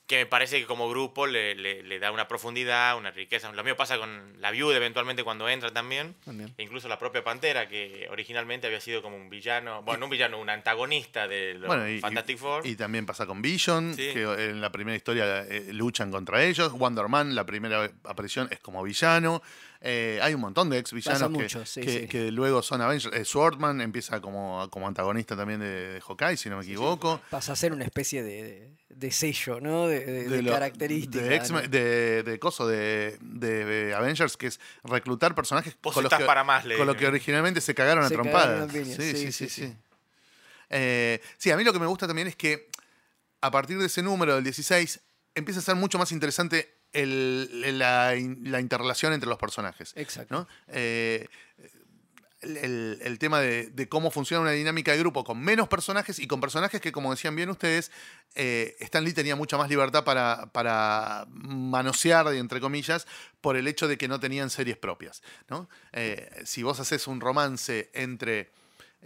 G: que me parece que como grupo le, le- le da una profundidad, una riqueza. Lo mío pasa con la viuda eventualmente cuando entra también.
C: También.
G: E incluso la propia Pantera, que originalmente había sido como un villano, bueno, no un villano, un antagonista de los
B: Bueno, y,
G: Fantastic
B: y-
G: Four.
B: y también pasa con Vision,
G: Sí.
B: que en la primera historia eh, luchan contra ellos. Wonder Man, la primera aparición es como villano. Eh, hay un montón de ex villanos que,
C: mucho, sí,
B: que,
C: sí.
B: que luego son Avengers. Eh, Swordman empieza como, como antagonista también de, de Hawkeye, si no me equivoco.
C: Pasa a ser una especie de, de- de sello, ¿no? De, de- de ¿no?
B: de, de coso de, de Avengers, que es reclutar personajes
G: Vos
B: con los, que,
G: para más, le
B: con los
G: dicen.
B: que originalmente se cagaron a
C: Se
B: trompadas.
C: cagaron a piñas,
B: Sí, sí,
C: sí,
B: sí,
C: sí,
B: sí.
C: sí.
B: Eh, sí, a mí lo que me gusta también es que a partir de ese número, del 16, empieza a ser mucho más interesante el- la, in- la interrelación entre los personajes.
C: Exacto.
B: ¿no? Eh, el, el- el tema de, de cómo funciona una dinámica de grupo con menos personajes y con personajes que, como decían bien ustedes, eh, Stan Lee tenía mucha más libertad para, para manosear, entre comillas, por el hecho de que no tenían series propias. ¿no? Eh, si vos haces un romance entre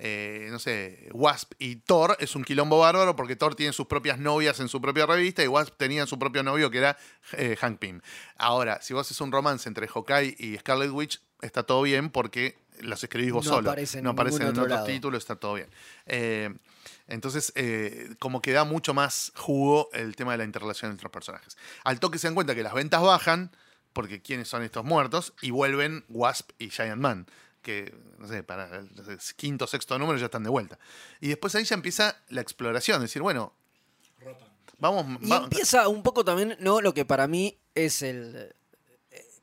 B: eh, no sé, Wasp y Thor es un quilombo bárbaro porque Thor tiene sus propias novias en su propia revista y Wasp tenía su propio novio que era eh, Hank Pym. Ahora, si vos haces un romance entre Hawkeye y Scarlet Witch, está todo bien porque las escribís vos
C: No
B: solo. no aparecen en
C: otro
B: otros
C: lado.
B: títulos, está todo bien. Eh, entonces, eh, como que da mucho más jugo el tema de la interrelación entre los personajes. Al toque se dan cuenta que las ventas bajan, porque ¿quiénes son estos muertos? Y vuelven Wasp y Giant Man, que, no sé, para el quinto sexto número ya están de vuelta. Y después ahí ya empieza la exploración, decir, bueno, vamos...
C: Y
B: va-
C: empieza un poco también, ¿no? Lo que para mí es el,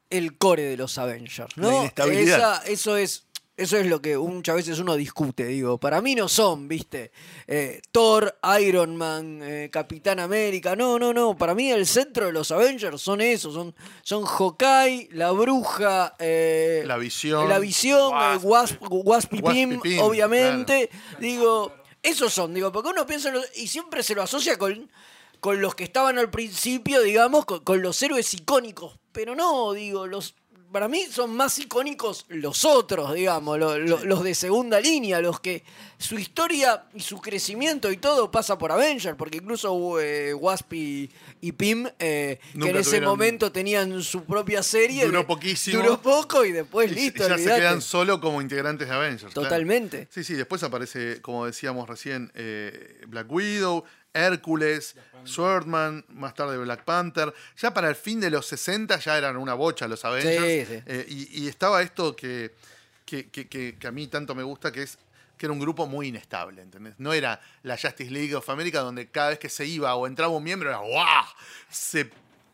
C: el core de los Avengers, ¿no?
B: La inestabilidad.
C: Esa- eso es. Eso es lo que muchas veces uno discute, digo. Para mí no son, ¿viste? Eh, Thor, Iron Man, eh, Capitán América. No, no, no. Para mí el centro de los Avengers son esos. Son, son Hawkeye, la bruja. eh,
B: La Visión.
C: La visión, Wasp, Wasp y Pym, obviamente. Digo, esos son, digo, porque uno piensa en los- y siempre se lo asocia con, con los que estaban al principio, digamos, con, con los héroes icónicos. Pero no, digo, los para mí son más icónicos los otros, digamos, lo- lo- los de segunda línea, los que su historia y su crecimiento y todo pasa por Avenger, porque incluso eh, Wasp y, y Pym, eh, que en ese
B: tuvieron-
C: momento tenían su propia serie.
B: Duró poquísimo.
C: Duró poco y después
B: y
C: listo,
B: ya se quedan solo como integrantes de Avengers. claro.
C: Totalmente.
B: Sí, sí, después aparece, como decíamos recién, eh, Black Widow, Hércules, Swordman, más tarde Black Panther. Ya para el fin de los 60 ya eran una bocha los Avengers.
C: Sí, sí.
B: Eh, y, y estaba esto que, que, que- que- que a mí tanto me gusta, que es que era un grupo muy inestable, ¿entendés? No era la Justice League of America donde cada vez que se iba o entraba un miembro era ¡guau! Se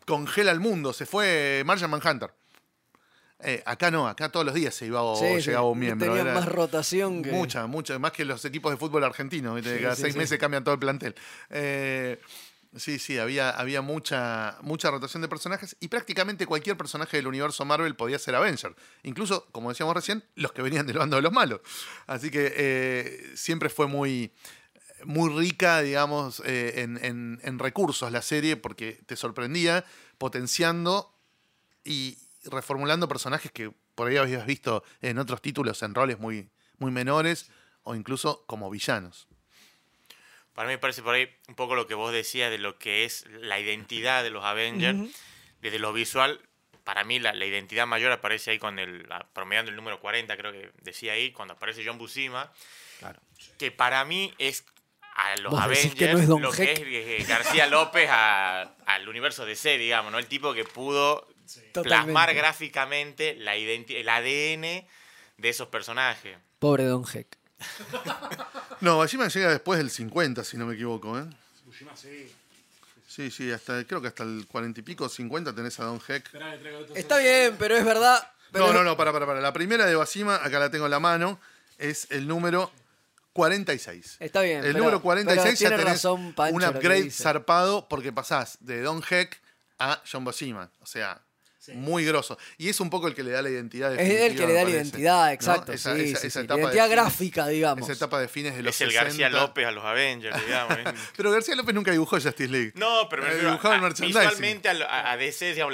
B: congela el mundo, se fue Martian Manhunter. Eh, acá no, acá todos los días se iba o
C: Sí, sí,
B: llegaba un miembro.
C: Tenían
B: era-
C: más rotación que.
B: Mucha, mucha, más que los equipos de fútbol.
C: Sí,
B: cada seis meses cambian todo el plantel. Eh, Sí, sí, había, había mucha, mucha rotación de personajes y prácticamente cualquier personaje del universo Marvel podía ser Avenger. Incluso, como decíamos recién, los que venían del bando de los malos. Así que eh, siempre fue muy, muy rica, digamos, eh, en, en- en recursos la serie porque te sorprendía potenciando y reformulando personajes que por ahí habías visto en otros títulos en roles muy, muy menores o incluso como villanos.
G: Para mí me parece por ahí un poco lo que vos decías de lo que es la identidad de los Avengers. Desde lo visual, para mí la, la identidad mayor aparece ahí con el, promediando el número 40, creo que decía ahí, cuando aparece John Buscema. Que para mí es a los Avengers
C: que no es Don
G: lo que es eh, García López a- al universo DC, digamos, ¿no? El tipo que pudo plasmar
C: Totalmente.
G: gráficamente la el ADN de esos personajes.
C: Pobre Don Heck.
B: No, Bashima llega después del 50, si no me equivoco, ¿eh? Sí, sí, hasta, creo que hasta el 40 y pico, 50 tenés a Don Heck.
C: Está bien, pero es verdad. pero
B: No, no, no, para, para, para. La primera de Bashima, acá la tengo en la mano, es el número 46.
C: Está bien.
B: El
C: pero-
B: número 46
C: pero
B: ya tenés
C: razón, Pancho,
B: un upgrade zarpado porque pasás de Don Heck a John Bashima. O sea, muy grosso. Y es un poco el que le da la identidad
C: Es el que le da la identidad,
B: ¿no?
C: exacto.
B: Esa,
C: sí,
B: esa-
C: sí,
B: esa
C: sí.
B: etapa de
C: Identidad
B: fines-
C: gráfica, digamos.
B: Esa etapa de fines de los
G: Es el
B: 60.
G: García López a los Avengers, digamos. ¿eh?
B: Pero García López nunca dibujó Justice League.
G: No, pero me
B: Eh, dibujaba
G: a-
B: el merchandising.
G: visualmente a, DC, digamos,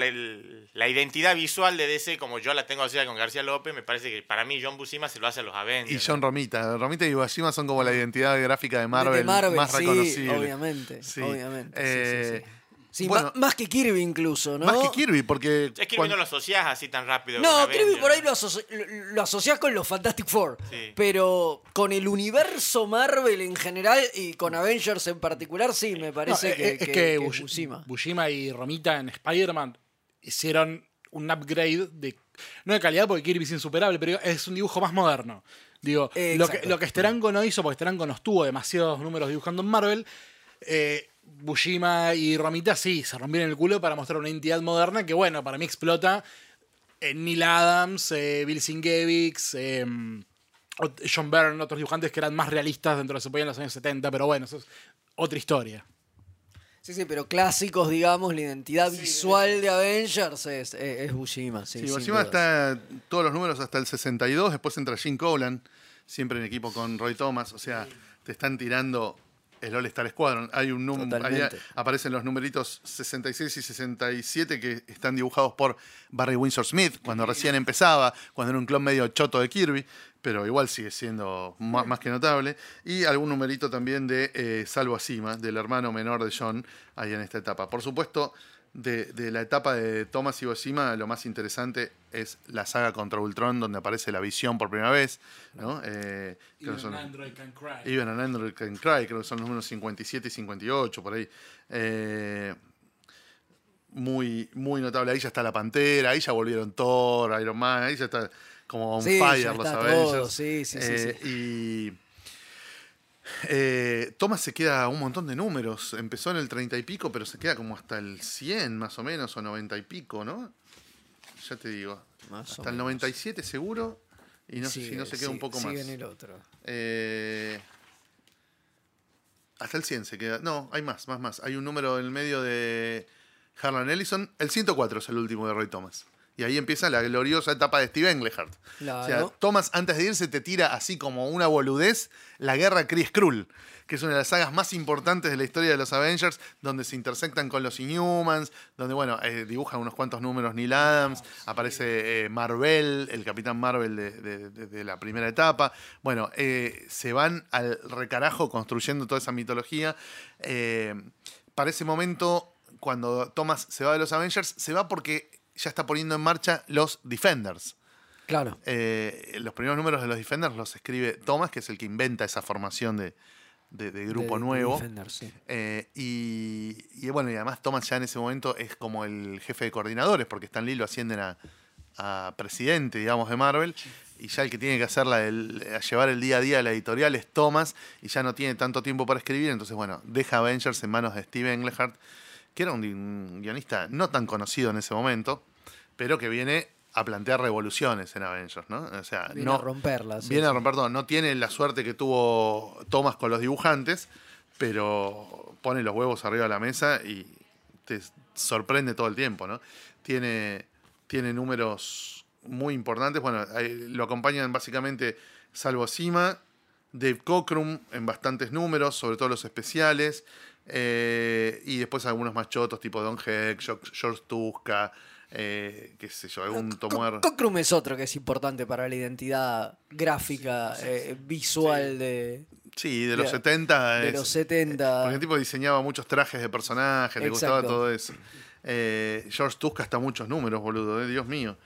G: la, identidad visual de DC, como yo la tengo así con García López, me parece que para mí John Buscema se lo hace a los Avengers.
B: Y
G: ¿no?
B: John Romita. Romita y Bashima son como la identidad gráfica de
C: De-
B: Marvel,
C: de Marvel,
B: más
C: sí,
B: reconocible.
C: obviamente.
B: Sí.
C: obviamente. sí,
B: Eh,
C: sí,
B: bueno,
C: más que Kirby incluso, ¿no?
B: Más que Kirby, porque.
G: Es que
B: cuando-
G: no lo asociás así tan rápido.
C: No, Kirby
G: Avengers,
C: por ahí lo, asoci- lo- asociás con los Fantastic Four.
G: Sí.
C: Pero con el universo Marvel en general y con Avengers en particular, sí, me parece
F: eh,
C: que,
F: es
C: que-
F: que,
C: que
F: Bush-
C: Buscema.
F: Bushima y Romita en Spider-Man hicieron un upgrade de. No de calidad, porque Kirby es insuperable, pero es un dibujo más moderno. Digo,
C: Eh,
F: lo que, lo que Steranko no hizo, porque Steranko no estuvo demasiados números dibujando en Marvel. Eh, Bushima y Romita sí, se rompieron el culo para mostrar una entidad moderna que, bueno, para mí explota en Neil Adams, eh, Bill Sienkiewicz, eh, John Byrne, otros dibujantes que eran más realistas dentro de lo que se podía en los años 70, pero bueno, eso es otra historia.
C: Sí, sí, pero clásicos, digamos, la identidad visual de Avengers es, es, es Buscema. Sí, dudas.
B: está todos los números hasta el 62, después entra Jim Colan, siempre en equipo con Roy Thomas, o sea, te están tirando el All Star Squadron. Hay un número,
C: Totalmente.
B: aparecen los numeritos 66 y 67 que están dibujados por Barry Windsor Smith, cuando recién empezaba, cuando era un clon medio choto de Kirby, pero igual sigue siendo más, que notable. Y algún numerito también de eh, Salvo Asima, del hermano menor de John, ahí en esta etapa. Por supuesto, de, de la etapa de Thomas y Bosima, lo más interesante es la saga contra Ultron, donde aparece la visión por primera vez. ¿no? Eh, creo que son- Even an Android Can Cry, creo que son los números 57 y 58, por ahí. Eh, muy, muy notable. Ahí ya está la Pantera, ahí ya volvieron Thor, Iron Man, ahí ya está como on
C: Sí,
B: fire
C: ya
B: los Avengers.
C: todo, sí, sí, sí,
B: Eh, Y eh, Thomas se queda un montón de números. Empezó en el 30 y pico, pero se queda como hasta el 100 más o menos, o 90 y pico, ¿no? Ya te digo.
C: Más o
B: hasta el
C: menos.
B: 97 seguro. Y no sé si no se queda un poco
C: sigue
B: más.
C: en el otro.
B: Eh, hasta el 100 se queda. No, hay más, más, más. Hay un número en el medio de Harlan Ellison. El 104 es el último de Roy Thomas. Y ahí empieza la gloriosa etapa de Steve Englehart.
C: Claro.
B: O sea, Thomas, antes de irse, te tira así como una boludez la guerra Kree Skrull, que es una de las sagas más importantes de la historia de los Avengers, donde se intersectan con los Inhumans, donde, bueno, eh, dibujan unos cuantos números Neil Adams, aparece eh, Marvel, el Capitán Marvel de, de- de- de la primera etapa. Bueno, eh, se van al recarajo construyendo toda esa mitología. Eh, para ese momento, cuando Thomas se va de los Avengers, se va porque ya está poniendo en marcha los Defenders.
C: Claro.
B: Eh, los primeros números de los Defenders los escribe Thomas, que es el que inventa esa formación de, de- de grupo
C: De-
B: nuevo.
C: Defender, sí.
B: Eh, y, y bueno, y además Thomas ya en ese momento es como el jefe de coordinadores, porque Stan Lee lo ascienden a, a presidente, digamos, de Marvel. Y ya el que tiene que hacer la a llevar el día a día de la editorial es Thomas, y ya no tiene tanto tiempo para escribir. Entonces, bueno, deja Avengers en manos de Steve Englehart, que era un, guionista no tan conocido en ese momento, pero que viene a plantear revoluciones en Avengers, ¿no? O sea,
C: Viene
B: no,
C: a romperla. sí,
B: Viene a romper todo. No tiene la suerte que tuvo Thomas con los dibujantes, pero pone los huevos arriba de la mesa y te sorprende todo el tiempo, ¿no? Tiene, tiene números muy importantes. Bueno, lo acompañan básicamente Salvo Sima, Dave Cockrum en bastantes números, sobre todo los especiales. Eh, y después algunos más chotos, tipo Don Heck, George Tuska, eh, qué sé yo, algún tomuer.
C: Cockrum es otro que es importante para la identidad gráfica, eh, visual de,
B: Sí, de los
C: de-
B: 70.
C: de
B: es-
C: los 70.
B: Porque el tipo diseñaba muchos trajes de personajes, le gustaba todo eso. Eh, George Tuska hasta muchos números, boludo, eh, Dios mío.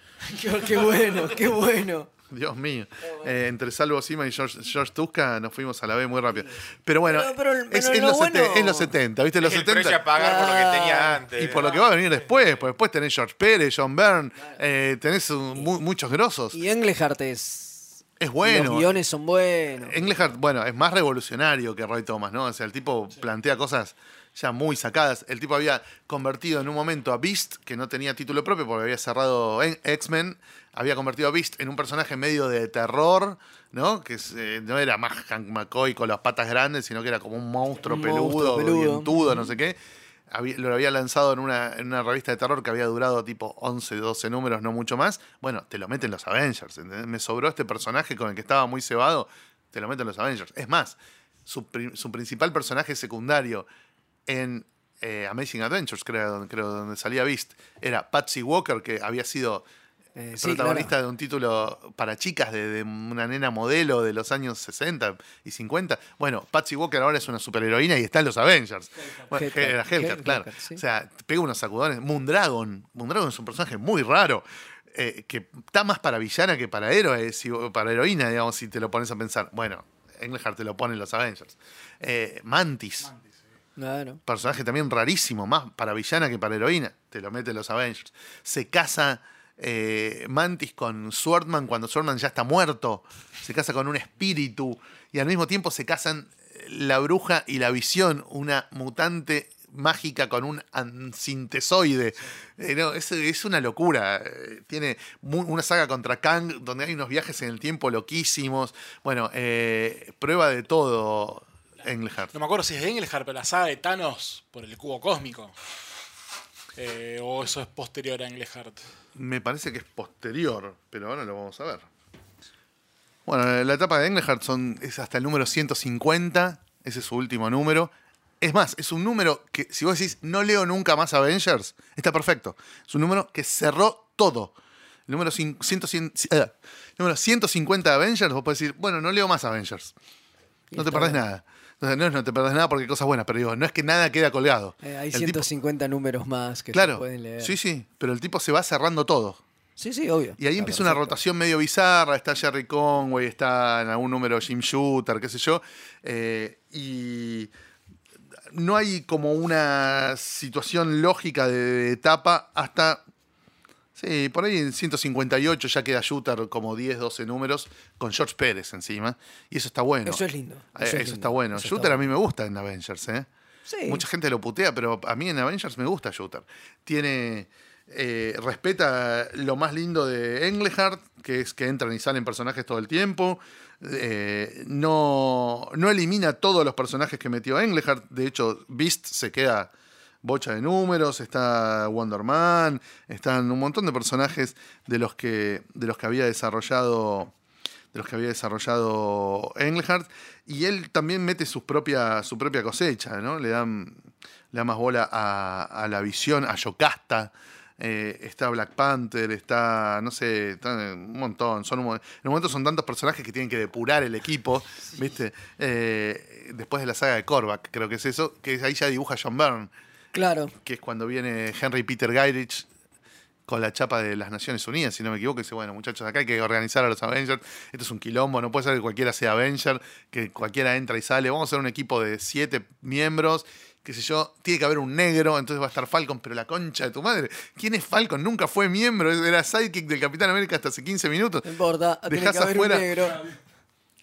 C: qué, qué bueno, qué bueno.
B: Dios mío. Eh, entre Salvo Sima y George, George Tuska nos fuimos a la B muy rápido. Pero bueno,
C: Pero- pero-
B: es,
C: pero
B: es
C: lo
B: los
C: bueno-
B: sete- es los 70, ¿viste? Los
G: el precio a
B: 70.
G: pagar por lo que tenía
C: Claro.
G: antes.
B: Y por lo que va a venir después, pues después tenés George Pérez, John Byrne, eh, tenés un- mu- muchos grosos.
C: Y Englehart es.
B: Es bueno.
C: Los guiones son buenos.
B: Englehart, bueno, es más revolucionario que Roy Thomas, ¿no? O sea, el tipo plantea cosas ya muy sacadas. El tipo había convertido en un momento a Beast, que no tenía título propio porque había cerrado en- X-Men, había convertido a Beast en un personaje medio de terror, ¿no? Que eh, no era más Hank McCoy con las patas grandes, sino que era como un monstruo
C: Un
B: peludo, dientudo, no sé qué. Había- lo había lanzado en una, en una revista de terror que había durado tipo 11, 12 números, no mucho más. Bueno, te lo meten los Avengers. ¿entendés? Me sobró este personaje con el que estaba muy cebado, te lo meten los Avengers. Es más, su, su principal personaje secundario en eh, Amazing Adventures, creo, creo, donde salía Beast, era Patsy Walker, que había sido
C: Eh, sí,
B: protagonista
C: claro.
B: de un título para chicas de, de una nena modelo de los años 60 y 50. Bueno, Patsy Walker ahora es una superheroína y está en los Avengers. Bueno, era Hellcat,
C: Hellcat,
B: claro.
C: sí.
B: O sea, pega unos sacudones. Moondragon. Moondragon es un personaje muy raro. eh, que está más para villana que para héroe, si- para heroína, digamos, si te lo pones a pensar. Bueno, Englehart te lo pone en los Avengers. Eh, Mantis.
C: Claro.
B: Personaje también rarísimo, más para villana que para heroína. Te lo mete en los Avengers. Se casa eh, Mantis con Swordman cuando Swordman ya está muerto. Se casa con un espíritu. Y al mismo tiempo se casan eh, la bruja y la visión, una mutante mágica con un ansintesoide. Eh, no, es, es una locura. Eh, Tiene una saga contra Kang donde hay unos viajes en el tiempo loquísimos. Bueno, eh, prueba de todo Englehart.
F: No me acuerdo si es Engelhardt, pero la saga de Thanos por el cubo cósmico. O eso es posterior a Engelhardt.
B: Me parece que es posterior, pero ahora lo vamos a ver. Bueno, la etapa de Englehart son, es hasta el número 150, ese es su último número. Es más, es un número que, si vos decís, no leo nunca más Avengers, está perfecto. Es un número que cerró todo. El número, cin- 100, 100, eh, número 150 de Avengers, vos podés decir, bueno, no leo más Avengers. No te perdés nada. No, es no te perdés nada porque hay cosas buenas, pero digo, no es que nada queda colgado.
C: Eh, hay
B: El tipo-
C: 150 números más que se pueden leer.
B: sí, sí, pero el tipo se va cerrando todo.
C: sí, sí, obvio.
B: Y ahí
C: Está
B: empieza una rotación medio bizarra. Está Jerry Conway, está en algún número Jim Shooter, qué sé yo. eh, y no hay como una situación lógica de etapa hasta. Sí, por ahí en 158 ya queda Shooter como 10, 12 números con George Pérez encima. Y eso está bueno.
C: Eso es lindo.
B: Eh,
C: Eso,
B: Eso,
C: es lindo,
B: está bueno.
C: eso está
B: Shooter a mí me gusta en Avengers, ¿eh?
C: Sí.
B: Mucha gente lo putea, pero a mí en Avengers me gusta Shooter. Tiene. eh, respeta lo más lindo de Englehart, que es que entran y salen personajes todo el tiempo. Eh, no, no elimina todos los personajes que metió Englehart. De hecho, Beast se queda bocha de números. Está Wonder Man. Están un montón de personajes de los que, de los que había desarrollado de los que había desarrollado Englehart, y él también mete sus propia, su propia cosecha, ¿no? Le dan, le da más bola a, a la visión, a Yocasta, eh, está Black Panther, está, no sé, está un montón, son un, en un momento son tantos personajes que tienen que depurar el equipo, ¿viste? Eh, después de la saga de Korvac, creo que es eso, que ahí ya dibuja John Byrne,
C: Claro.
B: que es cuando viene Henry Peter Gyrich con la chapa de las Naciones Unidas, si no me equivoco, y dice, bueno, muchachos, acá hay que organizar a los Avengers, esto es un quilombo, no puede ser que cualquiera sea Avenger, que cualquiera entra y sale, vamos a ser un equipo de siete miembros, qué sé yo, tiene que haber un negro, entonces va a estar Falcon, pero la concha de tu madre, ¿quién es Falcon? Nunca fue miembro, era sidekick del Capitán América hasta hace 15 minutos.
C: No importa. Tiene
B: Dejás
C: que haber
B: afuera-
C: un negro.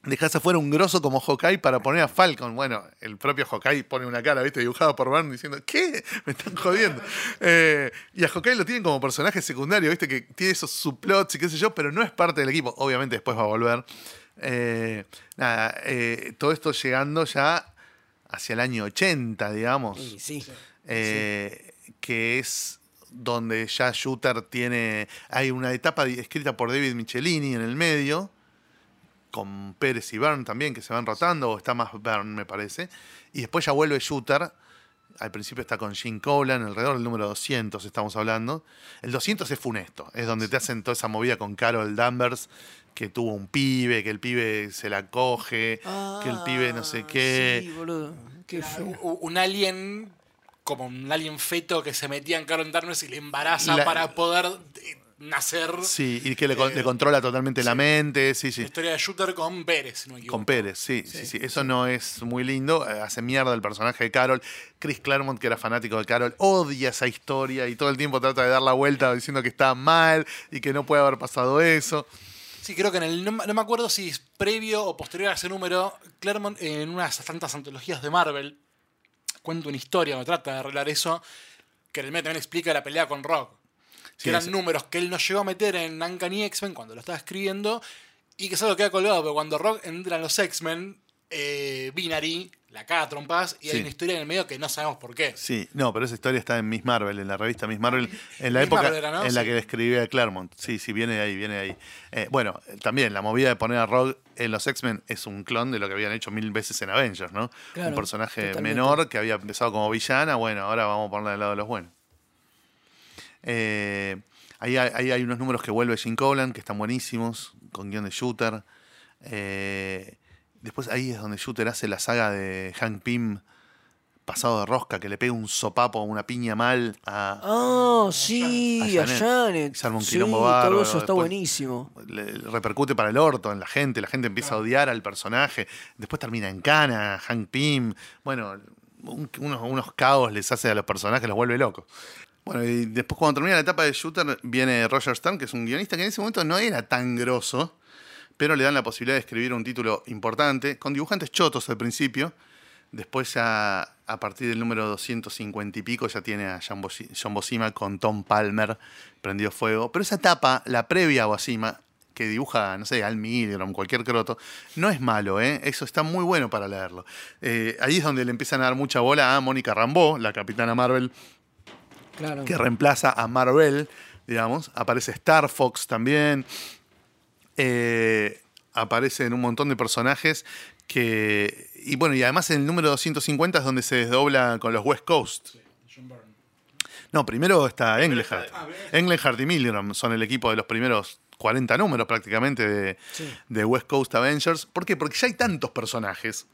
B: Dejás afuera un grosso como Hawkeye para poner a Falcon. Bueno, el propio Hawkeye pone una cara, ¿viste? Dibujada por Byrne diciendo, ¿qué? Me están jodiendo. Eh, y a Hawkeye lo tienen como personaje secundario, ¿viste? Que tiene esos subplots y qué sé yo, pero no es parte del equipo. Obviamente después va a volver. Eh, nada, eh, todo esto llegando ya hacia el año 80, digamos.
C: Sí, sí.
B: eh, que es donde ya Shooter tiene. Hay una etapa escrita por David Michelini en el medio, con Pérez y Byrne también, que se van rotando, o está más Byrne, me parece. Y después ya vuelve Shooter. Al principio está con Gene Colan, alrededor del número 200 estamos hablando. El 200 es funesto, es donde te hacen toda esa movida con Carol Danvers, que tuvo un pibe, que el pibe se la coge, que el pibe no sé
C: Ah,
B: qué.
C: Sí, boludo. Qué
F: Un alien, como un alien feto que se metía en Carol Darkness y le embaraza
B: La-
F: para poder nacer.
B: Sí, y que le,
F: Eh,
B: le controla totalmente la mente, sí, sí.
F: La historia de Shooter con Pérez, si no me equivoco.
B: Con Pérez, sí, sí, sí. Eso no es muy lindo. eh, Hace mierda el personaje de Carol. Chris Claremont, que era fanático de Carol, odia esa historia y todo el tiempo trata de dar la vuelta diciendo que está mal y que no puede haber pasado eso.
F: Sí, creo que en el. No, me- no me acuerdo si es previo o posterior a ese número. Claremont, en unas tantas antologías de Marvel, cuenta una historia, o trata de arreglar eso. Que en el medio también explica la pelea con Rock. Que eran números que él no llegó a meter en Uncanny X-Men cuando lo estaba escribiendo. Y que solo queda colgado, pero cuando Rock entra en los X-Men, eh, Binary la caga a trompas y
B: Sí.
F: hay una historia en el medio que no sabemos por qué.
B: Sí, no, pero esa historia está en Miss Marvel, en la revista Miss Marvel, en la
F: Miss
B: época
F: Marvel era, ¿no?
B: en la que le escribía Claremont. Sí, sí, viene de ahí, viene de ahí. Eh, bueno, también la movida de poner a Rogue en los X-Men es un clon de lo que habían hecho mil veces en Avengers, ¿no?
C: Claro,
B: un personaje
C: totalmente.
B: menor que había empezado como villana, bueno, ahora vamos a ponerla del lado de los buenos. Eh, ahí, hay, ahí hay unos números que vuelve Jim Colan, que están buenísimos, con guion de Shooter. Eh, después ahí es donde Shooter hace la saga de Hank Pym, pasado de rosca, que le pega un sopapo, una piña mal a...
C: Ah, sí,
B: A
C: a
B: Janet.
C: Janet.
B: Un
C: sí,
B: quilombo bárbaro,
C: todo eso está
B: después-
C: buenísimo.
B: le- le repercute para el orto en la gente, la gente empieza a odiar al personaje, después termina en cana, Hank Pym, bueno, un- unos, unos caos les hace a los personajes, los vuelve locos. Bueno, y después cuando termina la etapa de Shooter viene Roger Stern, que es un guionista que en ese momento no era tan grosso, pero le dan la posibilidad de escribir un título importante, con dibujantes chotos al principio, después ya a partir del número 250 y pico ya tiene a John Bosi- John Bosima con Tom Palmer, prendió fuego, pero esa etapa, la previa a Bosima, que dibuja, no sé, Al Milgram, cualquier croto, no es malo, ¿eh? Eso está muy bueno para leerlo. Eh, ahí es donde le empiezan a dar mucha bola a Mónica Rambeau, la capitana Marvel,
C: Claro.
B: que reemplaza a Marvel, digamos. Aparece Star Fox también. Eh, aparecen un montón de personajes que. Y bueno, y además en el número 250 es donde se desdobla con los West Coast. No, primero está Englehart. Englehart y Milgram son el equipo de los primeros 40 números prácticamente de,
C: Sí.
B: de West Coast Avengers. ¿Por qué? Porque ya hay tantos personajes,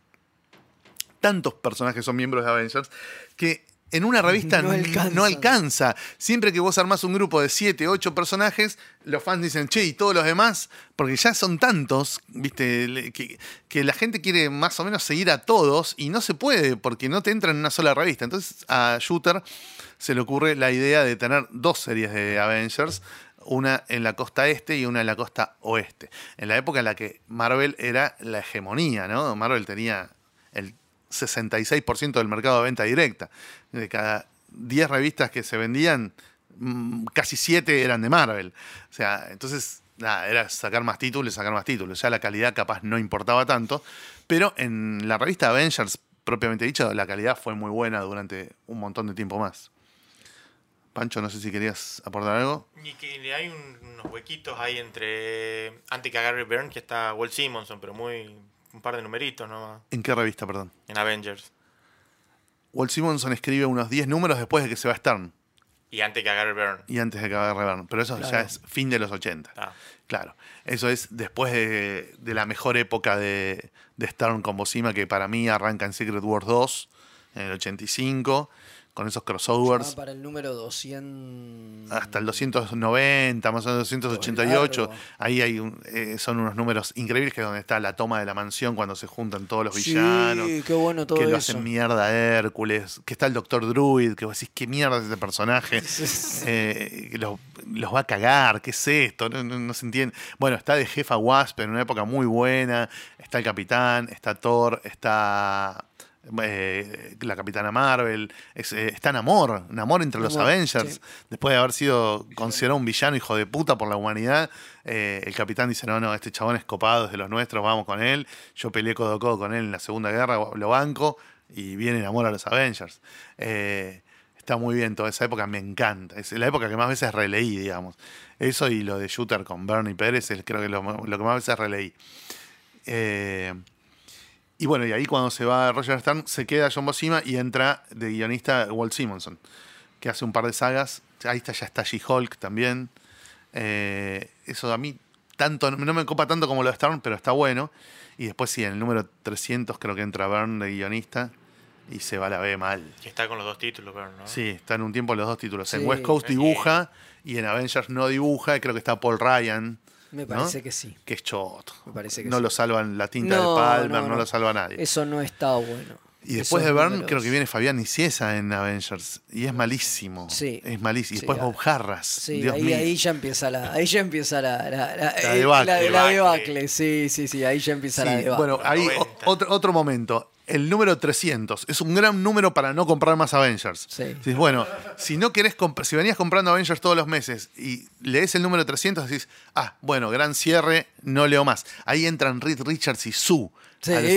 B: tantos personajes son miembros de Avengers, que en una revista
C: No
B: alcanza. Siempre que vos armás un grupo de 7, 8 personajes, los fans dicen, che, ¿y todos los demás? Porque ya son tantos, viste, que, que la gente quiere más o menos seguir a todos y no se puede porque no te entra en una sola revista. Entonces a Shooter se le ocurre la idea de tener dos series de Avengers, una en la costa este y una en la costa oeste. En la época en la que Marvel era la hegemonía, ¿no? Marvel tenía el 66% del mercado de venta directa. De cada 10 revistas que se vendían, mm, casi 7 eran de Marvel. O sea, entonces, nada, era sacar más títulos, sacar más títulos. Ya la calidad capaz no importaba tanto. Pero en la revista Avengers, propiamente dicho, la calidad fue muy buena durante un montón de tiempo más. Pancho, no sé si querías aportar algo.
G: Y que hay un- unos huequitos ahí entre antes que a Gary Byrne, que está Walt Simonson, pero muy un par de numeritos nomás
B: ¿En qué revista, perdón?
G: en Avengers.
B: Walt Simonson escribe unos 10 números después de que se va Stern
G: Y antes que a Gary Byrne.
B: y antes de que acabe Revern. Pero eso ya es fin de los 80.
G: Ah.
B: Claro, eso es después de, de la mejor época de, de Stern con Bosima, que para mí arranca en Secret Wars 2, en el 85, con esos crossovers,
C: para el número 200.
B: hasta el 290, más o menos 288.
C: Largo.
B: Ahí hay un- eh, son unos números increíbles, que es donde está la toma de la mansión cuando se juntan todos los
C: Sí,
B: villanos.
C: qué bueno todo
B: que lo hacen mierda a Hércules, que está el Doctor Druid, que vos decís, qué mierda es ese personaje, Eh, los, los va a cagar, qué es esto, no, no- no se entiende. Bueno, está de jefa Wasp en una época muy buena, está el Capitán, está Thor, está eh, la Capitana Marvel, es, eh, está Namor, Namor entre los
C: Namor,
B: Avengers,
C: sí.
B: después de haber sido considerado un villano hijo de puta por la humanidad, eh, el capitán dice, no, no, este chabón es copado, es de los nuestros, vamos con él, yo peleé codo a codo con él en la Segunda Guerra, lo banco, y viene amor a los Avengers. Eh, está muy bien toda esa época, me encanta. Es la época que más veces releí, digamos. Eso y lo de Shooter con Bernie Pérez es creo que lo, lo que más veces releí. Eh, y bueno, y ahí cuando se va Roger Stern, se queda John Bosima y entra de guionista Walt Simonson, que hace un par de sagas. Ahí está, ya está She-Hulk también. Eh, eso a mí tanto, no me copa tanto como lo de Stern, pero está bueno. Y después sí, en el número 300 creo que entra Byrne de guionista y se va a la B mal.
G: Que está con los dos títulos, no.
B: Sí, está en un tiempo los dos títulos. En. West Coast dibuja y en Avengers no dibuja. y Creo que está Paul Ryan.
C: Me
B: ¿no?
C: parece que sí.
B: Que es choto.
C: Me parece que
B: no
C: sí.
B: lo salvan la tinta
C: No,
B: de Palmer,
C: no,
B: lo salva nadie.
C: Eso no está bueno.
B: y después de Byrne, creo que viene Fabián Niciesa en Avengers. Y es malísimo.
C: Sí.
B: Es malísimo. Y después. Bob Harras.
C: Sí,
B: Dios
C: ahí,
B: mío.
C: ahí ya empieza la, ahí ya empieza la, la, la,
B: La
C: eh,
B: debacle.
G: Debacle.
C: debacle, sí, sí, sí, ahí ya empieza la debacle.
B: bueno, ahí o-
G: 90.
B: otro, otro momento. El número 300 es un gran número para no comprar más Avengers.
C: Sí.
B: Decís, bueno, si no querés si venías comprando Avengers todos los meses y lees el número 300, decís, ah, bueno, gran cierre, no leo más. Ahí entran Reed Richards y Sue.
C: Sí,
B: a los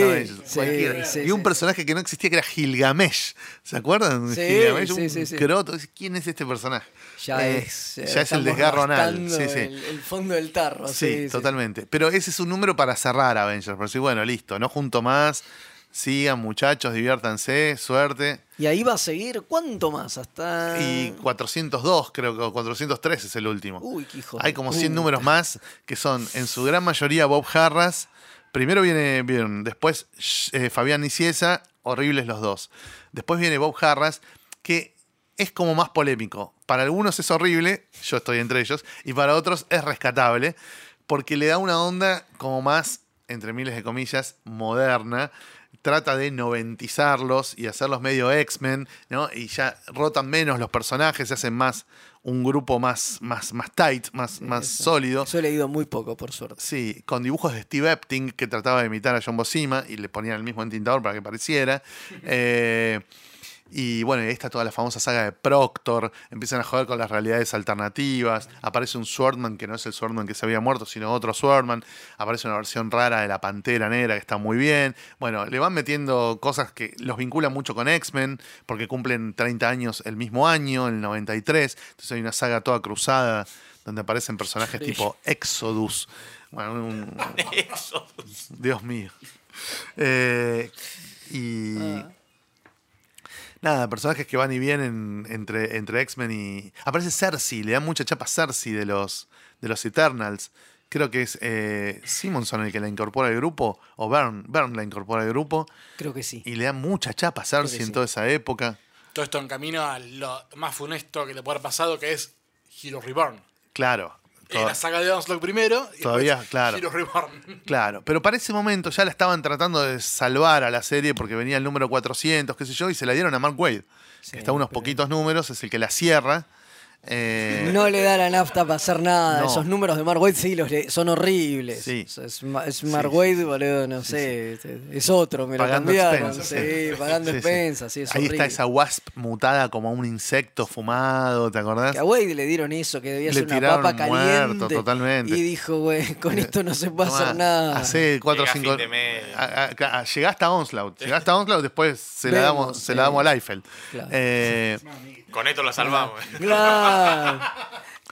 B: Avengers,
C: sí,
B: y un personaje que no existía que era Gilgamesh. ¿Se acuerdan? Gilgamesh, un croto. ¿Quién es este personaje?
C: ya
B: Eh,
C: es. eh,
B: ya es el desgarro anal.
C: El, el fondo del tarro.
B: Sí. totalmente. Pero ese es un número para cerrar Avengers. Por decir, bueno, listo, no junto más. Sigan, muchachos, diviértanse, suerte.
C: Y ahí va a seguir, ¿cuánto más? Hasta.
B: Y 402, creo que o 403 es el último.
C: Uy, qué hijo
B: Hay como 100
C: puta.
B: números más que son en su gran mayoría Bob Harras. Primero viene, bien, después eh, Fabián Niciesa, horribles los dos. Después viene Bob Harras, que es como más polémico. Para algunos es horrible, yo estoy entre ellos, y para otros es rescatable, porque le da una onda como más, entre miles de comillas, moderna. Trata de noventizarlos y hacerlos medio X-Men, ¿no? Y ya rotan menos los personajes, se hacen más un grupo más, más, más tight, más, más sólido.
C: Eso he leído muy poco, por suerte.
B: Sí, con dibujos de Steve Epting que trataba de imitar a John Bosima y le ponían el mismo entintador para que pareciera. Eh, y bueno, ahí está toda la famosa saga de Proctor. Empiezan a joder con las realidades alternativas. Aparece un Swordman que no es el Swordman que se había muerto, sino otro Swordman. Aparece una versión rara de la Pantera Negra que está muy bien. Bueno, le van metiendo cosas que los vinculan mucho con X-Men, porque cumplen 30 años el mismo año, el 93. Entonces hay una saga toda cruzada donde aparecen personajes tipo Exodus. Bueno, un-
G: Exodus.
B: Dios mío. Eh, y.
C: Ah.
B: Nada, personajes que van y vienen entre, entre X-Men y. Aparece Cersei, le dan mucha chapa a Cersei de los, de los Eternals. Creo que es eh, Simonson el que la incorpora al grupo, o Byrne, Byrne la incorpora al grupo,
C: Creo que sí.
B: y le dan mucha chapa a Cersei en
C: sí.
B: toda esa época.
F: Todo esto en camino a lo más funesto que le puede haber pasado, que es Hero Reborn.
B: Claro.
F: Eh, la saga de Onslaught primero. Y
B: Todavía, claro.
F: Hero Reborn.
B: Claro, pero para ese momento ya la estaban tratando de salvar a la serie porque venía el número 400, qué sé yo, y se la dieron a Mark Wade. que está a unos
C: pero-
B: poquitos números, es el que la cierra. Eh,
C: No le da la nafta para hacer nada.
B: No.
C: Esos números de Mark Wade sí, los le- son horribles.
B: Sí.
C: O sea, es, es Mark
B: Sí,
C: Wade, boludo, no sé. es- Es otro, me
B: Pagando
C: lo cambiaron.
B: expensas,
C: Sí, pagando expensas, sí, es
B: Ahí
C: horrible.
B: está esa wasp mutada como un insecto fumado, ¿te acordás?
C: Que a Wade le dieron eso, que debía
B: Le
C: ser una
B: tiraron
C: papa
B: muerto,
C: caliente.
B: totalmente.
C: Y dijo, güey, con esto no se puede
B: Tomá,
C: hacer nada.
B: Hace 4 o
G: Llega a
B: 5.
G: fin de mes.
B: Llegaste a Onslaught. Llegaste a Onslaught, después se la damos, se la damos a Liefeld.
C: Claro.
B: Eh,
G: Con esto lo salvamos.
C: Claro.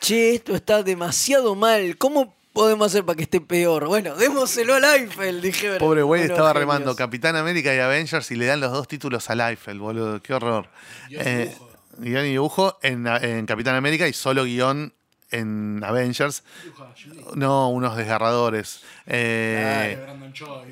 C: Che, esto está demasiado mal. ¿Cómo podemos hacer para que esté peor? Bueno, démoselo a Leifeld, dijeron.
B: pobre güey estaba
C: genios.
B: remando Capitán América y Avengers y le dan los dos títulos a Liefeld, boludo. Qué horror. Eh, guion y dibujo en, en Capitán América y solo guion en Avengers. No, unos desgarradores. Eh,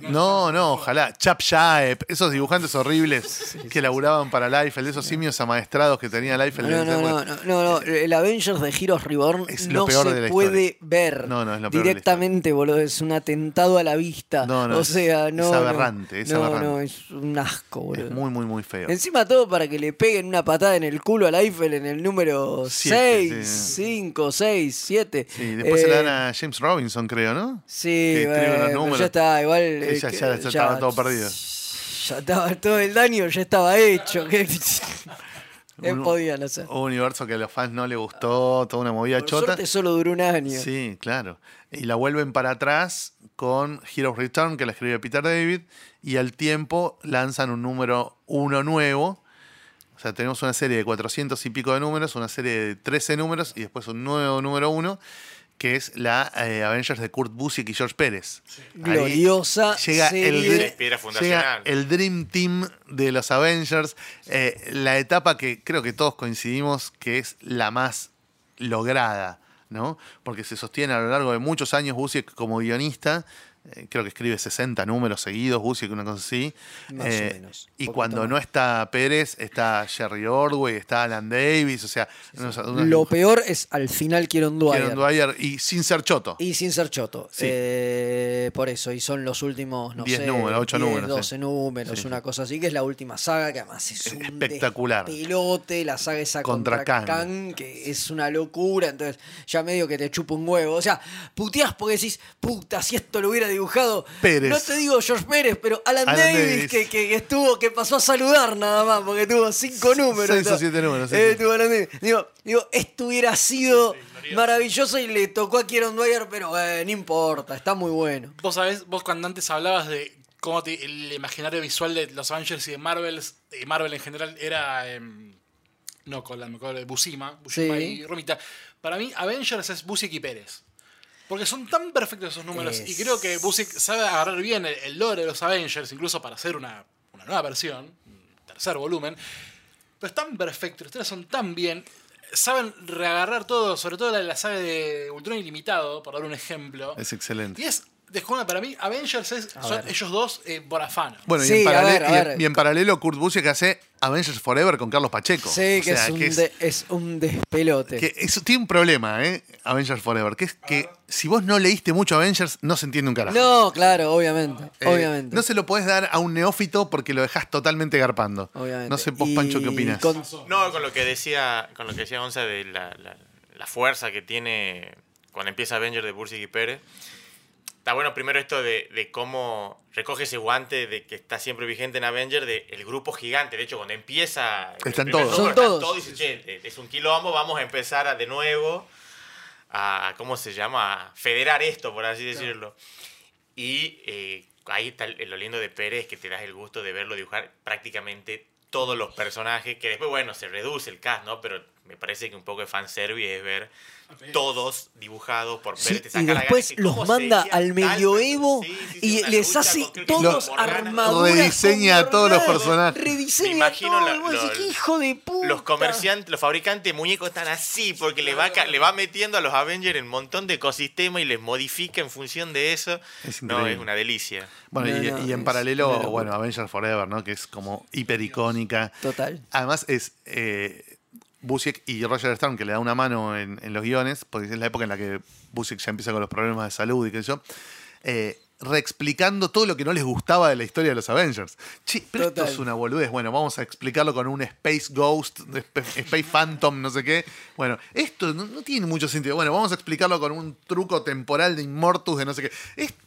B: No, no, ojalá. Chap Shaep, esos dibujantes horribles que laburaban para Liefeld, esos simios amaestrados que tenía Liefeld.
C: No, no, no, no, no, no, el Avengers de Heroes Reborn
B: Es lo
C: no
B: peor
C: se
B: de la
C: puede
B: historia.
C: ver
B: No, no, es lo peor de la
C: directamente, boludo, es un atentado a la vista.
B: No, no,
C: o
B: es-
C: sea,
B: es
C: no. no.
B: aberrante, es
C: no,
B: aberrante.
C: no, es un asco, boludo.
B: Es muy, muy, muy feo.
C: Encima todo para que le peguen una patada en el culo a Eiffel en el número
B: Siete,
C: 6,
B: sí.
C: 5, 6, 7.
B: Sí, después se la dan a James Robinson, creo, ¿no?
C: Sí,
B: que
C: bueno,
B: números.
C: ya está, igual.
B: Que
C: eh,
B: ya-
C: que-
B: ya- ya estaba todo perdido.
C: Ya estaba todo el daño, ya estaba hecho. ¿Qué, ¿Qué
B: Uno-
C: podían hacer?
B: Un universo que a los fans no le gustó, toda una movida
C: Por
B: chota.
C: suerte solo duró un año.
B: Sí, claro. Y la vuelven para atrás con Heroes Return, que la escribe Peter David, y al tiempo lanzan un número uno nuevo. O sea, tenemos una serie de 400 y pico de números, una serie de 13 números y después un nuevo número uno, que es la eh, Avengers de Kurt Busiek y George Pérez.
C: Gloriosa
B: llega
C: serie.
B: el,
G: Piedra
B: llega
G: fundacional.
B: el Dream Team de los Avengers, eh, la etapa que creo que todos coincidimos que es la más lograda, ¿no? Porque se sostiene a lo largo de muchos años Busiek como guionista. Eh, creo que escribe 60 números seguidos, Busiek, una cosa así.
C: Más o
B: Eh,
C: menos,
B: Y cuando
C: más.
B: no está Pérez, está Jerry Ordway, está Alan Davis, o sea, unos- unos
C: Lo peor es al final Kieron Dwyer.
B: Kieron Dwyer, y sin ser choto.
C: Y sin ser choto.
B: Sí.
C: Eh, por eso, y son los últimos, no
B: 10
C: sé,
B: números, ocho
C: 10,
B: números,
C: 12
B: sí.
C: números, una cosa así, que es la última saga, que además es,
B: Es
C: un
B: espectacular.
C: pelote, la saga esa
B: Contra
C: contra.
B: Kang,
C: que es una locura, entonces ya medio que te chupa un huevo. O sea, puteás porque decís, puta, si esto lo hubiera dibujado,
B: Pérez.
C: no te digo George Pérez, pero Alan,
B: Alan
C: Davis,
B: Davis.
C: Que, que estuvo, que pasó a saludar nada más, porque tuvo cinco números.
B: seis o siete números, sí,
C: Eh,
B: sí.
C: tuvo Alan Davis. Digo, digo, esto hubiera sido maravilloso y le tocó a Kieron Dwyer, pero eh, no importa, está muy bueno.
F: Vos sabés, vos cuando antes hablabas de cómo te- el imaginario visual de los Avengers y de Marvel, y Marvel en general era. em, no, con la me acuerdo de Busima, Busima
C: Sí.
F: y Romita. Para mí, Avengers es Busiek y Pérez. Porque son tan perfectos esos números.
C: Es-
F: Y creo que Busiek sabe agarrar bien el, el lore de los Avengers, incluso para hacer una, una nueva versión, un tercer volumen. Pero es tan perfecto, los tres son tan bien. Saben reagarrar todo, sobre todo la, la saga de Ultron Ilimitado, por dar un ejemplo.
B: Es excelente.
F: Y es, descubra, para mí, Avengers es, son ellos dos eh, Borafano.
B: Bueno, y, en
C: a
B: paralelo,
C: ver, a ver.
B: y en paralelo Kurt Busiek hace Avengers Forever con Carlos Pacheco.
C: Sí,
B: O
C: que,
B: sea,
C: es, un
B: que es-
C: de- es un despelote.
B: que eso tiene un problema, ¿eh? Avengers Forever, que es que si vos no leíste mucho Avengers, no se entiende un carajo.
C: No, claro, obviamente.
B: Eh,
C: obviamente.
B: No se lo podés dar a un neófito porque lo dejás totalmente garpando.
C: obviamente.
B: No sé vos,
C: Y
B: Pancho, qué opinas.
C: con-
G: No, con lo que decía, con lo que decía Gonza de la, la- la fuerza que tiene cuando empieza Avenger de Bursig y Pérez. Está bueno primero esto de, de cómo recoge ese guante de que está siempre vigente en Avenger, de el grupo gigante. De hecho, cuando empieza.
B: Están todos.
G: número,
C: Son
G: están
C: todos.
G: y dice, "Che, es un quilombo, vamos a empezar a- de nuevo a, ¿cómo se llama? A federar esto, por así decirlo. Y eh, ahí está el- lo lindo de Pérez, que te das el gusto de verlo dibujar prácticamente todos los personajes, que después, bueno, se reduce el cast, ¿no? Pero me parece que un poco de fanservice es ver todos dibujados por
C: Sí,
G: Pérez.
C: y
G: gana
C: después
G: de
C: los manda al medioevo
G: persona. Sí, sí, sí,
C: y les hace todos armaduras.
B: Rediseña a todos los personajes.
C: Rediseña
G: Me imagino
C: todo.
G: la-
C: y vos decís,
G: los-
C: "Qué hijo de puta.
G: Los comerciantes, los fabricantes de muñecos están así porque le va, le va metiendo a los Avengers un montón de ecosistemas y les modifica en función de eso.
B: Es
G: no, es una delicia.
B: Bueno,
C: No,
B: y,
C: no,
B: y en
C: es
B: paralelo, bueno, Avengers Forever, ¿no? Que es como hiper icónica.
C: Total.
B: Además es eh, Busiek y Roger Stern que le da una mano en, en los guiones, porque es la época en la que Busiek ya empieza con los problemas de salud y qué sé yo, eh, reexplicando todo lo que no les gustaba de la historia de los Avengers. Che, pero
C: Total.
B: esto es una boludez. Bueno, vamos a explicarlo con un Space Ghost, Sp- Space Phantom, no sé qué. Bueno, esto no, no tiene mucho sentido. Bueno, vamos a explicarlo con un truco temporal de Immortus de no sé qué.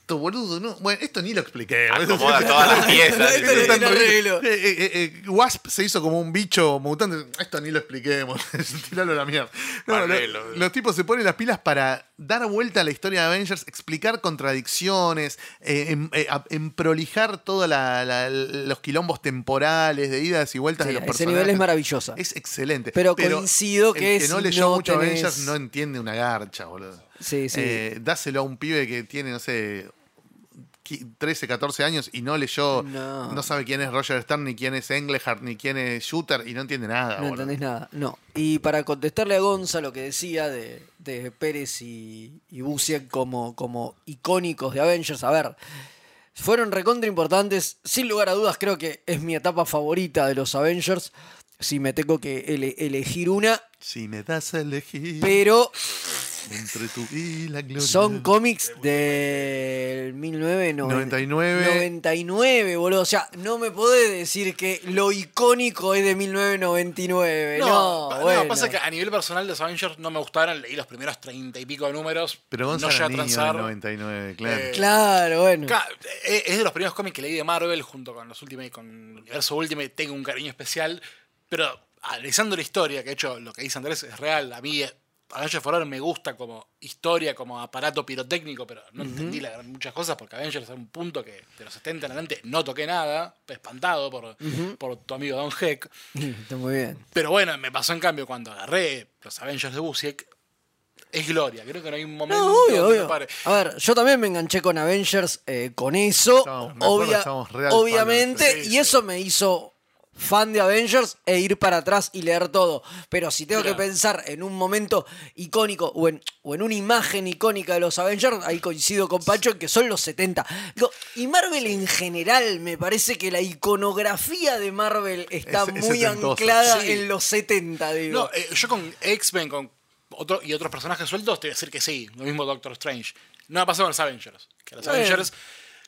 B: Esto, boludo, no. Bueno, esto ni lo expliqué.
G: Acomoda todas las piezas.
C: Esto no tiene arreglo.
B: Eh, eh, eh, Wasp se hizo como un bicho mutante. Esto ni lo expliquemos. Tiralo a la mierda. No,
G: Arreglo.
B: lo- los tipos se ponen las pilas para dar vuelta a la historia de Avengers, explicar contradicciones, eh, em- eh, a- en, prolijar todos los quilombos temporales, de idas y vueltas
C: Sí,
B: de los
C: ese
B: personajes.
C: nivel es maravillosa.
B: Es excelente.
C: Pero coincido
B: el
C: que
B: que no leyó
C: no
B: mucho
C: tenés-
B: Avengers no entiende una garcha, boludo.
C: Sí, sí.
B: Eh, dáselo a un pibe que tiene, no sé, qui- 13, 14 años y no leyó,
C: No.
B: no, sabe quién es Roger Stern, ni quién es Englehart, ni quién es Shooter y no entiende nada.
C: No
B: boludo.
C: entendés nada. No. Y para contestarle a Gonza lo que decía de, de Pérez y, y Busiek como, como icónicos de Avengers, a ver, fueron recontra importantes. Sin lugar a dudas, creo que es mi etapa favorita de los Avengers. Si me tengo que ele- elegir una,
B: Si me das a elegir
C: pero
B: entre tú y la gloria.
C: son cómics del 1999. 99, boludo. O sea, no me podés decir que lo icónico es de 1999. No,
F: pa-
C: bueno.
F: pasa que a nivel personal los Avengers no me gustaron, leí los primeros treinta y pico de números.
B: Pero
F: no
B: Gonzalo
F: llegué a
B: niño del
F: transar.
B: 99, claro.
F: Eh,
C: Claro, bueno.
F: Eh, Es de los primeros cómics que leí de Marvel junto con los Ultimate, con el universo Ultimate, tengo un cariño especial, pero analizando la historia, que de hecho lo que dice Andrés es real, a mí Avengers Forever me gusta como historia, como aparato pirotécnico, pero no entendí la gran- muchas cosas porque Avengers es un punto que de los 70 en adelante no toqué nada, espantado por, por tu amigo Don Heck.
C: Está muy bien.
F: Pero bueno, me pasó en cambio cuando agarré los Avengers de Busiek, es gloria. Creo que no hay un momento
C: No, obvio,
F: donde me
C: obvio.
F: pare.
C: A ver, yo también me enganché con Avengers eh, con eso.
B: Acuerdo,
C: obvia- obviamente.
F: Sí,
C: y
F: sí.
C: eso me hizo fan de Avengers e ir para atrás y leer todo. Pero si tengo que pensar en un momento icónico o en, o en una imagen icónica de los Avengers, ahí coincido con Pacho en que son los 70. Digo, y Marvel en general, me parece que la iconografía de Marvel está
B: Es- es
C: muy
B: setentosa.
C: anclada
F: Sí.
C: en los 70, digo.
F: No, eh, yo con X-Men con otro, y otros personajes sueltos, te voy a decir que sí. Lo mismo Doctor Strange. No ha pasado con los Avengers. Que los
C: Bueno.
F: Avengers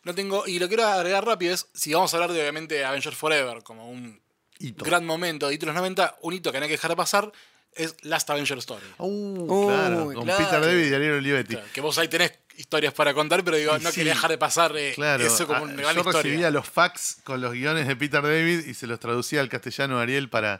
F: no tengo. Y lo quiero agregar rápido es: si vamos a hablar de obviamente Avengers Forever como un
B: Hito.
F: gran momento de hito de los 90, un hito que no hay que dejar de pasar es Last Avenger Story.
B: Uh, claro, con
C: claro.
B: Peter David y Ariel Olivetti.
F: Claro, que vos ahí tenés historias para contar, pero digo,
B: Y
F: no
B: sí,
F: quería dejar de pasar eh,
B: Claro,
F: eso como
B: ah,
F: una gran
B: yo
F: historia.
B: recibía los fax con los guiones de Peter David y se los traducía al castellano a Ariel para,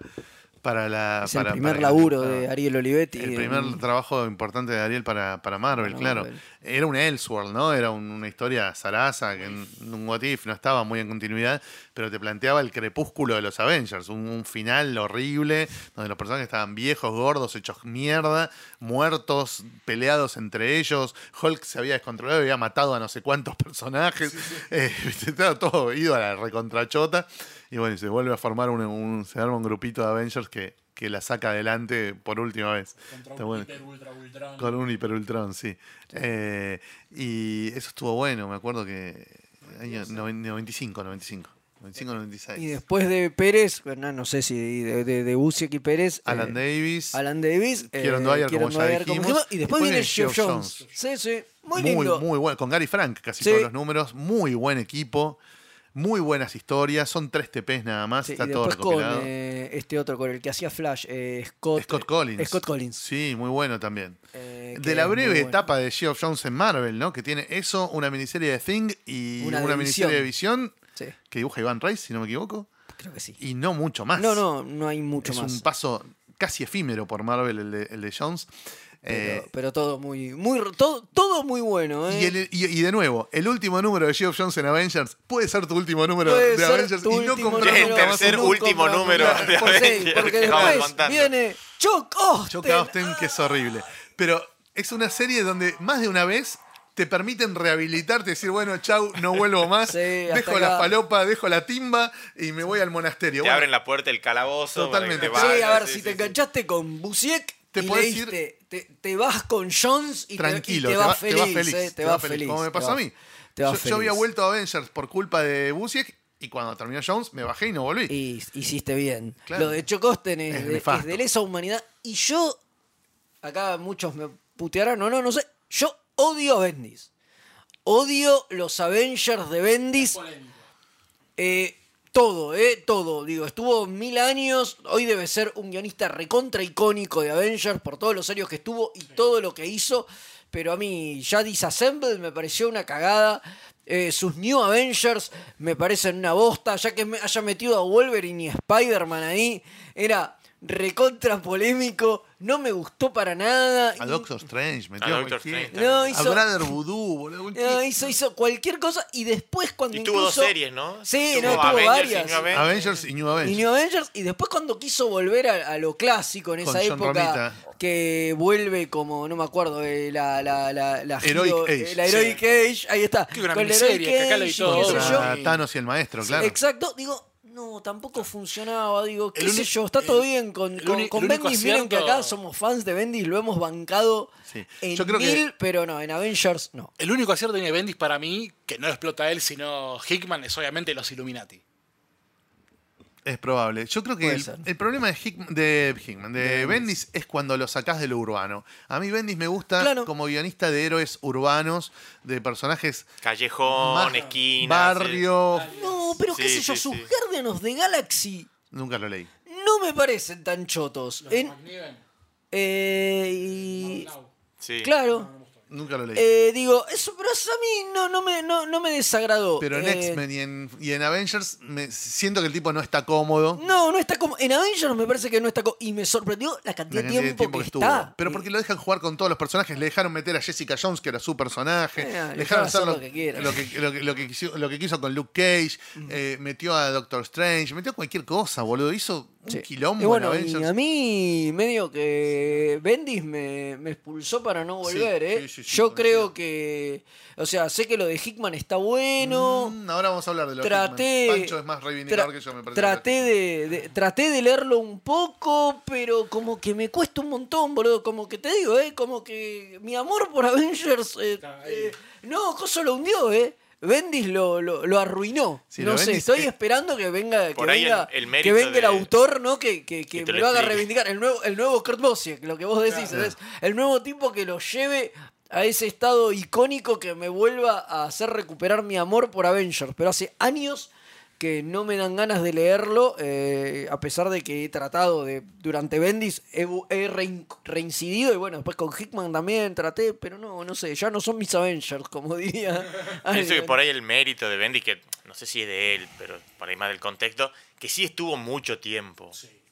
B: para la.
C: es
B: para-
C: el primer
B: para-
C: laburo de Ariel Olivetti.
B: El
C: en-
B: primer trabajo importante de Ariel para, para Marvel, claro. Era un Elseworld, ¿no? Era un- una historia zaraza, que en un What If no estaba muy en continuidad, pero te planteaba el crepúsculo de los Avengers, un, un final horrible, donde los personajes estaban viejos, gordos, hechos mierda, muertos, peleados entre ellos. Hulk se había descontrolado y había matado a no sé cuántos personajes. Eh, viste, estaba todo ido a la recontrachota. Y bueno, y se vuelve a formar un, un- se arma un grupito de Avengers que, que la saca adelante por última vez. Está bueno. Con un hiper ultrón, sí. Eh, y eso estuvo bueno, me acuerdo que. Año 95, 95. 95, 96.
C: Y después de Pérez, bueno, no sé si de, de, de Busiek y Pérez.
B: Alan
C: eh,
B: Davis.
C: Alan Davis. eh,
B: Kieron Dwyer, como ya
C: Dwyer,
B: dijimos,
C: Y después viene Geoff Jones.
B: Jones.
C: Sí, sí. Muy
B: muy,
C: lindo.
B: muy bueno. Con Gary Frank, casi
C: Sí.
B: todos los números. Muy buen equipo. Muy buenas historias. Son tres TPs nada más.
C: Sí,
B: está
C: y
B: todo
C: después con
B: recopilado.
C: eh, este otro, con el que hacía Flash, eh, Scott,
B: Scott Collins.
C: Scott Collins.
B: Sí, muy bueno también.
C: Eh,
B: de la
C: es
B: breve
C: bueno.
B: etapa de Geoff Jones en Marvel, ¿no? Que tiene eso, una miniserie de Thing y
C: Una
B: miniserie de Visión
C: Sí,
B: que dibuja Iván Rice, si no me equivoco.
C: creo que sí.
B: Y no mucho más.
C: No, no, no hay mucho
B: es
C: más.
B: un paso casi efímero por Marvel el de, el de Jones.
C: Pero,
B: Eh,
C: pero todo muy, muy, todo, todo muy bueno, ¿eh?
B: y, el- y- y de nuevo, el último número de Geoff Jones en Avengers puede ser tu último número
C: Puede
B: de
C: ser
B: Avengers
C: tu
B: y no
C: último
B: comprar
G: Es el tercer último número de Avengers
C: porque después viene Chuck Austin.
B: Chuck Austin, que es horrible. Pero es una serie donde más de una vez te permiten rehabilitarte y decir, bueno, chau, no vuelvo más.
C: Sí,
B: dejo la
C: acá.
B: falopa, dejo la timba y me voy al monasterio.
G: Te
B: Bueno,
G: abren la puerta del calabozo.
B: Totalmente.
G: te
B: Sí,
G: vayas,
C: a ver,
G: sí,
C: si
G: sí,
C: te
G: sí.
C: enganchaste con Busiek
B: Te
C: y leíste, te, te vas con Jones y te- y te,
B: te,
C: vas
B: va-
C: feliz,
B: te vas feliz.
C: eh, te vas feliz.
B: Como me pasó
C: vas-
B: a mí.
C: Te vas
B: yo, yo había vuelto a Avengers por culpa de Busiek y cuando terminó Jones me bajé y no volví.
C: Y hiciste bien.
B: Claro.
C: Lo de Chocosten es,
B: Es
C: de,
B: nefasto.
C: es de lesa humanidad. Y yo, acá muchos me putearán o no, no sé. Yo odio a Bendis. Odio los Avengers de Bendis. Eh, todo, eh, todo. Digo, estuvo mil años. Hoy debe ser un guionista recontra icónico de Avengers por todos los años que estuvo y todo lo que hizo. Pero a mí, ya Disassembled me pareció una cagada. Eh, sus New Avengers me parecen una bosta. Ya que me haya metido a Wolverine y Spider-Man ahí, era recontra polémico. No me gustó para nada.
B: A Doctor Strange, metió
G: A Doctor. Strange
C: No,
B: A
C: hizo-
B: Brother Voodoo, boludo.
C: no, hizo, hizo cualquier cosa y después cuando
G: Y tuvo dos series, ¿no?
C: Sí,
G: Tuvo
C: no, tuvo
G: Avengers y
C: varias.
G: New Avengers.
B: Avengers y New
C: Y
B: Avengers.
C: New Avengers, y después cuando quiso volver a, a lo clásico en
B: Con
C: esa
B: John
C: época,
B: Romita.
C: que vuelve como, no me acuerdo, eh, la, la, la, la
B: Heroic
C: Hero-
B: Age.
C: eh, la Heroic Age, ahí está.
F: Que una
C: Con la
F: miniserie,
C: Heroic
F: que acá lo
C: Age, qué.
B: Contra Thanos y el maestro, claro.
C: Exacto, digo, no, tampoco funcionaba, digo, qué
F: El
C: sé yo, está todo bien con, con, Bendis, miren que acá somos fans de Bendis, lo hemos bancado
B: Sí.
C: en
B: Yo creo que-
C: mil, pero no, en Avengers no.
F: El único acierto que tiene Bendis para mí, que no lo explota él, sino Hickman, es obviamente los Illuminati.
B: Es probable. Yo creo que el, problema de Hickman, de, Hickman, de Bendis es cuando lo sacás de lo urbano. A mí Bendis me gusta
C: Claro.
B: como guionista de héroes urbanos, de personajes
G: Callejón, esquina.
B: barrio.
C: No, pero qué sé yo,
G: sí,
C: sus of the Galaxy
B: Nunca lo leí.
C: no me parecen tan chotos. En- eh, y-
G: Sí.
C: claro.
B: Nunca lo leí.
C: Eh, digo, eso, pero eso a mí no, no, me, no, no me desagradó.
B: Pero en
C: Eh,
B: X-Men y en, y en Avengers me, siento que el tipo no está cómodo.
C: No, no está como. En Avengers me parece que no está como. Y me sorprendió la cantidad, de tiempo, que,
B: estuvo.
C: está.
B: Pero porque lo dejan jugar con todos los personajes. Le dejaron meter a Jessica Jones, que era su personaje.
C: Eh,
B: le dejaron hacer
C: hacer
B: lo,
C: lo que quiera.
B: lo que, lo que- lo que quiso, lo que quiso con Luke Cage. eh, metió a Doctor Strange. Metió cualquier cosa, boludo. Hizo un
C: Sí.
B: quilombo
C: Y bueno,
B: en
C: y a mí medio que Bendis me, me expulsó para no
B: Sí,
C: volver, ¿eh?
B: sí, sí, sí,
C: Yo
B: coincido.
C: creo que, o sea, sé que lo de Hickman está bueno.
B: Mm, ahora vamos a hablar de lo
C: traté,
B: Hickman. Pancho es más reivindicador que yo, me parece.
C: traté de, de- traté de leerlo un poco, pero como que me cuesta un montón, boludo. Como que te digo, ¿eh? Como que mi amor por Avengers, eh, eh, no, Coso lo hundió, ¿eh? Bendis lo, lo, lo arruinó.
B: Sí,
C: no
B: lo
C: sé,
B: Bendis,
C: estoy esperando que venga, que
G: el-
C: venga,
G: el
C: que venga el autor, ¿no? Que, que, que me
G: lo
C: lo haga reivindicar. El nuevo, el nuevo Kurt Busiek, lo que vos decís. ¿entendés? El nuevo tipo que lo lleve a ese estado icónico que me vuelva a hacer recuperar mi amor por Avengers. Pero hace años que no me dan ganas de leerlo, eh, a pesar de que he tratado de, durante Bendis, he, rein- reincidido y bueno, después con Hickman también traté, pero no, no sé, ya no son mis Avengers, como diría.
G: Pienso que por ahí el mérito de Bendy, que no sé si es de él, pero por ahí más del contexto, que sí estuvo mucho tiempo.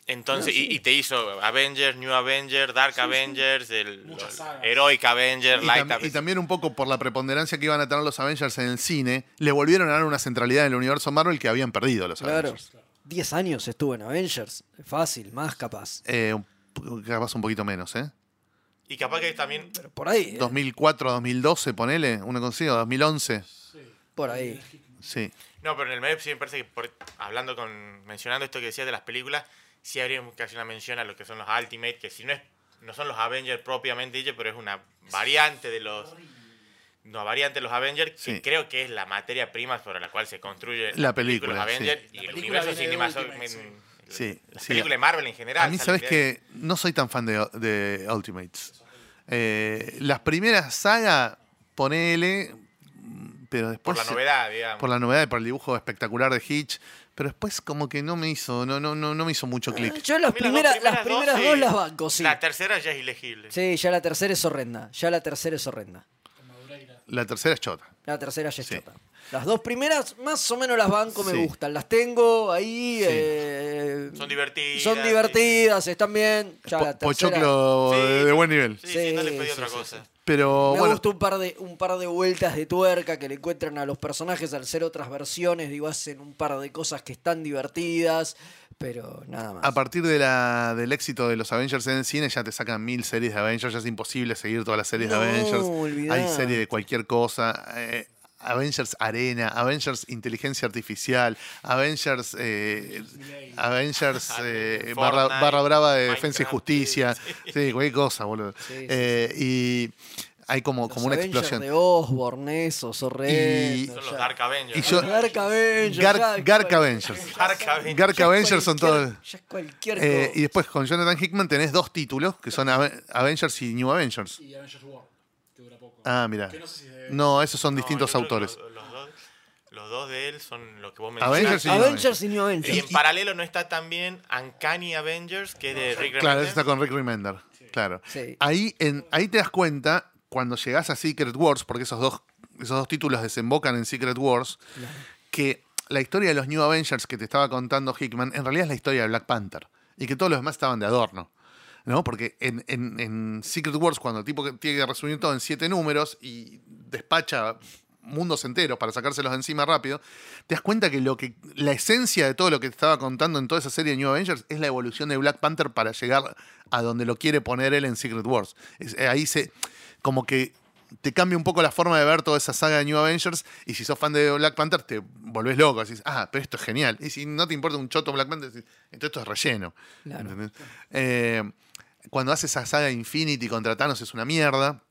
G: Entonces, y, y te hizo Avengers, New Avengers, Dark Avengers, el los
F: sagas.
G: Heroic Avengers,
B: Y,
G: Light
B: tam- y
G: Avengers.
B: también un poco por la preponderancia que iban a tener los Avengers en el cine, le volvieron a dar una centralidad en el universo Marvel que habían perdido los
C: Claro.
B: Avengers.
C: 10 años estuve en Avengers. Fácil, más capaz.
B: Eh, capaz un poquito menos, ¿eh?
G: Y capaz que también
C: Pero por ahí. eh,
B: 2004, 2012, ponele, una consigo, 2011.
C: Por ahí.
B: Sí.
G: No, pero en el medio sí me parece que por- hablando con, mencionando esto que decías de las películas, sí habría que hacer una mención a lo que son los Ultimate, que si no es, no son los Avengers propiamente dicho, pero es una variante de los una variante de los Avengers, que
B: Sí.
G: creo que es la materia prima sobre la cual se construye
B: La película,
G: los Avengers
B: sí.
G: y
F: La
G: el
F: película
G: universo cinematográfico.
F: Ultimate,
B: Sí,
G: la
B: sí.
G: película de Marvel en general.
B: A mí, sabes que no soy tan fan de, de Ultimates. Eh, las primeras sagas, ponele, pero después.
G: Por la novedad, digamos.
B: Por la novedad y por el dibujo espectacular de Hitch. Pero después, como que no me hizo, no, no, no, no me hizo mucho clic.
C: Yo las primeras, las primeras dos,
G: sí.
C: las banco, sí.
G: La tercera ya es ilegible.
C: Sí, ya la tercera es horrenda. Ya la tercera es horrenda.
B: La tercera es chota.
C: La tercera ya es
B: Sí.
C: chota. Las dos primeras, más o menos las banco, me
B: Sí.
C: gustan. Las tengo ahí.
B: Sí.
C: eh,
G: Son divertidas.
C: Son divertidas, están bien. Ya
B: Po-
C: la tercera.
B: Pochoclo
G: Sí.
B: de, de buen nivel.
G: Sí, sí, no le
C: Sí,
G: pedí
C: sí,
G: otra
C: sí,
G: cosa.
B: Pero
C: Me
B: bueno,
C: gusta un par, de, un par de vueltas de tuerca que le encuentran a los personajes al ser otras versiones. Digo, hacen un par de cosas que están divertidas, pero nada más.
B: a partir de la, del éxito de los Avengers en el cine, ya te sacan mil series de Avengers. Ya es imposible seguir todas las series
C: No,
B: de Avengers.
C: olvidá.
B: Hay serie de cualquier cosa. eh, Avengers Arena, Avengers Inteligencia Artificial, Avengers eh, Avengers eh, barra, brava de Defensa y Justicia.
G: sí,
B: Sí, cualquier cosa, boludo.
C: Sí, sí,
B: Eh, y hay como,
C: Los
B: como una
C: Avengers
B: explosión.
C: de Osborne, esos horrendos.
G: Son los. Dark Avengers.
B: Y yo-
C: Dark Avengers.
B: Gar-
C: ya,
B: Gark Avengers.
G: Dark Avengers.
B: Gark Avengers son todos.
C: Ya es cualquier
B: Eh,
C: cosa.
B: y después con Jonathan Hickman tenés dos títulos que son Ave- Avengers y New Avengers.
F: Y Avengers War.
B: Ah, mira.
F: Que no sé si es de-
B: No, esos son
G: No,
B: distintos
G: yo creo que
B: autores.
G: Los, los dos, los dos de él son los que vos
B: Avengers
G: mencionaste.
B: y New
C: Avengers y New
G: Y
C: Avengers.
G: en paralelo no está también Uncanny Avengers, que es de Rick
B: Claro,
G: Remender.
B: ese está con Rick Remender. Claro.
C: Sí.
B: Ahí, en, ahí te das cuenta, cuando llegás a Secret Wars, porque esos dos, esos dos títulos desembocan en Secret Wars, que la historia de los New Avengers que te estaba contando Hickman, en realidad es la historia de Black Panther. Y que todos los demás estaban de adorno. ¿No? Porque en, en- en Secret Wars, cuando el tipo que tiene que resumir todo en siete números y despacha mundos enteros para sacárselos de encima rápido, te das cuenta que lo que la esencia de todo lo que te estaba contando en toda esa serie de New Avengers es la evolución de Black Panther para llegar a donde lo quiere poner él en Secret Wars. Es- eh, ahí se como que te cambia un poco la forma de ver toda esa saga de New Avengers y si sos fan de Black Panther te volvés loco, decís, ah, pero esto es genial. Y si no te importa un choto Black Panther, decís, entonces esto es relleno.
C: Claro.
B: ¿entendés? Eh, cuando hace esa saga Infinity contra Thanos es una mierda.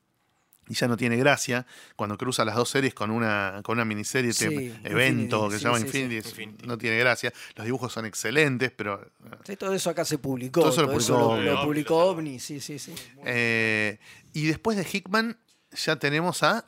B: Y ya no tiene gracia cuando cruza las dos series con una, con una miniserie,
C: Sí,
B: este evento
C: Infinity,
B: que se
C: sí,
B: llama
C: sí, sí.
G: Infinity,
B: no tiene gracia. Los dibujos son excelentes, pero
C: Sí, todo eso acá se publicó.
B: Todo eso lo
C: todo eso
B: publicó
C: lo, publicó OVNI, sí, sí, sí.
B: Eh, y después de Hickman ya tenemos a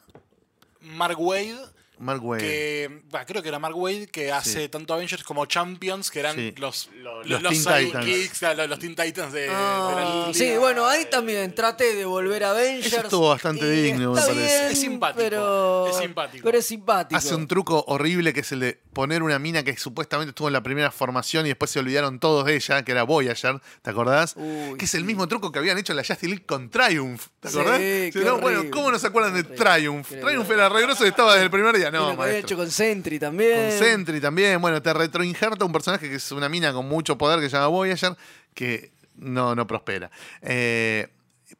F: Mark Wade,
B: Mark Wade.
F: que bah, creo que era Mark Wade que hace tanto Avengers como Champions que eran
B: Sí.
F: los
G: Los-
F: los,
B: los Teen Titans.
F: claro, los, los Teen Titans de, de
C: Ah,
F: la
C: sí, bueno, ahí también traté de volver a Avengers.
B: Eso estuvo bastante digno, me parece.
C: bien,
F: Es simpático,
C: Pero,
F: es simpático.
C: Pero es simpático.
B: Hace un truco horrible que es el de poner una mina que supuestamente estuvo en la primera formación y después se olvidaron todos de ella, que era Voyager, ¿te acordás?
C: Uy,
B: que es el
C: sí.
B: mismo truco que habían hecho en la Justice League con Triumph, ¿te
C: Sí,
B: acordás? Si no, bueno. ¿cómo no se acuerdan de Triumph? Triumph era regroso y estaba desde el primer día, No,
C: lo que había hecho con Sentry también.
B: Con Sentry también, bueno, te retroinjerta un personaje que es una mina con mucho poder que se llama Voyager, que no, no prospera. Eh,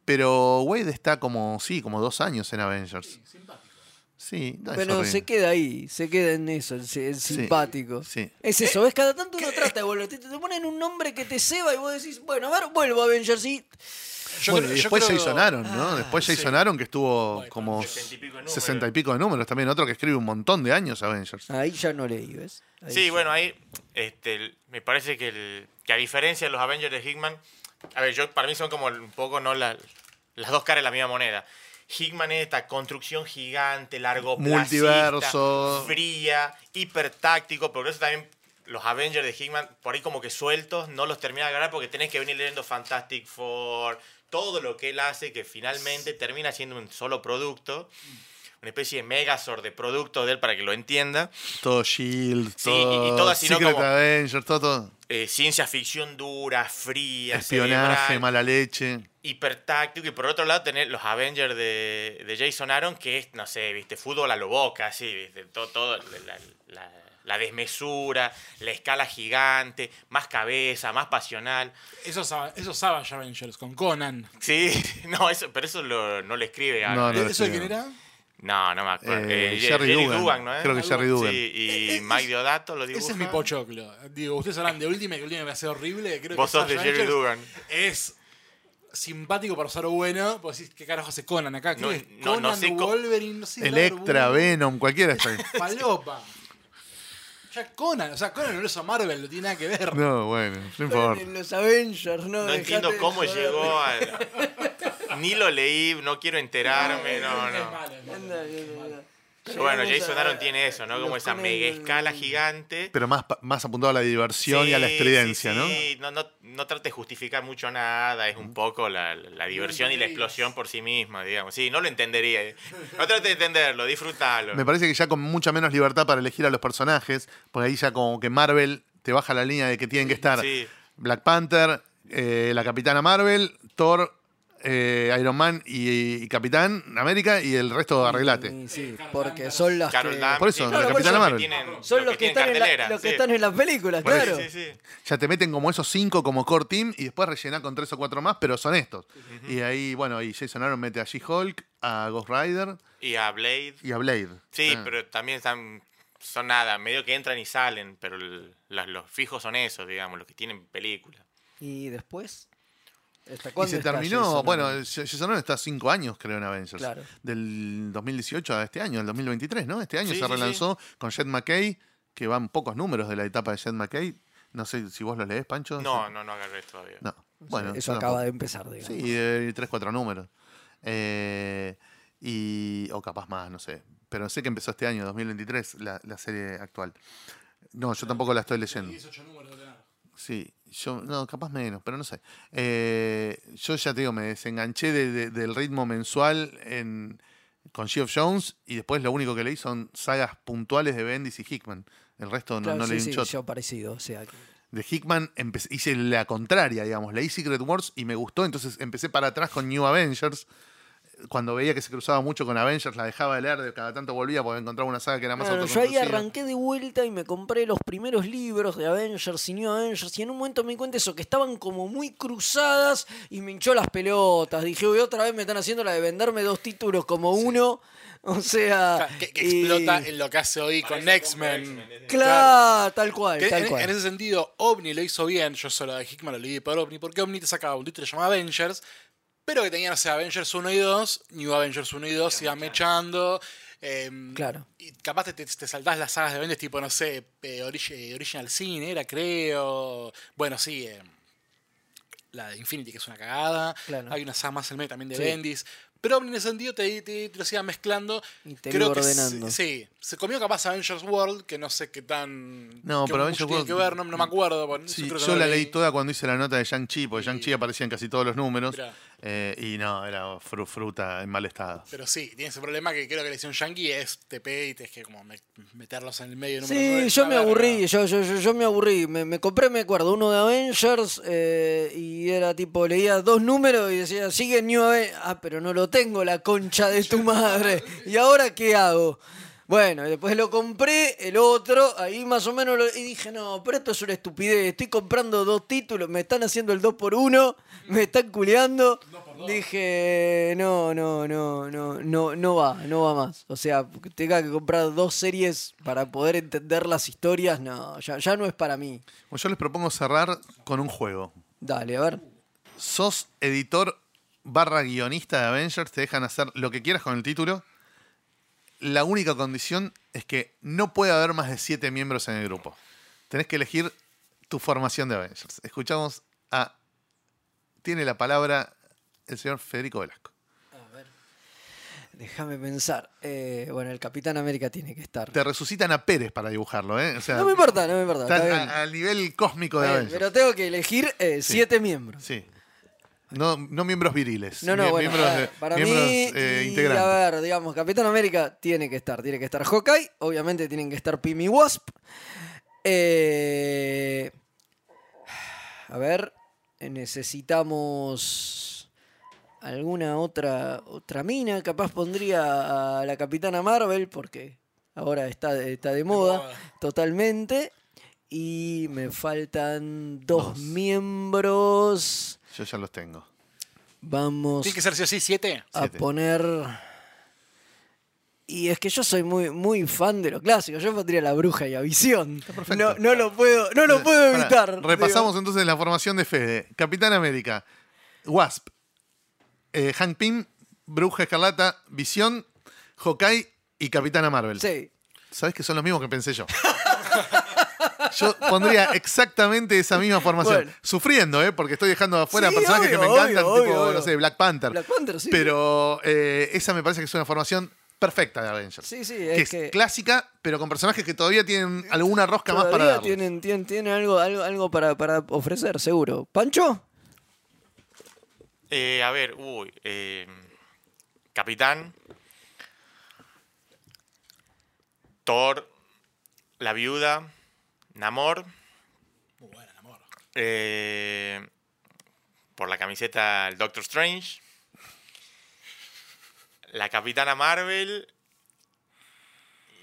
B: pero Wade está como, sí, como dos años en Avengers. Sí, no, es
C: Pero
B: horrible.
C: se queda ahí, se queda en eso, en simpático.
B: sí.
C: Es eso, ¿ves? Cada tanto uno trata de volver. Te, te ponen un nombre que te ceba y vos decís, bueno, a ver, vuelvo a Avengers y.
F: Yo
B: bueno,
F: creo-
B: y después
F: creo-
B: Jason Aaron, ¿no?
F: Ah,
B: después
F: sí.
B: Jason Aaron, que estuvo
F: Bueno,
B: como
G: 60 y pico de números.
B: 60 y pico de números, también otro que escribe un montón de años Avengers.
C: Ahí ya no leí, ¿ves? Ahí
G: Sí,
C: ya-
G: bueno, ahí este, el- me parece que, el- que a diferencia de los Avengers de Hickman, a ver, yo para mí son como un poco no la- las dos caras de la misma moneda. Hickman es esta construcción gigante, largo
B: Multiverso.
G: fría, hipertáctico, por eso también los Avengers de Hickman, por ahí como que sueltos, no los termina de agarrar porque tenés que venir leyendo Fantastic Four, todo lo que él hace, que finalmente termina siendo un solo producto, una especie de Megazord de producto de él para que lo entienda.
B: Todo Shield,
G: Sí,
B: todo
G: y- y todo así, ¿no?
B: Secret
G: Como-
B: Avengers, todo, todo.
G: eh, ciencia ficción dura, fría,
B: espionaje,
G: cerebral,
B: mala leche.
G: hipertáctico. Y por otro lado, tener los Avengers de, de Jason Aaron, que es, no sé, viste, fútbol a lo boca, así, viste, todo, todo la, la- la desmesura, la escala gigante, más cabeza, más pasional.
F: Eso es, Ava- eso es Savage Avengers con Conan.
G: Sí, no, eso, pero eso lo- no le escribe
B: No, no.
F: ¿Eso de quién era?
G: No, no me acuerdo.
B: Eh,
G: Eh,
B: Jerry Dugan.
G: ¿no es?
B: Creo que Jerry Dugan.
G: Sí, y
F: Eh,
G: Mike Diodato lo dibuja.
F: Ese es mi pochoclo. Digo, ustedes hablan de Ultimate, que Ultimate me hace horrible. Creo
G: Vos
F: que
G: sos de Jerry
F: Avengers
G: Dugan.
F: Es simpático para ser bueno. Pues decís, ¿qué carajo hace Conan acá? ¿Qué
G: No,
F: es?
G: no, no
F: Conan,
G: sé
F: Wolverine, no sé.
B: Electra, Venom, cualquiera está ahí.
F: Bull, Falopa. Ya Conan, o sea, Conan no lo hizo Marvel, no tiene nada que ver.
B: No, bueno, no importa.
C: en los Avengers, ¿no?
G: No entiendo cómo llegó a... Ni lo leí, no quiero enterarme, no,
F: Es
G: no.
F: malo, es malo.
C: Anda, anda, anda.
G: Pero bueno, Jason Aaron tiene eso, ¿no? Como esa mega escala gigante.
B: Pero más, más apuntado a la diversión y a la estridencia,
G: sí,
B: ¿no?
G: sí. No, no, no trate de justificar mucho nada, es un poco la, la diversión y la explosión por sí misma, digamos. Sí, no lo entendería. No trate de entenderlo, disfrútalo.
B: Me parece que ya con mucha menos libertad para elegir a los personajes, porque ahí ya como que Marvel te baja la línea de que tienen que estar
G: Sí.
B: Black Panther, eh, la Capitana Marvel, Thor, eh, Iron Man y, y Capitán América y el resto arreglate.
C: Sí, sí, porque son las
G: Carol
C: que...
B: Por eso,
G: los
B: Marvel.
G: tienen-
C: Son los que, están en, la-
G: cartelera,
C: los que
G: sí.
C: están en las películas,
B: Por
C: claro.
G: Sí, sí.
B: Ya te meten como esos cinco como core team y después rellenar con tres o cuatro más, pero son estos. Y ahí, bueno, ahí Jason Aaron mete a She-Hulk, a Ghost Rider
G: Y a Blade.
B: y a Blade.
G: Sí,
B: Ah.
G: pero también están, son nada, medio que entran y salen, pero el- las- los fijos son esos, digamos, los que tienen película.
C: Y después... ¿Hasta
B: Y se terminó,
C: Jason
B: bueno? Jason está cinco años, creo, en Avengers.
C: Claro.
B: Del 2018 a este año, el 2023, ¿no? Este año
G: Sí,
B: se
G: sí,
B: relanzó con Jet McKay, que van pocos números de la etapa de Jet McKay. No sé si vos lo lees, Pancho.
G: No, no, no agarré todavía.
B: No. Bueno,
C: Eso acaba de empezar, digamos.
B: Sí, tres, cuatro números. Eh, y, o capaz más, no sé. Pero sé que empezó este año, 2023, la, la serie actual. No, yo tampoco la estoy leyendo.
F: 18 números de tener.
B: Sí, yo, no, capaz menos, pero no sé. Eh, yo ya te digo, me desenganché de- de- del ritmo mensual en, con Geoff Jones y después lo único que leí son sagas puntuales de Bendis y Hickman. El resto no,
C: Claro,
B: no
C: sí,
B: leí un
C: sí, yo parecido, o sea... que-
B: De Hickman empecé- hice la contraria, digamos. Leí Secret Wars y me gustó, entonces empecé para atrás con New Avengers. Cuando veía que se cruzaba mucho con Avengers, la dejaba de leer, de cada tanto volvía porque encontraba una saga que era más
C: Claro, yo ahí arranqué de vuelta y me compré los primeros libros de Avengers y New Avengers y en un momento me di cuenta eso, que estaban como muy cruzadas y me hinchó las pelotas. Dije, uy, otra vez me están haciendo la de venderme dos títulos como uno. O sea...
F: Que, que
C: y-
F: explota en lo que hace hoy con X-Men.
C: Claro, tal cual,
F: Que
C: tal
F: en,
C: cual.
F: en ese sentido, OVNI lo hizo bien. Yo solo de Hickman lo leí por OVNI. Porque OVNI te sacaba un título llamado Avengers, pero que tenían, o sea, Avengers 1 y 2, New Avengers 1 y 2, se iban mechando. eh,
C: Claro.
F: Y capaz te, te, te saltás las sagas de Avengers, tipo, no sé, eh, Origi- Original Sin era, creo. Bueno, sí. eh, la de Infinity, que es una cagada.
C: Claro.
F: Hay una saga más en medio también de
C: Sí.
F: Bendis. Pero en ese sentido te, te- te lo siga mezclando.
C: Y te
F: Creo que
C: ordenando.
F: sí, se comió capaz Avengers World, que no sé qué tan.
B: No,
F: qué
B: pero Avengers
F: tiene
B: World-
F: que ver, no, no me acuerdo. bueno,
B: Sí,
F: creo que
B: yo
F: no
B: la
F: leí.
B: leí toda cuando hice la nota de Shang-Chi, porque Shang-Chi aparecía en casi todos los números.
F: Mirá.
B: Eh, y no, era fru- fruta en mal estado.
F: Pero sí, tiene ese problema que creo que la edición Yankee es TP y tienes que como me- meterlos en el medio. número nueve,
C: Sí,
F: es
C: yo me aburrí, yo, yo, yo, yo me aburrí. Me, me compré, me acuerdo, uno de Avengers eh, y era tipo, leía dos números y decía, sigue New Avengers. Ah, pero no lo tengo, la concha de tu madre. ¿Y ahora qué hago? Bueno, y después lo compré, el otro, ahí más o menos, lo- y dije, no, pero esto es una estupidez, estoy comprando dos títulos, me están haciendo el 2 por 1 me están culeando. Dije, no, no, no, no, no, no va, no va más. O sea, que tenga que comprar dos series para poder entender las historias, no, ya, ya no es para mí.
B: Bueno, yo les propongo cerrar con un juego.
C: Dale, a ver.
B: Sos editor barra guionista de Avengers, te dejan hacer lo que quieras con el título. La única condición es que no puede haber más de siete miembros en el grupo. Tenés que elegir tu formación de Avengers. Escuchamos a... Tiene la palabra el señor Federico Velasco.
C: Déjame pensar. Eh, bueno, el Capitán América tiene que estar.
B: Te resucitan a Pérez para dibujarlo, ¿eh? O sea,
C: No me importa, no me importa.
B: está
C: está bien.
B: a- al nivel cósmico de
C: bien,
B: Avengers.
C: pero tengo que elegir eh, siete miembros.
B: Sí. No, no miembros viriles.
C: No, no,
B: mie-
C: bueno,
B: miembros,
C: ver, para
B: miembros,
C: mí,
B: eh, integrantes.
C: a ver, digamos, Capitán América tiene que estar, tiene que estar Hawkeye, obviamente tienen que estar Pim y Wasp. Eh, a ver, necesitamos alguna otra otra mina, capaz pondría a la Capitana Marvel porque ahora está, está de moda
F: moda.
C: totalmente. Y me faltan dos miembros.
B: Yo ya los tengo.
C: Vamos
F: Tiene que ser sí o sí 7.
C: a
B: Siete.
C: poner. Y es que yo soy muy, muy fan de lo clásico. Yo pondría la bruja y a visión. No, no lo puedo, no lo puedo
B: Pará,
C: evitar.
B: repasamos
C: digo.
B: entonces la formación de Fede. Capitán América, Wasp, eh, Hank Pym, Bruja Escarlata, Visión, Hawkeye y Capitana Marvel.
C: Sí.
B: ¿Sabes que son los mismos que pensé yo? Yo pondría exactamente esa misma formación.
C: Bueno.
B: Sufriendo, ¿eh? Porque estoy dejando afuera
C: Sí,
B: personajes que me encantan,
C: obvio,
B: tipo,
C: obvio.
B: no sé, Black Panther.
C: Black Panther, sí.
B: Pero eh, esa me parece que es una formación perfecta de Avengers.
C: Sí, sí,
B: que
C: es
B: es
C: que-
B: clásica, pero con personajes que todavía tienen alguna rosca más para
C: Todavía
B: darle.
C: tienen, tienen, tienen algo, algo, algo para, para ofrecer, seguro. ¿Pancho?
G: Eh, a ver, uy. eh, Capitán. Thor. La viuda. Namor.
F: Muy buena, amor.
G: eh, por la camiseta el Doctor Strange. La Capitana Marvel.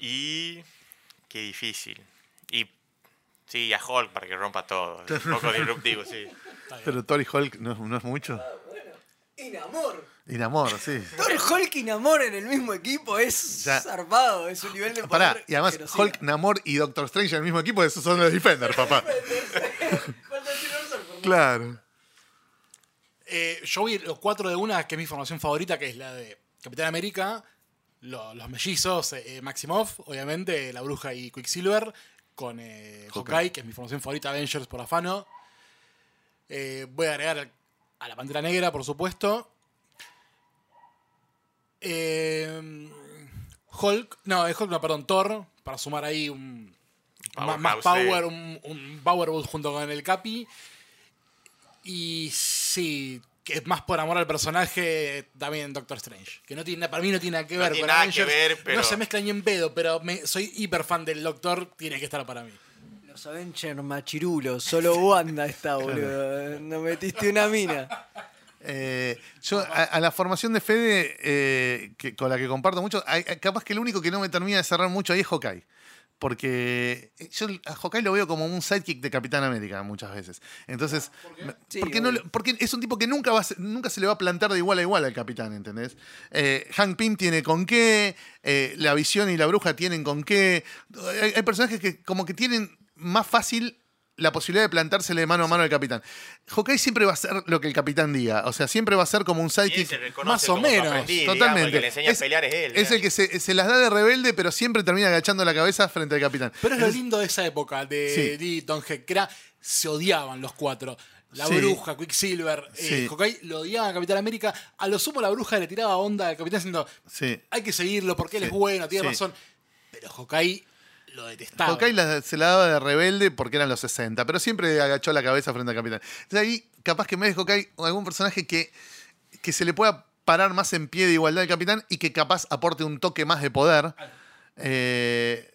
G: Y. Qué difícil. Y. Sí, a Hulk para que rompa todo. Un poco disruptivo, sí.
B: Pero Thor y Hulk no, no es mucho.
C: Inamor.
B: Y Namor, sí.
C: Thor, Hulk y Namor en el mismo equipo es
B: Ya.
C: zarpado, es un nivel de poder.
B: Pará, y además Hulk, Namor y Doctor Strange en el mismo equipo, esos son los Defenders, papá. claro.
F: Eh, yo vi los cuatro de una, que es mi formación favorita, que es la de Capitán América, lo- los mellizos, eh, Maximoff, obviamente, la bruja y Quicksilver, con eh,
B: Hawkeye.
F: Hawkeye, que es mi formación favorita, Avengers por afano. Eh, voy a agregar a la Pantera Negra, por supuesto. Eh, Hulk, no, es Hulk, no, perdón, Thor, para sumar ahí un, más, más power, un, un Powerwood junto con el Capi. Y sí, que es más por amor al personaje también Doctor Strange. Que no tiene, para mí no tiene nada que
G: No
F: ver
G: tiene
F: con
G: nada que
F: Avengers.
G: ver, pero-
F: No se mezcla ni en pedo, pero me- soy hiper fan del Doctor, tiene que estar para mí.
C: Los Avengers machirulos, solo Wanda está, boludo. No metiste una mina.
B: Eh, yo a, a la formación de Fede, eh, que, con la que comparto mucho, hay- capaz que el único que no me termina de cerrar mucho ahí es Hawkeye. Porque yo a Hawkeye lo veo como un sidekick de Capitán América muchas veces. Entonces, me-
C: Sí,
B: porque, no, porque es un tipo que nunca, va a nunca se le va a plantar de igual a igual al Capitán, ¿entendés? Eh, Hank Pym tiene con qué, eh, la visión y la bruja tienen con qué. Hay, hay personajes que como que tienen más fácil la posibilidad de plantársele mano a mano al capitán. Hawkeye siempre va a ser lo que el capitán diga. O sea, siempre va a ser como un sidekick.
F: más o menos,
G: aprendiz, digamos,
B: Totalmente.
G: el que le enseña a pelear es él.
B: es el que se, se las da de rebelde, pero siempre termina agachando la cabeza frente al capitán.
F: Pero es lo lindo de esa época de
B: Sí.
F: Heck, que era, se odiaban los cuatro. La
B: Sí.
F: bruja, Quicksilver,
B: Sí.
F: eh, Hawkeye lo odiaba a Capitán América. A lo sumo la bruja le tiraba onda al Capitán diciendo,
B: Sí.
F: hay que seguirlo porque él es bueno, tiene
B: Sí.
F: razón. Pero Hawkeye lo detestaba.
B: Hawkeye la- se la daba de rebelde porque eran los 60, pero siempre agachó la cabeza frente al capitán. Entonces ahí, capaz que en vez de Hawkeye, algún personaje que, que se le pueda parar más en pie de igualdad al capitán y que capaz aporte un toque más de poder. Eh,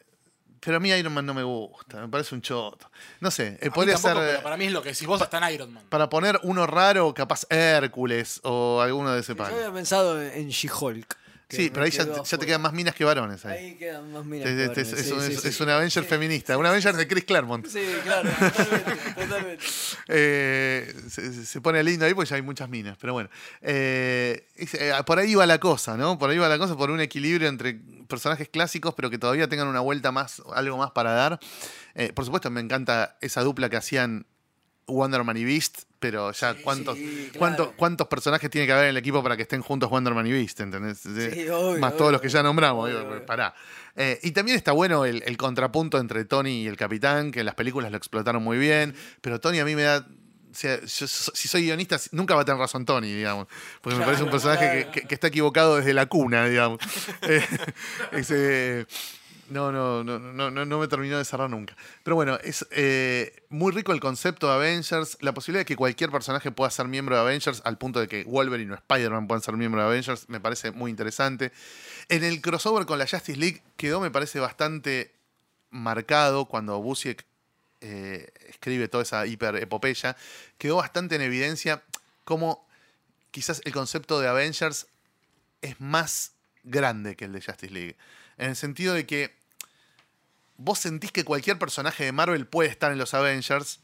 B: pero a mí Iron Man no me gusta, me parece un choto. No sé, eh,
F: A mí
B: podría
F: tampoco,
B: ser...
F: pero para mí es lo que decís vos, está en Iron Man.
B: Para poner uno raro, capaz Hércules o alguno de ese
C: Yo
B: palo.
C: había pensado en She-Hulk.
B: Sí, pero ahí ya, te quedan más minas que varones. Ahí.
C: Ahí quedan más minas.
B: Es,
C: que
B: es-
C: varones,
B: es
C: sí,
B: un-
C: sí,
B: es-
C: sí.
B: es un Avenger feminista, un Avenger de Chris Claremont.
C: Sí, claro, totalmente, totalmente.
B: Eh, se, se pone lindo ahí porque ya hay muchas minas, pero bueno. Eh, eh, por ahí va la cosa, ¿no? Por ahí va la cosa, por un equilibrio entre personajes clásicos, pero que todavía tengan una vuelta más, algo más para dar. Eh, por supuesto, me encanta esa dupla que hacían Wonder Man y Beast, pero ya cuántos,
C: sí, claro.
B: cuántos, cuántos personajes tiene que haber en el equipo para que estén juntos Wonder Man y Beast, ¿entendés?
C: Sí, obvio,
B: más
C: obvio,
B: todos los que ya nombramos,
C: obvio,
B: pará. Eh, y también está bueno el, el contrapunto entre Tony y el capitán, que en las películas lo explotaron muy bien, pero Tony a mí me da... O sea, yo si soy guionista, nunca va a tener razón Tony, digamos. Porque me parece un personaje que, que- que está equivocado desde la cuna, digamos. Eh, ese- no, no, no, no, no, me terminó de cerrar nunca. Pero bueno, es eh, muy rico el concepto de Avengers, la posibilidad de que cualquier personaje pueda ser miembro de Avengers, al punto de que Wolverine o Spider-Man puedan ser miembro de Avengers, me parece muy interesante. En el crossover con la Justice League quedó, me parece, bastante marcado cuando Busiek eh, escribe toda esa hiper epopeya, quedó bastante en evidencia cómo quizás el concepto de Avengers es más grande que el de Justice League. En el sentido de que vos sentís que cualquier personaje de Marvel puede estar en los Avengers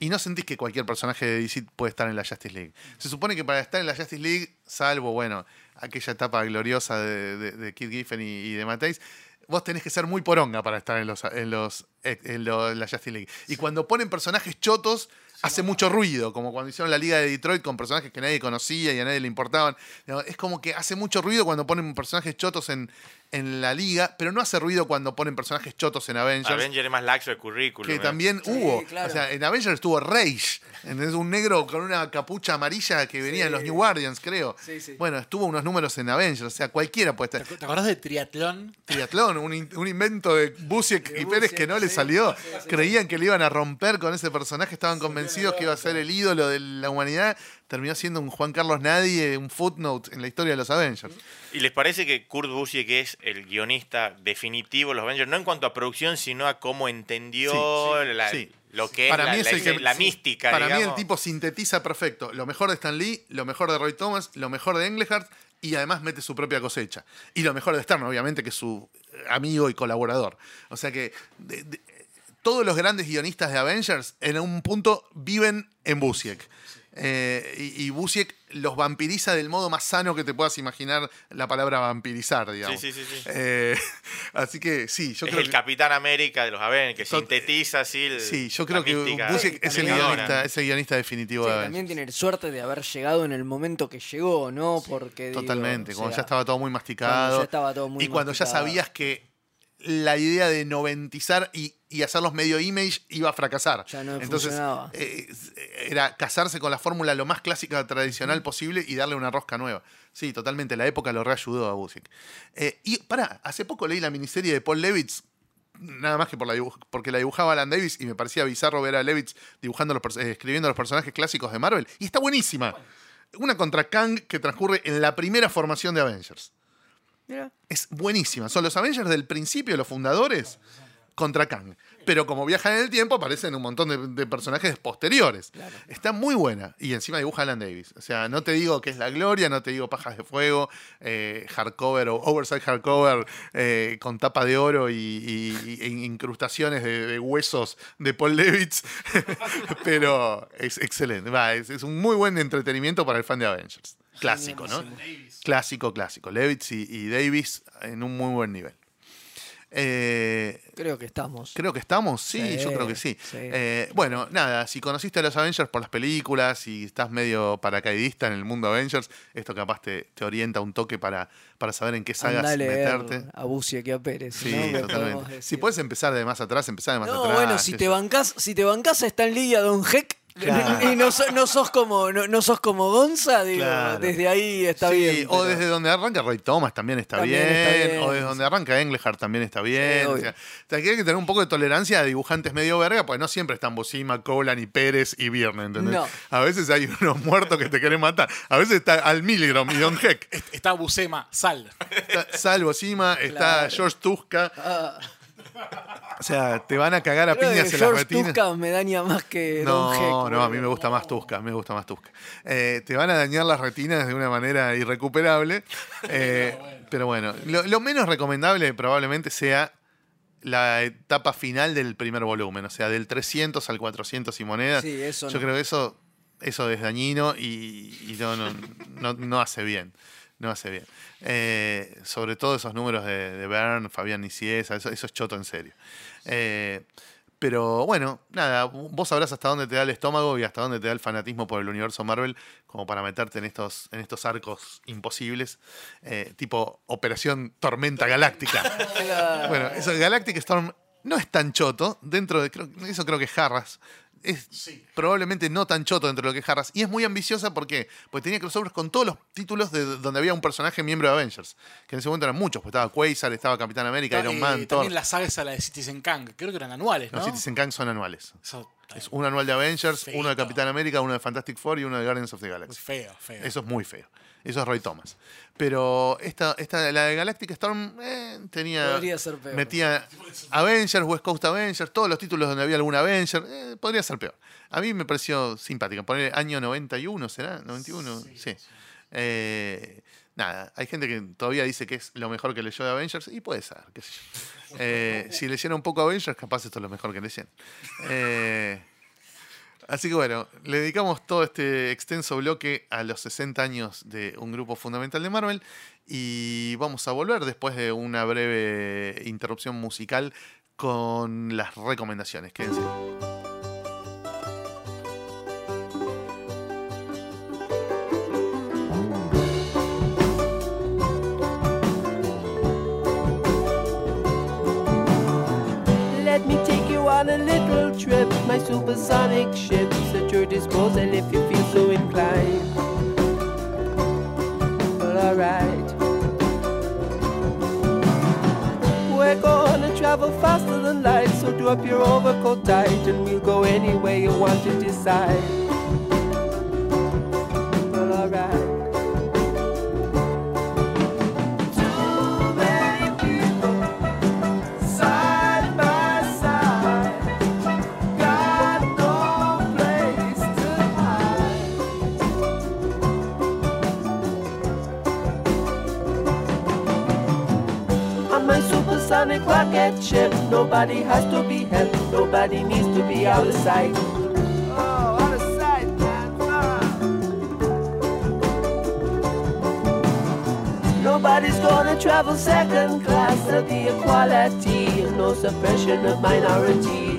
B: y no sentís que cualquier personaje de DC puede estar en la Justice League. Se supone que para estar en la Justice League, salvo, bueno, aquella etapa gloriosa de, de, Kid Giffen y, de Mattheis, vos tenés que ser muy poronga para estar en los en los en, lo- en la Justice League. Y cuando ponen personajes chotos, hace mucho ruido, como cuando hicieron la Liga de Detroit con personajes que nadie conocía y a nadie le importaban. Es como que hace mucho ruido cuando ponen personajes chotos en, en la liga, pero no hace ruido cuando ponen personajes chotos en Avengers.
G: Avenger es más laxo de currículum.
B: que también
C: Sí,
B: hubo.
C: claro.
B: O sea, en Avengers estuvo Rage. ¿entendés? Un negro con una capucha amarilla que venía en los New Guardians, creo.
C: Sí, sí.
B: Bueno, estuvo unos números en Avengers. O sea, cualquiera puede estar.
F: ¿Te acordás de Triatlón?
B: Triatlón, un, in- un invento de Busiek y Pérez que no le salió.
C: sí, sí.
B: Creían que le iban a romper con ese personaje, estaban convencidos que iba a ser el ídolo de la humanidad. Terminó siendo un Juan Carlos Nadie, un footnote en la historia de los Avengers.
G: ¿Y les parece que Kurt Busiek es el guionista definitivo de los Avengers? No en cuanto a producción, sino a cómo entendió
B: Sí, sí,
G: la-
B: sí.
G: lo que es
B: Para
G: la,
B: es
G: la-
B: el que-
G: la
B: sí.
G: mística.
B: Para mí el tipo sintetiza perfecto lo mejor de Stan Lee, lo mejor de Roy Thomas, lo mejor de Englehart y además mete su propia cosecha. Y lo mejor de Stern, obviamente, que es su amigo y colaborador. O sea que de- de- todos los grandes guionistas de Avengers en un punto viven en Busiek. Eh, y, y Busiek los vampiriza del modo más sano que te puedas imaginar la palabra vampirizar, digamos.
G: Sí, sí, sí, sí.
B: Eh, así que sí, yo
G: es
B: creo
G: el
B: que...
G: Capitán América de los Avengers, que sintetiza así el-
B: Sí, yo creo que Busiek es el guionista, es el guionista definitivo
C: Sí,
B: de
C: también tiene suerte de haber llegado en el momento que llegó, ¿no? Porque digo,
B: Totalmente,
C: o
B: cuando
C: sea,
B: ya estaba todo muy masticado.
C: cuando ya estaba todo muy
B: y cuando ya sabías que la idea de noventizar y, y hacerlos medio image iba a fracasar.
C: Ya no
B: Entonces,
C: funcionaba.
B: eh, era casarse con la fórmula lo más clásica, tradicional posible y darle una rosca nueva. Sí, totalmente. La época lo reayudó a Busiek. Eh, y pará, hace poco leí la miniserie de Paul Levitz. Nada más que por la porque la dibujaba Alan Davis y me parecía bizarro ver a Levitz dibujando los, eh, escribiendo los personajes clásicos de Marvel. Y está buenísima. Una contra Kang que transcurre en la primera formación de Avengers.
C: Mira.
B: Es buenísima. Son los Avengers del principio, los fundadores, contra Kang. Pero como viajan en el tiempo, aparecen un montón de, de personajes posteriores. Está muy buena. Y encima dibuja Alan Davis. O sea, no te digo que es la gloria, no te digo pajas de fuego, eh, hardcover o oversize hardcover eh, con tapa de oro y, y- y incrustaciones de, de huesos de Paul Levitz. Pero es excelente. Va, es, es un muy buen entretenimiento para el fan de Avengers. Clásico, ¿no? Clásico, clásico. Levitz y, y Davis en un muy buen nivel. Eh,
C: Creo que estamos.
B: Creo que estamos, sí,
C: Sí,
B: yo creo que sí.
C: sí.
B: Eh, bueno, nada, si conociste a los Avengers por las películas y estás medio paracaidista en el mundo Avengers, esto capaz te, te orienta un toque para, para saber en qué sagas meterte.
C: a Bucia que a Pérez.
B: Sí, totalmente. Si puedes empezar de más atrás, empezar de más
C: No,
B: atrás.
C: bueno, si te bancás, si te bancás a Stan Lee y a Don Heck
B: Claro.
C: y no, no sos como no, no sos como Gonza, digo,
B: Claro.
C: desde ahí está
B: Sí,
C: bien.
B: O desde donde arranca Ray Thomas también está,
C: También
B: bien,
C: está bien,
B: O desde donde arranca Englehart también está bien. sea, o sea, que hay que tener un poco de tolerancia a dibujantes medio verga, pues no siempre están Bocima, Colan y Pérez y Viernes, ¿entendés?
C: No.
B: A veces hay unos muertos que te quieren matar. A veces está Al Milgram y Don Heck.
F: Está Busema, Sal.
B: Está Sal Bocima, está
C: Claro.
B: George Tuska.
C: Ah,
B: O sea, te van a cagar a
C: creo que
B: piñas en las
C: George
B: retinas.
C: Tuska me daña más que Don Heck.
B: No, no, a mí me gusta más Tusca, me gusta más Tusca. Eh, te van a dañar las retinas de una manera irrecuperable. eh, Pero bueno, lo, lo menos recomendable probablemente sea la etapa final del primer volumen, o sea, del 300 al 400 y monedas.
C: Sí, eso
B: Yo
C: no.
B: creo que eso, eso es dañino y, y no, no, no, no hace bien. No hace bien. Eh, sobre todo esos números de, de Bern, Fabián Niciesa, eso, eso es choto en serio. Eh, pero bueno, nada, vos sabrás hasta dónde te da el estómago y hasta dónde te da el fanatismo por el universo Marvel, como para meterte en estos, en estos arcos imposibles, eh, tipo Operación Tormenta Galáctica. bueno, eso, Galactic Storm no es tan choto, dentro de, creo, eso creo que es Harras. Es probablemente no tan choto dentro de lo que es Harras. Y es muy ambiciosa porque, porque tenía crossovers con todos los títulos de donde había un personaje miembro de Avengers. Que en ese momento eran muchos, pues estaba Quasar, estaba Capitán América, Iron
F: Eh,
B: Man, Thor.
F: también la saga esa, la de Citizen Kang. Creo que eran anuales, ¿no?
B: Los Citizen Kang son anuales.
F: Eso
B: Es un anual de Avengers, uno de. Capitán América, uno de Fantastic Four y uno de Guardians of the Galaxy.
F: feo, feo.
B: Eso es muy feo. Eso es Roy Thomas. Pero esta, esta la de Galactic Storm eh, tenía.
C: Podría ser peor.
B: Metía Avengers, West Coast Avengers, todos los títulos donde había algún Avenger. eh, podría ser peor. A mí me pareció simpática. Poner año 91, ¿será? 91, sí. Eh, nada, hay gente que todavía dice que es lo mejor que leyó de Avengers y puede ser, qué sé yo. Eh, si leyeron un poco Avengers, capaz esto es lo mejor que leyeron. Eh, Así que bueno, le dedicamos todo este extenso bloque a los 60 años de un grupo fundamental de Marvel y vamos a volver después de una breve interrupción musical con las recomendaciones. Quédense.
H: Trip. My supersonic ship's at your disposal if you feel so inclined. Well, alright. We're gonna travel faster than light, so do up your overcoat tight, and we'll go anywhere you want to decide. Supersonic rocket ship, nobody has to be helped. Nobody needs to be out of sight. Oh, out of sight, man. Ah. Nobody's gonna travel second class. There'll be equality no suppression of minorities.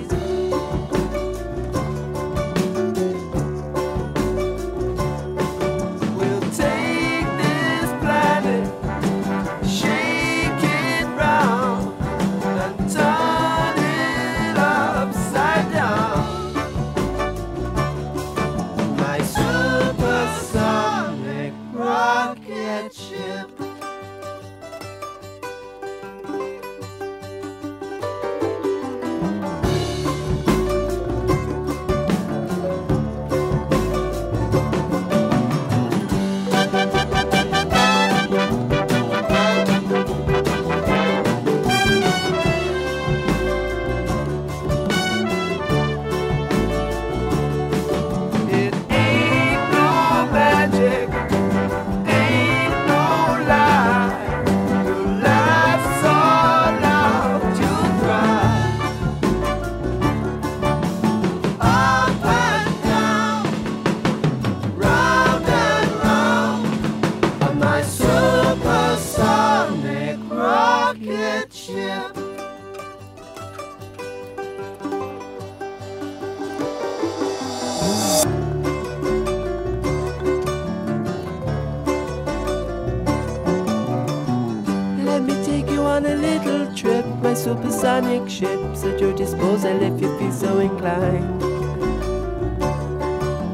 H: Ships at your disposal if you feel so inclined.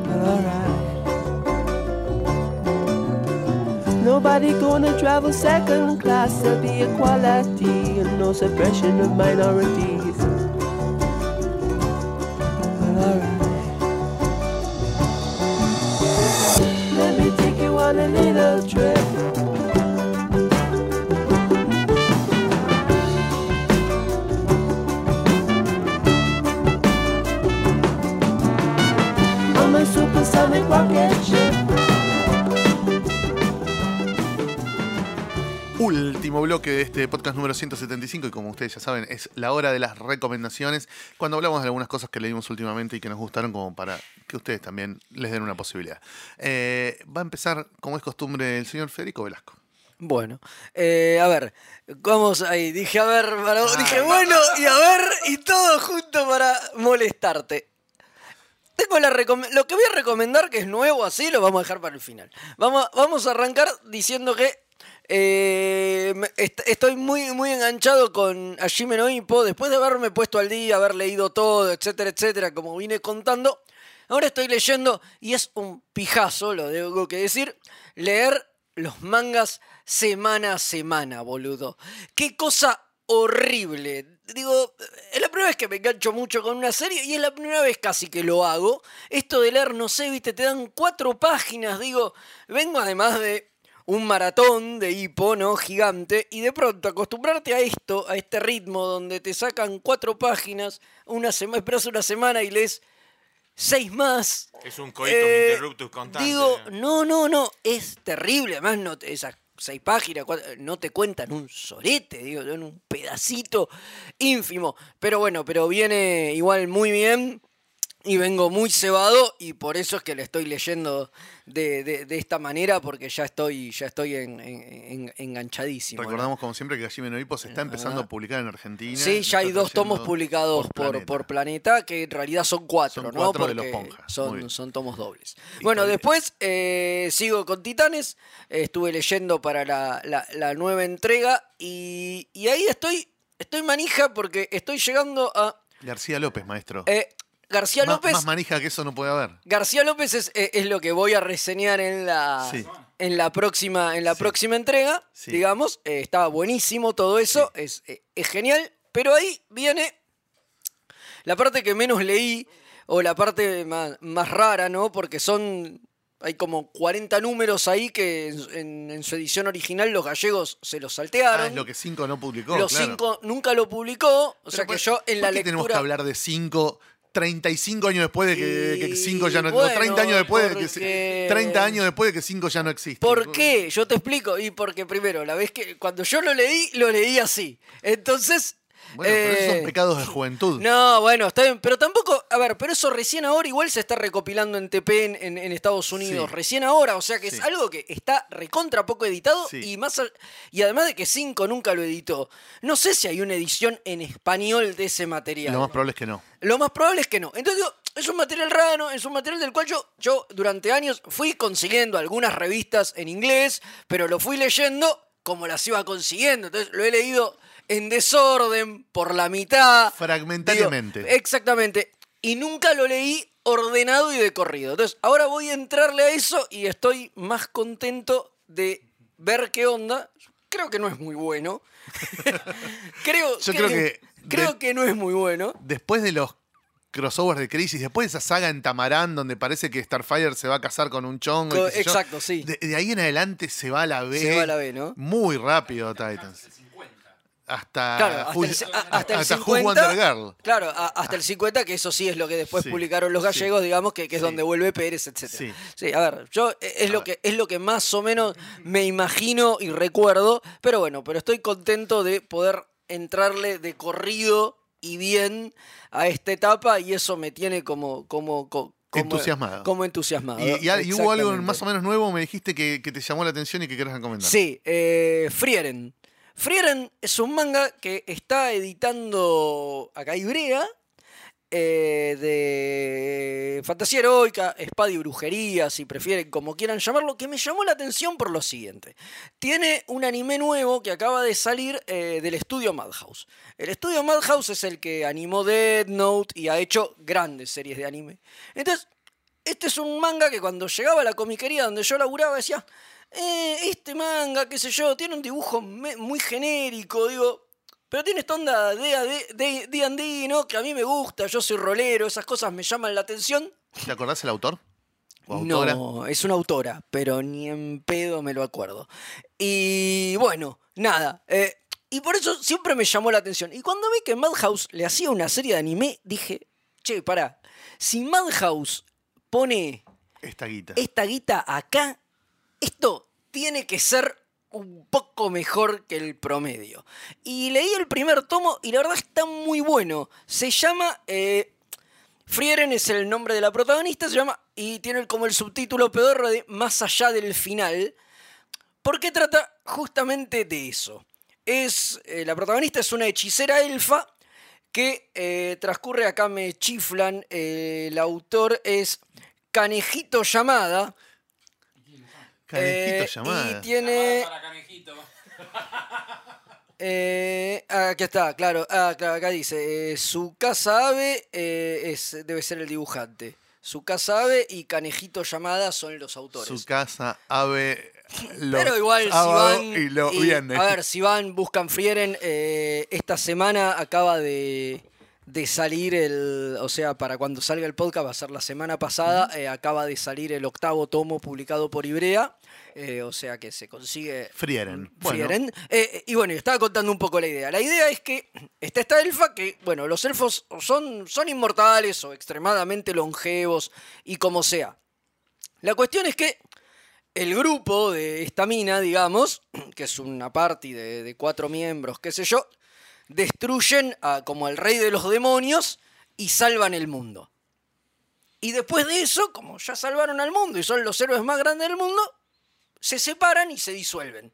H: But alright. Nobody gonna travel second class, there'll be equality and no suppression of minorities.
B: Bloque de este podcast número 175 y como ustedes ya saben es la hora de las recomendaciones cuando hablamos de algunas cosas que leímos últimamente y que nos gustaron como para que ustedes también les den una posibilidad. Eh, va a empezar como es costumbre el señor Federico Velasco.
C: Bueno, eh, a ver, vamos ahí. Dije, a ver, para- dije, bueno, y a ver, y todo junto para molestarte. Tengo la lo que voy a recomendar, que es nuevo así, lo vamos a dejar para el final. Vamos, vamos a arrancar diciendo que eh, estoy muy, muy enganchado con Hajime no. Después de haberme puesto al día, haber leído todo, etcétera, etcétera, como vine contando. Ahora estoy leyendo y es un pijazo, lo tengo que decir, leer los mangas semana a semana, boludo. Qué cosa horrible. Digo, es la primera vez que me engancho mucho con una serie y es la primera vez casi que lo hago. Esto de leer, no sé, viste, te dan cuatro páginas, digo, vengo además de un maratón de hipo, ¿no? Gigante, y de pronto acostumbrarte a esto, a este ritmo donde te sacan cuatro páginas, una semana, esperas una semana y lees seis más.
G: Es un coitus
C: Eh,
G: interruptus constante.
C: Digo, no, no, no, es terrible. Además, no, te- esas seis páginas cuatro- no te cuentan un sorete, digo, en un pedacito ínfimo. Pero bueno, pero viene igual muy bien. Y vengo muy cebado y por eso es que le estoy leyendo de, de- de esta manera porque ya estoy, ya estoy en- en- en- enganchadísimo. ¿no?
B: Recordamos como siempre que Hajime no Ippo se está empezando a publicar en Argentina.
C: Sí, ya hay dos tomos publicados por,
B: Planeta.
C: por Planeta, que en realidad son cuatro,
B: Son
C: ¿no?
B: cuatro de los
C: Son, son tomos dobles.
B: Y
C: Bueno, después eh, sigo con Titanes. estuve leyendo para la, la- la nueva entrega. Y, y ahí estoy, estoy manija porque estoy llegando a.
B: García López, maestro.
C: eh, García
B: Más-
C: López.
B: Más manija que eso no puede haber.
C: García López es, eh, es lo que voy a reseñar en la,
B: Sí.
C: en la, próxima, en la
B: Sí.
C: próxima entrega.
B: Sí.
C: Digamos, Eh, está buenísimo todo eso, es, eh, es genial. Pero ahí viene la parte que menos leí, o la parte más, más rara, ¿no? Porque son. Hay como 40 números ahí que en, en- en su edición original los gallegos se los saltearon.
B: Ah, es lo que Cinco no publicó.
C: los
B: claro.
C: cinco nunca lo publicó. O
B: Pero
C: sea que
B: por-
C: yo en la
B: ¿por qué
C: lectura.
B: tenemos que hablar de Cinco 35 años después de que, que
C: Y
B: cinco ya no
C: bueno,
B: o 30 años después de que
C: porque-
B: 30 años después de que 5 ya no existe.
C: ¿Por qué? Yo te explico. Y porque primero, la vez que cuando yo lo leí, lo leí así. Entonces.
B: Bueno, pero esos
C: eh,
B: son pecados de juventud.
C: No, bueno, está bien, pero tampoco, a ver, pero eso recién ahora igual se está recopilando en TP en, en- en Estados Unidos,
B: Sí.
C: recién ahora, o sea que
B: Sí.
C: es algo que está recontra poco editado
B: Sí.
C: y más al- y además de que 5 nunca lo editó. No sé si hay una edición en español de ese material.
B: Lo más probable es que no.
C: Lo más probable es que no. Entonces digo, es un material raro, es un material del cual yo, yo durante años fui consiguiendo algunas revistas en inglés, pero lo fui leyendo como las iba consiguiendo. Entonces lo he leído en desorden, por la mitad.
B: Fragmentariamente.
C: Digo, exactamente. Y nunca lo leí ordenado y de corrido. Entonces ahora voy a entrarle a eso y estoy más contento de ver qué onda. Creo que no es muy bueno. creo,
B: Yo creo que
C: creo
B: de-
C: que no es muy bueno.
B: Después de los crossovers de Crisis, después de esa saga en Tamarán donde parece que Starfire se va a casar con un chongo. y
C: Co-
B: yo,
C: exacto, sí.
B: De, de ahí en adelante se va a la B.
C: Se va a la B, ¿no?
B: Muy rápido Titans. Hasta,
C: Claro, hasta el, hasta el
B: hasta Who
C: 50.
B: Wonder Girl.
C: Claro, a- hasta el 50, que eso sí es lo que después
B: Sí,
C: publicaron los
B: sí,
C: gallegos, digamos, que, que es
B: sí.
C: donde vuelve Pérez, etc.
B: Sí.
C: A ver, yo eh, es lo, que, es lo que más o menos me imagino y recuerdo, pero bueno, pero estoy contento de poder entrarle de corrido y bien a esta etapa y eso me tiene como... como, co- como
B: Entusiasmado.
C: Como entusiasmado.
B: Y, y- y hubo algo más o menos nuevo, me dijiste que, que te llamó la atención y que querés recomendar.
C: Sí, eh, Frieren. Frieren es un manga que está editando acá Ibrea eh, de fantasía heroica, espada y brujería, si prefieren, como quieran llamarlo, que me llamó la atención por lo siguiente. Tiene un anime nuevo que acaba de salir eh, del estudio Madhouse. El estudio Madhouse es el que animó Dead Note y ha hecho grandes series de anime. Entonces, este es un manga que cuando llegaba a la comiquería donde yo laburaba decía, "Eh, este manga, qué sé yo, tiene un dibujo muy genérico, digo, pero tiene esta onda de D&D, ¿no? Que a mí me gusta, yo soy rolero, esas cosas me llaman la atención.
B: ¿Te acordás el autor?
C: No, es una autora, pero ni en pedo me lo acuerdo. Y bueno, nada. eh, y por eso siempre me llamó la atención. Y cuando vi que Madhouse le hacía una serie de anime, dije, che, pará, si Madhouse pone
B: Esta guita.
C: esta guita acá, esto tiene que ser un poco mejor que el promedio. Y leí el primer tomo y la verdad está muy bueno. Se llama... eh, Frieren es el nombre de la protagonista, se llama, y tiene como el subtítulo pedorro de Más allá del final, porque trata justamente de eso. Es, eh, la protagonista es una hechicera elfa que eh, transcurre, acá me chiflan, el autor es Canejito Llamada.
B: Canejito
C: eh,
B: llamada.
C: Y tiene... Eh, aquí está, claro. Ah, claro, acá dice, eh, su casa ave eh, es, debe ser el dibujante. Su casa ave y Canejito Llamada son los autores.
B: Su casa, ave.
C: Pero igual, si van.
B: Y lo
C: y, a ver, si van, buscan Frieren. eh, esta semana acaba de, de salir el. O sea, para cuando salga el podcast, va a ser la semana pasada. eh, acaba de salir el octavo tomo publicado por Ibrea. eh, o sea que se consigue.
B: Frieren. Bueno,
C: Frieren. Eh, y bueno, estaba contando un poco la idea. La idea es que está esta elfa que, bueno, los elfos son, son inmortales o extremadamente longevos y como sea. La cuestión es que el grupo de esta mina, digamos, que es una party de, de cuatro miembros, qué sé yo, destruyen a, como al rey de los demonios y salvan el mundo. Y después de eso, como ya salvaron al mundo y son los héroes más grandes del mundo, se separan y se disuelven.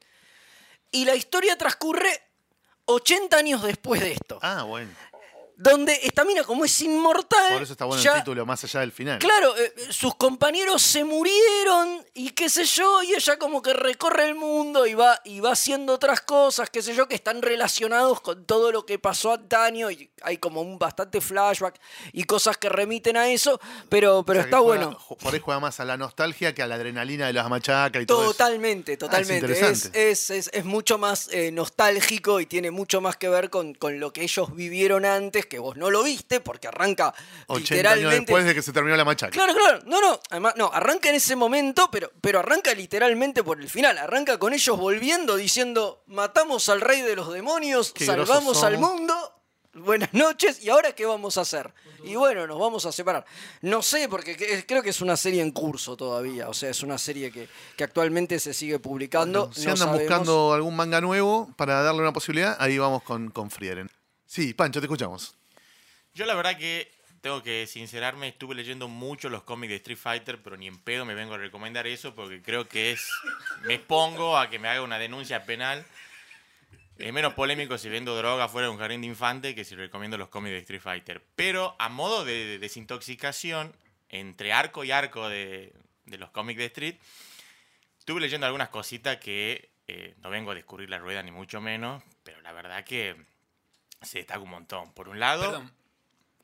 C: Y la historia transcurre 80 años después de esto.
B: Ah, bueno.
C: Donde esta mina, como es inmortal.
B: Por eso está bueno
C: ya-
B: el título, más allá del final.
C: Claro, eh, sus compañeros se murieron y qué sé yo, y ella como que recorre el mundo y va, y va haciendo otras cosas, qué sé yo, que están relacionados con todo lo que pasó antaño y hay como un bastante flashback y cosas que remiten a eso, pero, pero
B: O sea,
C: está
B: juega-
C: bueno.
B: Por ahí juega más a la nostalgia que a la adrenalina de las machacas y todo eso.
C: Totalmente, totalmente. es,
B: interesante.
C: es, es- es mucho más eh, nostálgico y tiene mucho más que ver con, con lo que ellos vivieron antes, que vos no lo viste, porque arranca
B: 80 años
C: literalmente.
B: después de que se terminó la machaca.
C: Claro, claro. No, no. Además, no, arranca en ese momento, pero, pero arranca literalmente por el final. Arranca con ellos volviendo diciendo, matamos al rey de los demonios,
B: Qué
C: salvamos al
B: somos".
C: mundo. Buenas noches, ¿y ahora qué vamos a hacer? Y bueno, nos vamos a separar. No sé, porque que- creo que es una serie en curso todavía. O sea, es una serie que, que actualmente se sigue publicando.
B: Si
C: No
B: andan
C: sabemos-
B: buscando algún manga nuevo para darle una posibilidad, ahí vamos con, con Frieren. Sí, Pancho, te escuchamos.
G: Yo la verdad que tengo que sincerarme, estuve leyendo mucho los cómics de Street Fighter, pero ni en pedo me vengo a recomendar eso porque creo que es... Me expongo a que me haga una denuncia penal. Es menos polémico si vendo droga fuera de un jardín de infante que si recomiendo los cómics de Street Fighter. Pero a modo de desintoxicación, entre arco y arco de, de los cómics de Street, estuve leyendo algunas cositas que eh, no vengo a descubrir la rueda ni mucho menos, pero la verdad que se destaca un montón. Por un lado...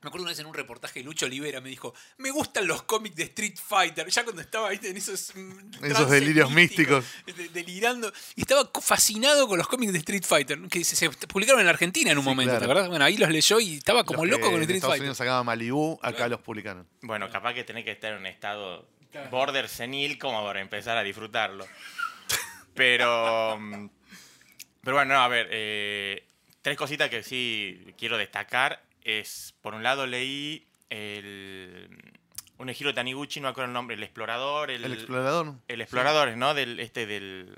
D: Me acuerdo una vez en un reportaje de Lucho Olivera me dijo, me gustan los cómics de Street Fighter, ya cuando estaba ¿viste? en esos, mm, trances
B: delirios místicos.
D: de- delirando, y estaba fascinado con los cómics de Street Fighter, que se, se publicaron en Argentina en un
B: Sí,
D: momento,
B: claro.
D: ¿te acuerdas? Bueno, ahí los leyó y estaba como
B: Los
D: loco
B: que
D: con
B: en
D: Street
B: Estados
D: Fighter.
B: Unidos sacaba Malibu, acá los publicaron.
G: Bueno, capaz que tenés que estar en un estado border senil como para empezar a disfrutarlo. Pero. mm, Pero bueno, no, a ver. eh, tres cositas que sí quiero destacar. Es, por un lado, leí el. Un Ejiro Taniguchi, no me acuerdo el nombre, el explorador. El,
B: El explorador.
G: el explorador, ¿no? Del, este, del.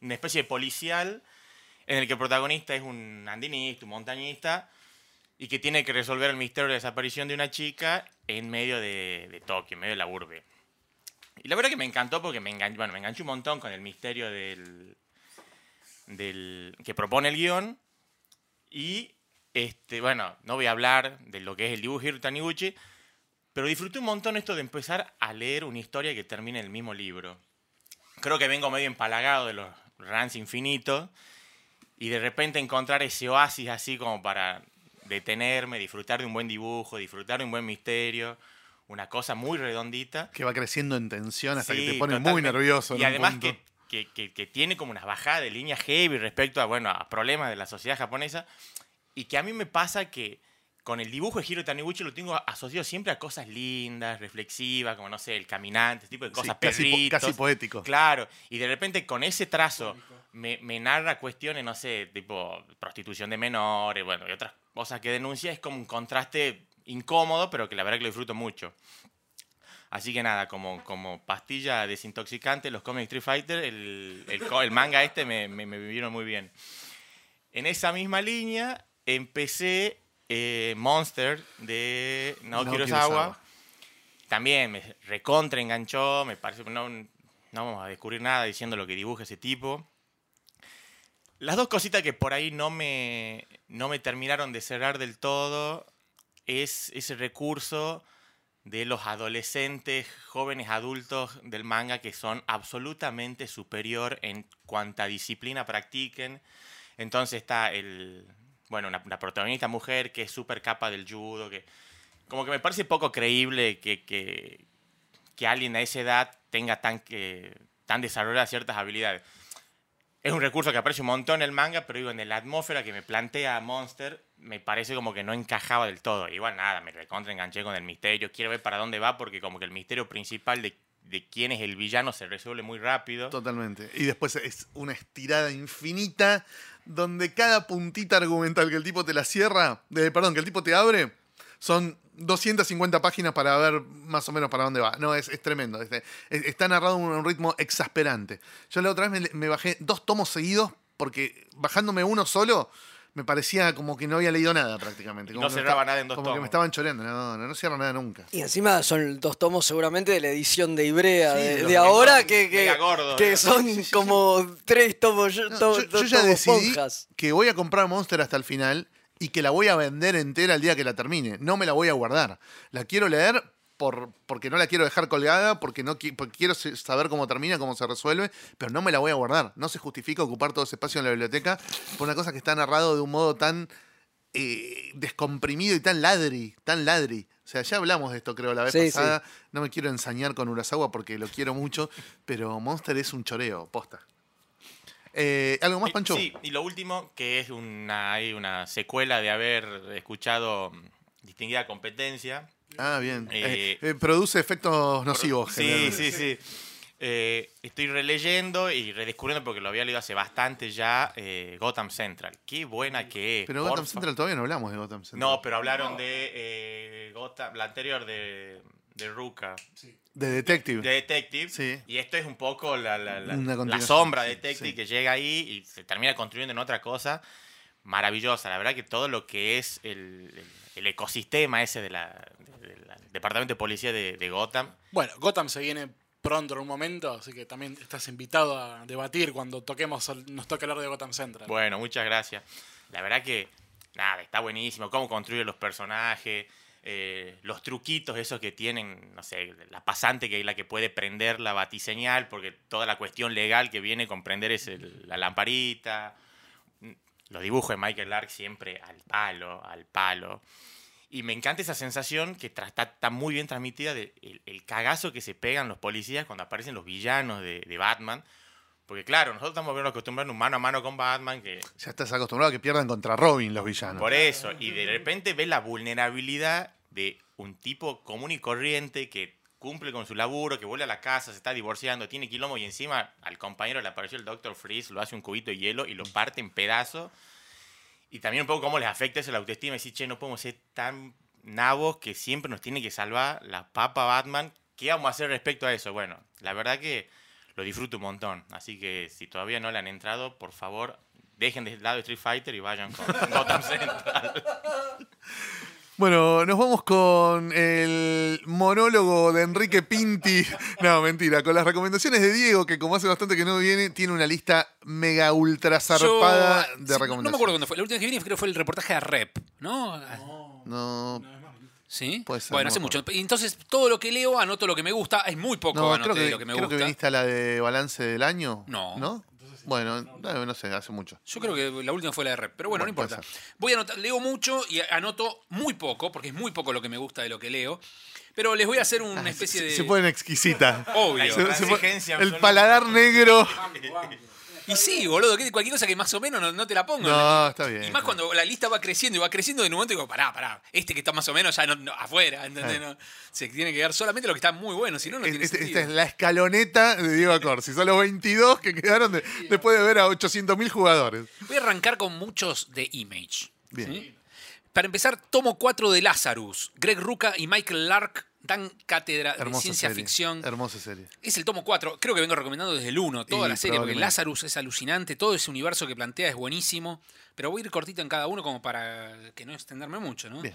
G: Una especie de policial en el que el protagonista es un andinista, un montañista, y que tiene que resolver el misterio de la desaparición de una chica en medio de, de Tokio, en medio de la urbe. Y la verdad que me encantó porque me enganchó, bueno, me enganchó un montón con el misterio del, del que propone el guion y Este, bueno, no voy a hablar de lo que es el dibujo Hiro Taniguchi, pero disfruté un montón esto de empezar a leer una historia que termine en el mismo libro. Creo que vengo medio empalagado de los runs infinitos y de repente encontrar ese oasis así como para detenerme, disfrutar de un buen dibujo, disfrutar de un buen misterio, una cosa muy redondita.
B: Que va creciendo en tensión hasta que te pone muy nervioso. en
G: Y
B: un
G: además
B: punto.
G: que, que, que- que tiene como unas bajadas de línea heavy respecto a, bueno, a problemas de la sociedad japonesa. Y que a mí me pasa que con el dibujo de Hiro Taniguchi lo tengo asociado siempre a cosas lindas, reflexivas, como no sé, el caminante, ese tipo de
B: Sí,
G: cosas,
B: casi, po-
G: perritos.
B: casi poético.
G: Claro, y de repente con ese trazo me, me narra cuestiones, no sé, tipo prostitución de menores, bueno, y otras cosas que denuncia, es como un contraste incómodo, pero que la verdad que lo disfruto mucho. Así que nada, como, como pastilla desintoxicante, los cómics Street Fighter, el, el el manga este me, me, me vivieron muy bien. En esa misma línea empecé eh, Monster de Naoki Urasawa.
B: Urasawa.
G: También me recontra enganchó, me parece que no, no vamos a descubrir nada diciendo lo que dibuja ese tipo. Las dos cositas que por ahí no me, no me terminaron de cerrar del todo es ese recurso de los adolescentes, jóvenes adultos del manga que son absolutamente superior en cuanta disciplina practiquen. Entonces está el, bueno, una, una protagonista mujer que es súper capa del judo, que como que me parece poco creíble que, que, que alguien a esa edad tenga tan, que, tan desarrolladas ciertas habilidades. Es un recurso que aparece un montón en el manga, pero digo, en la atmósfera que me plantea Monster, me parece como que no encajaba del todo. Igual nada, me recontra enganché con el misterio. Quiero ver para dónde va, porque como que el misterio principal de, de quién es el villano se resuelve muy rápido.
B: Totalmente. Y después es una estirada infinita donde cada puntita argumental que el tipo te la cierra, perdón, que el tipo te abre, son 250 páginas para ver más o menos para dónde va. No, es, es tremendo. Es- es- está narrado a un ritmo exasperante. Yo la otra vez me bajé dos tomos seguidos porque bajándome uno solo me parecía como que no había leído nada prácticamente. Como
G: no
B: que me
G: cerraba
B: estaba-
G: nada en dos
B: Como que
G: tomos.
B: me estaban choreando. No, no, no cierra nada nunca.
C: Y encima son dos tomos seguramente de la edición de Ibrea
B: Sí,
C: de,
B: de los
C: de ahora que, que, que son como tres tomos,
B: No,
C: to-
B: yo, ya
C: tomos
B: decidí
C: ponjas.
B: que voy a comprar Monster hasta el final y que la voy a vender entera el día que la termine. No me la voy a guardar. La quiero leer por, porque no la quiero dejar colgada, porque, no, porque quiero saber cómo termina, cómo se resuelve, pero no me la voy a guardar. No se justifica ocupar todo ese espacio en la biblioteca por una cosa que está narrado de un modo tan eh, descomprimido y tan ladri, tan ladri. O sea, ya hablamos de esto, creo, la vez
C: Sí,
B: pasada. No me quiero ensañar con Urasawa porque lo quiero mucho, pero Monster es un choreo, posta. Eh, ¿Algo más, Pancho?
G: Sí, y lo último, que es una, hay una secuela de haber escuchado mm, Distinguida Competencia.
B: Ah, bien.
G: Eh,
B: Eh, eh, produce efectos nocivos.
G: Sí,
B: generalmente.
G: sí, sí. Eh, estoy releyendo y redescubriendo, porque lo había leído hace bastante ya, eh, Gotham Central. Qué buena que es.
B: Pero
G: porfa.
B: Gotham Central todavía no hablamos de Gotham Central.
G: No, pero hablaron de eh, Gotham, la anterior de, de Ruka,
B: De Detective.
G: de Detective.
B: Sí.
G: Y esto es un poco la, la- sombra de
B: sí,
G: Detective
B: sí.
G: que llega ahí y se termina construyendo en otra cosa maravillosa. La verdad que todo lo que es el, el- el ecosistema ese de- de del departamento de policía de, de Gotham.
F: Bueno, Gotham se viene pronto en un momento, así que también estás invitado a debatir cuando toquemos, nos toque hablar de Gotham Central.
G: Bueno, muchas gracias. La verdad que, nada, está buenísimo. Cómo construye los personajes, eh, los truquitos esos que tienen, no sé, la pasante que es la que puede prender la batiseñal, porque toda la cuestión legal que viene con prender es el- la lamparita. Los dibujos de Michael Lark siempre al palo, al palo. Y me encanta esa sensación que está, muy bien transmitida de el, el cagazo que se pegan los policías cuando aparecen los villanos de, de Batman. Porque claro, nosotros estamos acostumbrados a un mano a mano con Batman, que
B: Ya estás acostumbrado a que pierdan contra Robin los villanos.
G: por eso, y de repente ves la vulnerabilidad de un tipo común y corriente que cumple con su laburo, que vuelve a la casa, se está divorciando, tiene quilombo y encima al compañero le apareció el Dr. Freeze, lo hace un cubito de hielo y lo parte en pedazos. Y también un poco cómo les afecta eso la autoestima decir, che, no podemos ser tan nabos que siempre nos tiene que salvar la papa Batman. ¿Qué vamos a hacer respecto a eso? Bueno, la verdad que lo disfruto un montón. Así que si todavía no le han entrado, por favor, dejen de lado Street Fighter y vayan con Gotham Central.
B: Bueno, nos vamos con el monólogo de Enrique Pinti. No, mentira, con las recomendaciones de Diego, que como hace bastante que no viene, tiene una lista mega ultra zarpada
D: Yo,
B: de
D: sí, no-
B: recomendaciones.
D: No me acuerdo cuándo fue. La última vez que vine creo que fue el reportaje a Rep, ¿no?
B: No,
D: ¿Sí?
B: Puede ser,
D: bueno,
B: no
D: hace mucho. Y Entonces, todo lo que leo, anoto lo que me gusta. Es muy poco
B: no
D: anoté
B: creo, que,
D: lo que me
B: creo que
D: gusta.
B: viniste a la de balance del año.
D: No.
B: ¿No? Bueno, no, no sé, hace mucho.
D: Yo creo que la última fue la de Rep, pero bueno,
B: Bueno,
D: no importa. Voy a anotar, leo mucho y anoto muy poco, porque es muy poco lo que me gusta de lo que leo. Pero les voy a hacer una especie de.
B: Se ponen exquisita.
D: Obvio.
B: Se- se el paladar negro.
D: Y sí, boludo, que cualquier cosa que más o menos no, no te la pongo.
B: No, está bien.
D: Y más cuando la lista va creciendo y va creciendo, en un momento digo, pará, pará, este que está más o menos ya no, no, afuera, ¿entendés? No, se tiene que quedar solamente lo que está muy bueno, si no, no tiene
B: Este- esta es la escaloneta de Diego Acorsi. Son los 22 que quedaron de- después de ver a 800.000 jugadores.
D: Voy a arrancar con muchos de Image.
B: Bien.
D: ¿sí? Para empezar, tomo 4 de Lazarus. Greg Ruca y Michael Lark dan cátedra de ciencia
B: serie.
D: ficción.
B: Hermosa serie.
D: Es el tomo 4. Creo que vengo recomendando desde el 1 toda
B: Y
D: la serie, porque. Lazarus es alucinante. Todo ese universo que plantea es buenísimo. Pero voy a ir cortito en cada uno como para que no extenderme mucho, ¿no?
B: Bien.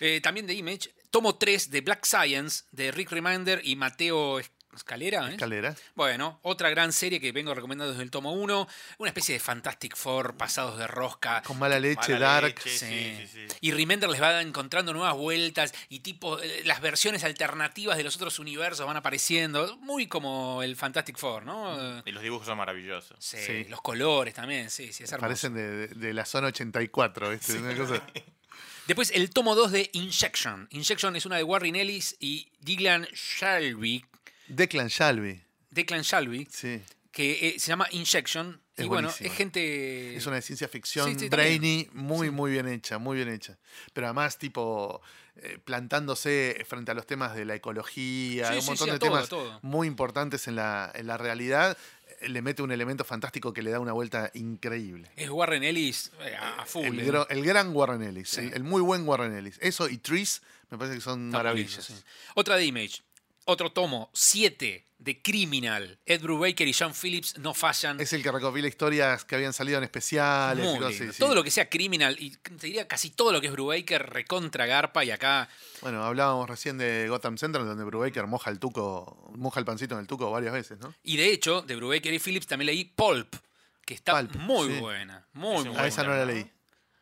D: Eh, también de Image. Tomo 3 de Black Science, de Rick Reminder y Mateo Escalera. ¿eh?
B: Escalera.
D: Bueno, otra gran serie que vengo recomendando desde el tomo 1. Una especie de Fantastic Four pasados de rosca.
B: Con mala leche,
G: Mala
B: dark.
G: leche. Sí,
D: Sí.
G: sí, sí.
D: Y Remender les va encontrando nuevas vueltas y tipo eh, las versiones alternativas de los otros universos van apareciendo. Muy como el Fantastic Four, ¿no?
G: Y los dibujos son maravillosos.
D: Sí,
B: Sí.
D: los colores también, sí, sí, es hermoso.
B: Parecen de, de- la zona 84, ¿viste? Una cosa-
D: Después el tomo 2 de Injection. Injection es una de Warren Ellis y Dylan Shalvey,
B: Declan Shalvey.
D: Declan Shalvey,
B: Sí.
D: que eh, se llama Injection.
B: Es
D: y bueno, es gente...
B: Es una de ciencia ficción
D: Sí, sí,
B: brainy, muy, muy bien hecha, muy bien hecha. Pero además, tipo, eh, plantándose frente a los temas de la ecología, un montón de
D: todo,
B: temas
D: todo.
B: muy importantes en la, en la realidad, eh, le mete un elemento fantástico que le da una vuelta increíble.
D: Es Warren Ellis a, full.
B: El,
D: eh.
B: gran Warren Ellis,
D: Sí.
B: el, el muy buen Warren Ellis. Eso y Trees me parece que son
D: Está
B: maravillas.
D: buenísimo, sí. Otra de Image. Otro tomo, 7, de Criminal. Ed Brubaker y John Phillips no fallan.
B: Es el que recopila historias que habían salido en especiales. y
D: Muy
B: cosas sí.
D: Todo lo que sea Criminal, y te diría casi todo lo que es Brubaker, recontra garpa, y acá
B: Bueno, hablábamos recién de Gotham Central, donde Brubaker moja el tuco, moja el pancito en el tuco varias veces, ¿no?
D: Y de hecho, de Brubaker y Phillips también leí Pulp, que está
B: Pulp,
D: muy
B: sí.
D: buena. Muy, muy
B: A
D: buena.
B: esa no la leí.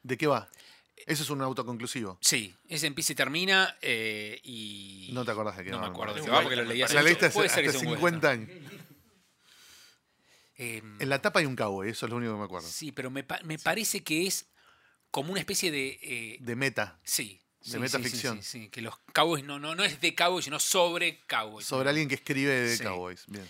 B: ¿De qué va? Eso es un autoconclusivo.
D: Sí, ese empieza y termina eh, y...
B: No te acordás de qué
D: No me acuerdo de qué va porque lo leí hace
B: La
D: mucho.
B: leíste hace,
D: Puede ser que
B: hace
D: sea un
B: 50 años.
D: Eh,
B: En la tapa hay un cowboy, eso es lo único que me acuerdo.
D: sí, pero me, pa- me parece que es como una especie de... eh,
B: De meta,
D: sí.
B: de
D: sí,
B: metaficción.
D: Sí, sí, sí, que los cowboys no, no, no es de cowboys, sino sobre cowboys.
B: sobre alguien que escribe de
D: Sí.
B: cowboys. Bien.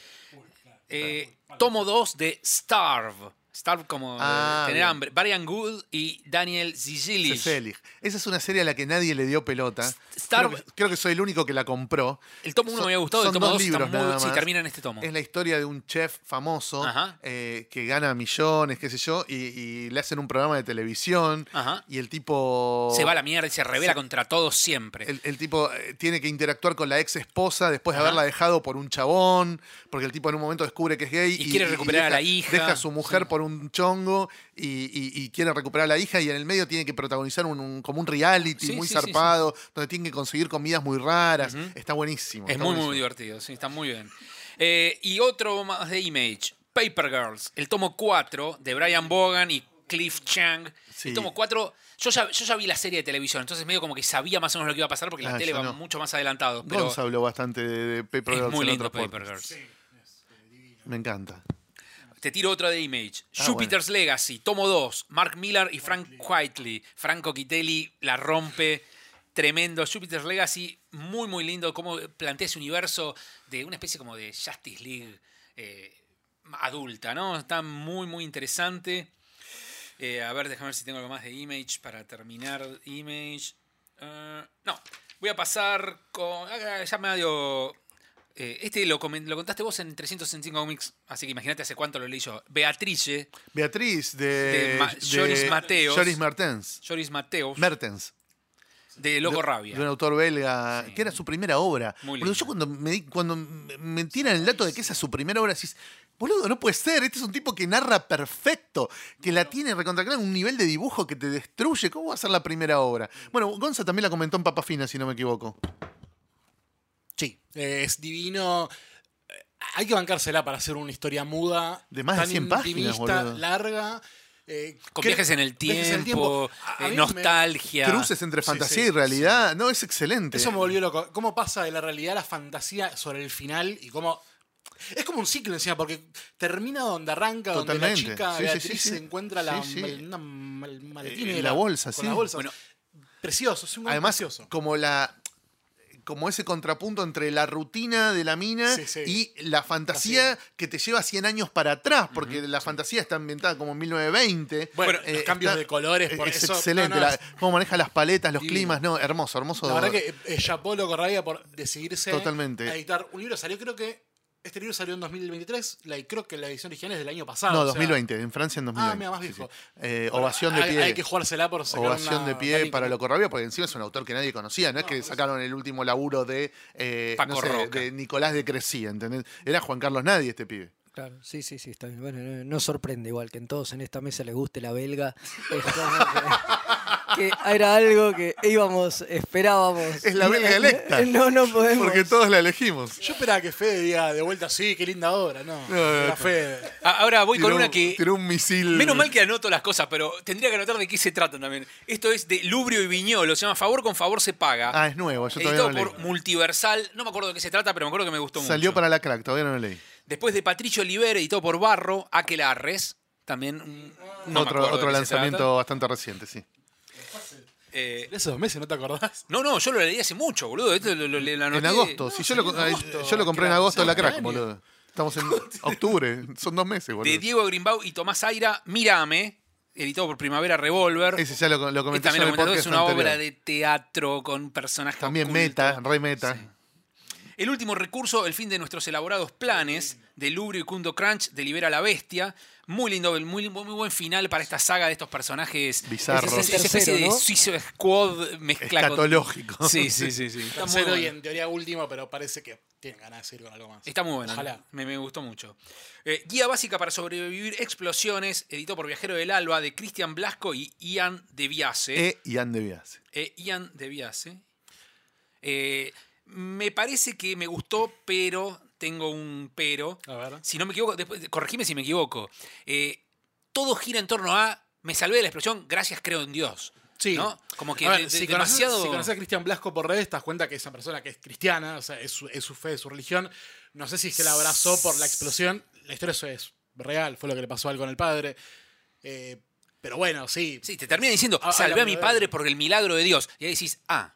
D: Eh, tomo 2 de Starve. Starve como de
B: Ah,
D: tener
B: bien.
D: hambre. Brian Good y Daniel Zizilich.
B: Selig. Esa es una serie a la que nadie le dio pelota.
D: Star-
B: Creo que, creo que soy el único que la compró.
D: El tomo 1
B: Son-
D: me había gustado, el tomo
B: dos
D: 2 está
B: libros
D: muy...
B: nada
D: Sí,
B: más.
D: termina en este tomo.
B: Es la historia de un chef famoso eh, que gana millones, qué sé yo, y, y le hacen un programa de televisión.
D: Ajá.
B: Y el tipo.
D: Se va a la mierda y se revela
B: Se-
D: contra todos siempre.
B: El, el tipo eh, tiene que interactuar con la ex esposa después de
D: Ajá.
B: haberla dejado por un chabón, porque el tipo en un momento descubre que es gay
D: Y quiere recuperar a
B: deja-
D: la hija.
B: Deja a su mujer
D: Sí.
B: por un chongo y, y- y quiere recuperar a la hija y en el medio tiene que protagonizar un, un- como un reality
D: Sí,
B: muy
D: sí, sí,
B: zarpado, donde tiene que conseguir comidas muy raras. Está buenísimo.
D: Es
B: está
D: muy,
B: buenísimo.
D: muy divertido, sí, está muy bien. Eh, y otro más de Image, Paper Girls, el tomo 4 de Brian Bogan y Cliff Chang.
B: Sí.
D: El tomo 4, yo ya, yo ya vi la serie de televisión, entonces medio como que sabía más o menos lo que iba a pasar porque la
B: Ah,
D: tele va
B: no.
D: mucho más adelantado. Pero
B: Gonza habló bastante de, de Paper
D: es
B: Girls
D: muy
B: en
D: lindo Paper. Girls.
B: Me encanta.
D: Te tiro otra de Image.
B: Ah,
D: Jupiter's Legacy, tomo 2. Mark Millar y Frank Whiteley. Franco Quitelli la rompe. Tremendo. Jupiter's Legacy, muy, muy lindo. Cómo plantea ese universo de una especie como de Justice League eh, adulta, ¿no? Está muy, muy interesante. Eh, a ver, déjame ver si tengo algo más de Image para terminar. Image. Eh, no, voy a pasar con. ah, Ya medio. Eh, este lo, lo contaste vos en 365 Comics, así que imagínate hace cuánto lo leí yo. Beatrice,
B: Beatriz de,
D: De Ma- Joris Mateos.
B: Joris Mertens.
D: Joris Mateos.
B: Mertens.
D: De Loco
B: de-
D: Rabia.
B: De un autor belga,
D: Sí.
B: que era su primera obra.
D: Muy linda.
B: yo cuando me, cuando tiran el dato de que esa es su primera obra, decís, boludo, no puede ser. Este es un tipo que narra perfecto, que la tiene recontraclara en un nivel de dibujo que te destruye. ¿Cómo va a ser la primera obra? Bueno, Gonza también la comentó en Papa Fina, si no me equivoco.
F: Sí, eh, es divino. Eh, Hay que bancársela para hacer una historia muda.
B: De más de
F: tan
B: 100 páginas, boludo.
F: larga. eh,
D: Con viajes en el
F: viajes en el
D: tiempo, eh, nostalgia.
B: Cruces entre
F: Sí,
B: fantasía
F: sí,
B: y realidad. No, es excelente.
F: Eso me volvió loco. ¿Cómo pasa de la realidad a la fantasía sobre el final y cómo. Es como un ciclo encima, porque termina donde arranca, donde la chica
B: Sí,
F: Beatriz
B: sí, sí.
F: se encuentra la,
B: Sí, sí.
F: mal- una mal- maletín
B: Eh,
F: era,
B: la bolsa,
F: con
B: sí.
F: la bolsa.
D: Bueno,
F: precioso, es un
B: Además,
F: precioso.
B: como la como ese contrapunto entre la rutina de la mina
F: Sí, sí.
B: y la fantasía que te lleva 100 años para atrás, porque la fantasía está ambientada como en 1920.
F: Bueno, los cambios de colores, por
B: es
F: eso-
B: excelente.
F: no, no,
B: la-
F: es-
B: cómo maneja las paletas, los
F: Divino.
B: climas, no, hermoso, hermoso.
F: La verdad que eh, chapó Loco Rabia por decidirse
B: Totalmente.
F: a editar un libro. Salió, creo que. Este libro salió en 2023. La, y creo que la edición original es del año pasado.
B: no,
F: o sea,
B: 2020, en Francia en 2020.
F: Ah, mira, más viejo.
B: sí. Eh,
F: bueno,
B: ovación de
F: hay,
B: pie.
F: Hay que jugársela por sacar
B: Ovación
F: una-
B: de pie
F: una
B: para
F: línea.
B: Loco Rabia, porque encima es un autor que nadie conocía. No es que sacaron el último laburo de, eh,
D: Paco
B: no sé,
D: Roca.
B: de Nicolás de Crecy, ¿entendés? Era Juan Carlos Nadie este pibe.
C: Claro, sí, sí, sí, está bien. Bueno, no, no sorprende igual que en todos en esta mesa les guste la belga. Que, era algo que íbamos, esperábamos.
B: Es la belga electa.
C: No, no podemos.
B: Porque todos la elegimos.
F: Yo esperaba que Fede diga de vuelta, sí, qué linda obra. No, era Fede.
D: Ah, Ahora voy con una que.
B: tiró un misil.
D: Menos mal que anoto las cosas, pero tendría que anotar de qué se tratan también. Esto es de Lubrio y Viñolo, se llama Favor con Favor se paga.
B: Ah, es nuevo, yo todavía
D: editado
B: no lo
D: por
B: leí.
D: Multiversal. No me acuerdo de qué se trata, pero me acuerdo que me gustó
B: Salió
D: mucho.
B: para la crack, todavía no lo leí.
D: Después de Patricio Oliver, editado por Barro, Aquelarres. También un- no
B: otro otro lanzamiento
D: trata.
B: bastante reciente, sí.
D: Eh,
F: De esos dos meses, ¿no te acordás?
D: no, no, yo lo leí hace mucho, boludo. Esto lo, lo- lo- lo
B: En agosto, si yo, lo,
F: salió en agosto,
B: yo lo compré en la
F: hace
B: crack, boludo. Estamos en octubre, son dos meses, boludo.
D: De Diego Grimbau y Tomás Aira, Mírame, editado por Primavera Revolver.
B: Ese ya lo, lo comenté
D: también
B: yo
D: lo comenté, es una
B: anterior.
D: obra de teatro con personajes
B: También
D: ocultos.
B: meta, re meta.
D: El último recurso, el fin de nuestros elaborados planes, de Lubrio y Kundo Crunch, de Libera a la Bestia. Muy lindo, muy, muy buen final para esta saga de estos personajes.
B: Bizarros.
D: Esa, esa especie de
C: ¿no?
D: Suicide Squad mezcla con-
B: Escatológico.
D: Sí, sí, sí. sí. Está, muy
F: Tercero y
D: bueno.
F: en teoría último, pero parece que tienen ganas de seguir con algo más.
D: Está muy bueno.
F: Ojalá.
D: Me, me gustó mucho. Eh, Guía básica para sobrevivir explosiones, editado por Viajero del Alba, de Cristian Blasco y Ian de Viase.
B: E y Anne Viase.
D: Eh, Ian de Viase. Eh, me parece que me gustó, pero tengo un pero.
F: A ver.
D: Si no me equivoco, después, corregime si me equivoco. Eh, todo gira en torno a me salvé de la explosión, gracias creo en Dios.
F: Sí.
D: ¿no? Como que
F: A ver,
D: de- de-
F: si,
D: demasiado.
F: conoces, si conoces a Cristian Blasco por redes, te das cuenta que es una persona que es cristiana, o sea, es su, es su fe, es su religión. No sé si es que la abrazó por la explosión. La historia eso es real, fue lo que le pasó a él con el padre. Eh, pero bueno, sí.
D: Sí, te termina diciendo,
F: Ah,
D: salvé a mi padre por el milagro de Dios. Y ahí decís, ah,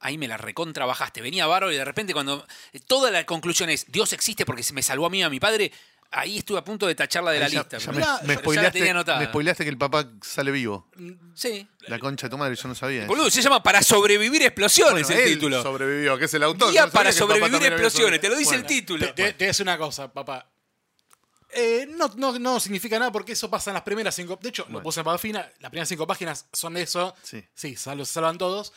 D: ahí me la recontra bajaste. Venía bárbaro y de repente cuando toda la conclusión es, Dios existe porque se me salvó a mí y a mi padre, ahí estuve a punto de tacharla de la
B: ya-
D: lista.
B: ya me, me
D: ya la
B: spoileaste,
D: tenía anotada.
B: me spoileaste que el papá sale vivo.
D: Sí.
B: La concha de tu madre, yo no sabía. eso.
D: Boludo, se llama Para sobrevivir explosiones
B: Bueno,
D: el
B: él
D: título.
B: sobrevivió, que es el autor.
D: Guía
B: no
D: para sobrevivir explosiones, te lo dice
B: Bueno,
D: el título.
F: Te, te- te voy a decir una cosa, papá. Eh, no, no, no significa nada porque eso pasa en las primeras cinco. De hecho, lo
B: Bueno.
F: puse en fina. Las primeras cinco páginas son de eso.
B: Sí.
F: Sí, sal- se salvan todos.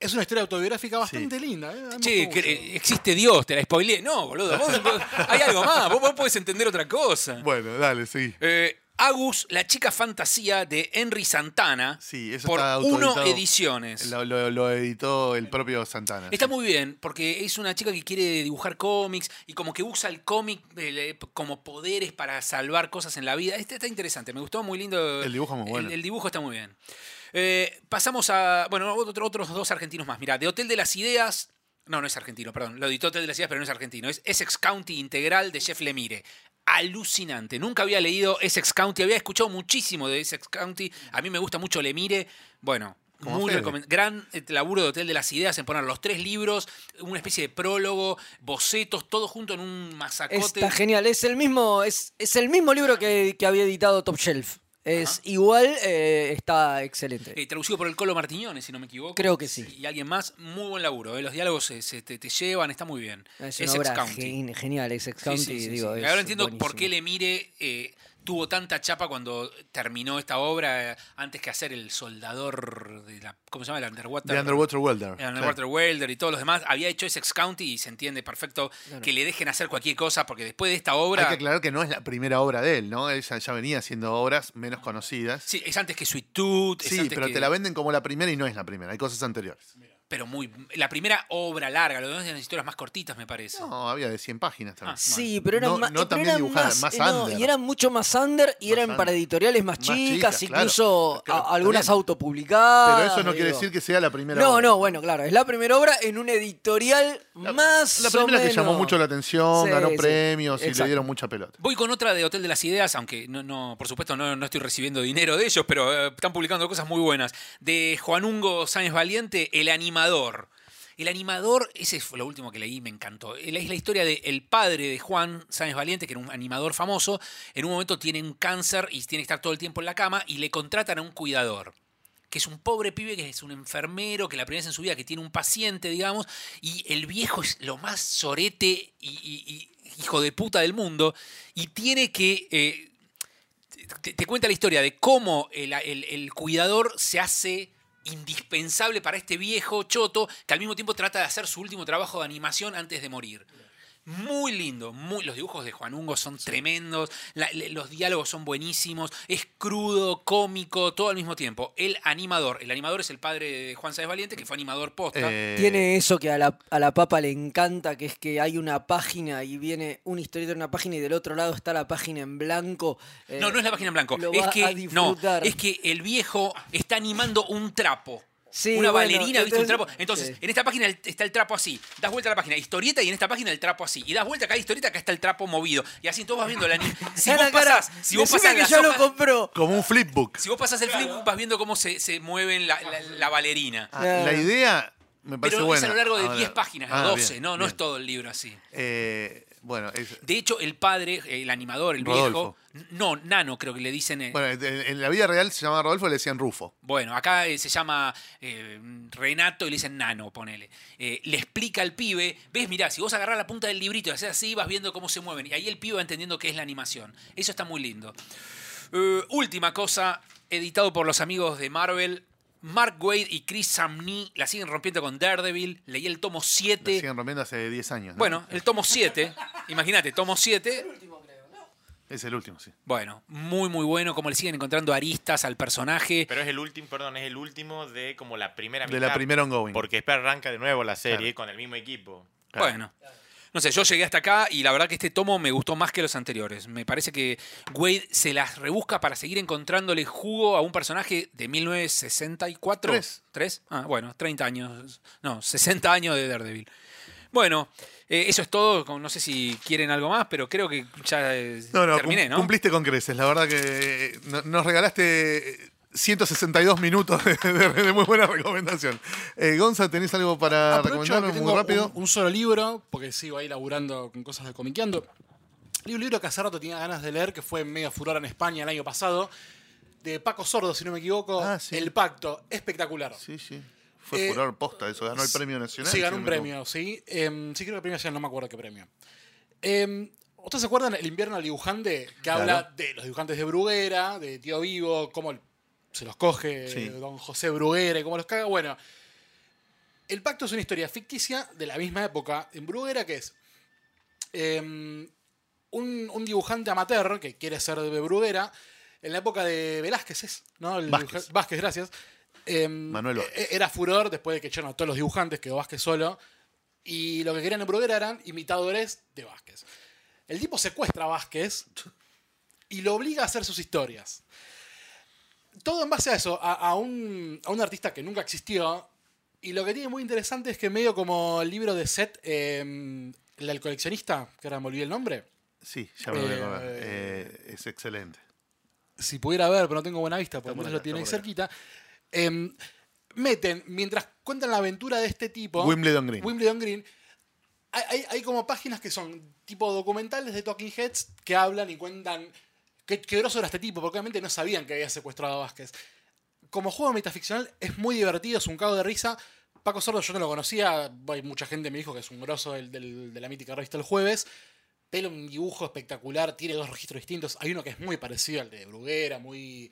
F: Es una historia autobiográfica bastante linda. eh,
D: Che, que, eh, existe Dios, te la spoileé. No, boludo, vos- vos- hay algo más, vos, vos podés entender otra cosa.
B: Bueno, dale, sí.
D: Eh, Agus, la chica fantasía de Henry Santana,
B: Sí, eso
D: por
B: está
D: Uno. Ediciones.
B: Lo, lo- lo editó el propio Santana.
D: Está
B: sí.
D: muy bien, porque es una chica que quiere dibujar cómics y como que usa el cómic eh, como poderes para salvar cosas en la vida. Este está interesante, me gustó muy lindo.
B: El dibujo es muy bueno.
D: El, el dibujo está muy bien. Eh, pasamos a, bueno, otro- otros dos argentinos más. Mira, de Hotel de las Ideas. No, no es argentino, perdón. Lo editó Hotel de las Ideas, pero no es argentino. Es Essex County Integral de Jeff Lemire. Alucinante. Nunca había leído Essex County. Había escuchado muchísimo de Essex County. A mí me gusta mucho Lemire. Bueno, muy
B: Fede.
D: recomen- Gran eh, laburo de Hotel de las Ideas en poner los tres libros, una especie de prólogo, bocetos, todo junto en un masacote.
C: Está genial, es el mismo, es, es el mismo libro que, que había editado Top Shelf. Es igual, eh, está excelente.
D: Eh, traducido por el Colo Martiñones, si no me equivoco.
C: Creo que sí.
D: Y alguien más, muy buen laburo. eh, Los diálogos se, se te, te llevan, está muy bien.
C: Es una obra gen- genial,
D: Sí,
C: County,
D: sí, sí,
C: digo.
D: sí.
C: es
D: Ahora entiendo por
C: buenísimo.
D: qué le mire. eh, tuvo tanta chapa cuando terminó esta obra, eh, antes que hacer el soldador de la. ¿Cómo se llama? El Underwater.
B: De Underwater Welder.
D: el Underwater Welder y todos los demás. Había hecho Essex County y se entiende perfecto que le dejen hacer cualquier cosa, porque después de esta obra.
B: Hay que aclarar que no es la primera obra de él, ¿no? Él ya, ya venía haciendo obras menos conocidas.
D: Sí, es antes que Sweet Tooth.
B: Sí, pero
D: que-
B: te la venden como la primera y no es la primera. Hay cosas anteriores.
D: Pero muy. La primera obra larga, los demás eran historias más cortitas, me parece.
B: No, había de 100 páginas también.
D: Ah,
C: Sí, pero eran,
B: No-
C: más,
B: no
C: pero
B: también
C: eran
B: dibujadas, más
C: eh, no,
B: under.
C: y eran mucho más under y
B: Más
C: eran
B: under.
C: para editoriales más
B: Más
C: chicas, incluso
B: Claro,
C: a-
B: está
C: algunas autopublicadas.
B: Pero eso no quiere
C: digo.
B: decir que sea la primera
C: No,
B: obra.
C: no, bueno, claro, es la primera obra en un editorial más
B: La
C: o
B: primera que
C: menos.
B: llamó mucho la atención,
C: Sí,
B: ganó
C: sí,
B: premios y le dieron mucha pelota.
D: Voy con otra de Hotel de las Ideas, aunque no, no por supuesto no, no estoy recibiendo dinero de ellos, pero eh, están publicando cosas muy buenas. De Juan Ungo Sáenz Valiente, El El animador, ese fue lo último que leí, me encantó. Es la historia del padre de Juan Sáenz Valiente, que era un animador famoso. En un momento tiene un cáncer y tiene que estar todo el tiempo en la cama y le contratan a un cuidador que es un pobre pibe, que es un enfermero, que la primera vez en su vida que tiene un paciente, digamos, y el viejo es lo más sorete y, hijo de puta del mundo, y tiene que... eh, te, cuenta la historia de cómo el cuidador se hace indispensable para este viejo choto que al mismo tiempo trata de hacer su último trabajo de animación antes de morir. Muy lindo, muy, los dibujos de Juan Ungo son tremendos, la- le- los diálogos son buenísimos, es crudo, cómico, todo al mismo tiempo. El animador, el animador es el padre de Juan Sáenz Valiente, que fue animador posta.
B: Eh,
C: Tiene eso que a la, a la papa le encanta, que es que hay una página y viene una historieta en una página y del otro lado está la página en blanco. eh,
D: no, no es la página en blanco,
C: lo
D: es
C: va a
D: que, no, es que el viejo está animando un trapo.
C: Sí,
D: una
C: bueno,
D: bailarina, ¿viste? Un
C: entonces-
D: trapo. Entonces,
C: sí.
D: en esta página está el trapo así. Das vuelta a la página, historieta, y en esta página el trapo así. Y das vuelta a cada historieta, acá está el trapo movido. Y así todos vas viendo la ani- Si vos pasás, si vos
C: decime
D: pasás
C: que
D: las
C: ya lo compró.
B: Como un flipbook.
D: si vos pasás el flipbook, vas viendo cómo se, se mueven la, la, la bailarina.
B: Ah, la idea me parece
D: Pero
B: buena.
D: es a lo largo de
B: Ahora-
D: 10 páginas,
B: Ah,
D: 12,
B: bien,
D: no, no
B: bien.
D: es todo el libro así.
B: Eh, bueno, es-
D: De hecho, el padre, el animador, el
B: Rodolfo.
D: viejo, no, Nano creo que le dicen. eh,
B: bueno, en, en la vida real se llamaba Rodolfo y le decían Rufo.
D: Bueno, acá eh, se llama eh, Renato y le dicen Nano, ponele. Eh, le explica al pibe, ves, mirá, si vos agarrás la punta del librito y haces así, vas viendo cómo se mueven. Y ahí el pibe va entendiendo qué es la animación. Eso está muy lindo. Eh, última cosa, editado por los amigos de Marvel. Mark Wade y Chris Samney la siguen rompiendo con Daredevil. Leí el tomo
B: La
D: 7.
B: siguen rompiendo hace 10 años. ¿no?
D: Bueno, el tomo 7. Imagínate, tomo 7.
B: Es el último, sí.
D: Bueno, muy muy bueno, como le siguen encontrando aristas al personaje.
G: Pero es el último, perdón, es el último de como la primera
B: De
G: mitad.
B: la primera ongoing.
G: Porque después arranca de nuevo la serie
B: Claro.
G: con el mismo equipo.
B: Claro.
D: Bueno. No sé, yo llegué hasta acá y la verdad que este tomo me gustó más que los anteriores. Me parece que Wade se las rebusca para seguir encontrándole jugo a un personaje de 1964.
B: Tres.
D: ¿Tres? Ah, bueno, 30 años. No, 60 años de Daredevil. Bueno, eh, eso es todo. No sé si quieren algo más, pero creo que ya eh,
B: No, no,
D: terminé, ¿no?
B: cumpliste con creces. La verdad que eh, no- nos regalaste 162 minutos de, de- de muy buena recomendación. Eh, Gonza, ¿tenés algo para recomendarnos muy rápido?
F: Un, un solo libro, porque sigo ahí laburando con cosas de comiqueando. Leí un libro que hace rato tenía ganas de leer, que fue medio furor en España el año pasado, de Paco Sordo, si no me equivoco.
B: Ah, sí.
F: El Pacto, espectacular.
B: Sí, sí. Fue
F: Eh,
B: furor posta eso. Ganó el premio nacional.
F: Sí, ganó un premio, sí. Em, sí, creo que el premio nacional, no me acuerdo qué premio. Em, ¿Ustedes se acuerdan El invierno al dibujante? Que
B: Claro.
F: habla de los dibujantes de Bruguera, de Tío Vivo, cómo se los coge
B: Sí.
F: don José Bruguera y cómo los caga. Bueno, El Pacto es una historia ficticia de la misma época en Bruguera, que es em, un, un dibujante amateur que quiere ser de Bruguera, en la época de Velázquez, ¿es? ¿no? El
B: Vázquez.
F: gracias. Em,
B: Manuel Vázquez.
F: e- Era furor después de que echaron a todos los dibujantes, quedó Vázquez solo. Y lo que querían en Bruguera eran imitadores de Vázquez. El tipo secuestra a Vázquez y lo obliga a hacer sus historias. Todo en base a eso, a, a un, a un artista que nunca existió. Y lo que tiene muy interesante es que medio como el libro de Seth, eh, el coleccionista, que ahora me olvidé el nombre.
B: Sí, ya me lo voy a
F: Eh,
B: acordar. Eh, es excelente.
F: si pudiera ver, pero no tengo buena vista, porque
B: acá,
F: lo tienen cerquita. em, meten, mientras cuentan la aventura de este tipo,
B: Wimbledon Green.
F: Wimbledon Green, hay, hay- hay como páginas que son tipo documentales de Talking Heads que hablan y cuentan qué, qué era este tipo, porque obviamente no sabían que había secuestrado a Vázquez. Como juego metaficcional es muy divertido, es un cago de risa. Paco Sordo yo no lo conocía, hay mucha gente me dijo que es un grosso del- de la mítica revista El Jueves. pela un dibujo espectacular, tiene dos registros distintos. Hay uno que es muy parecido al de Bruguera, muy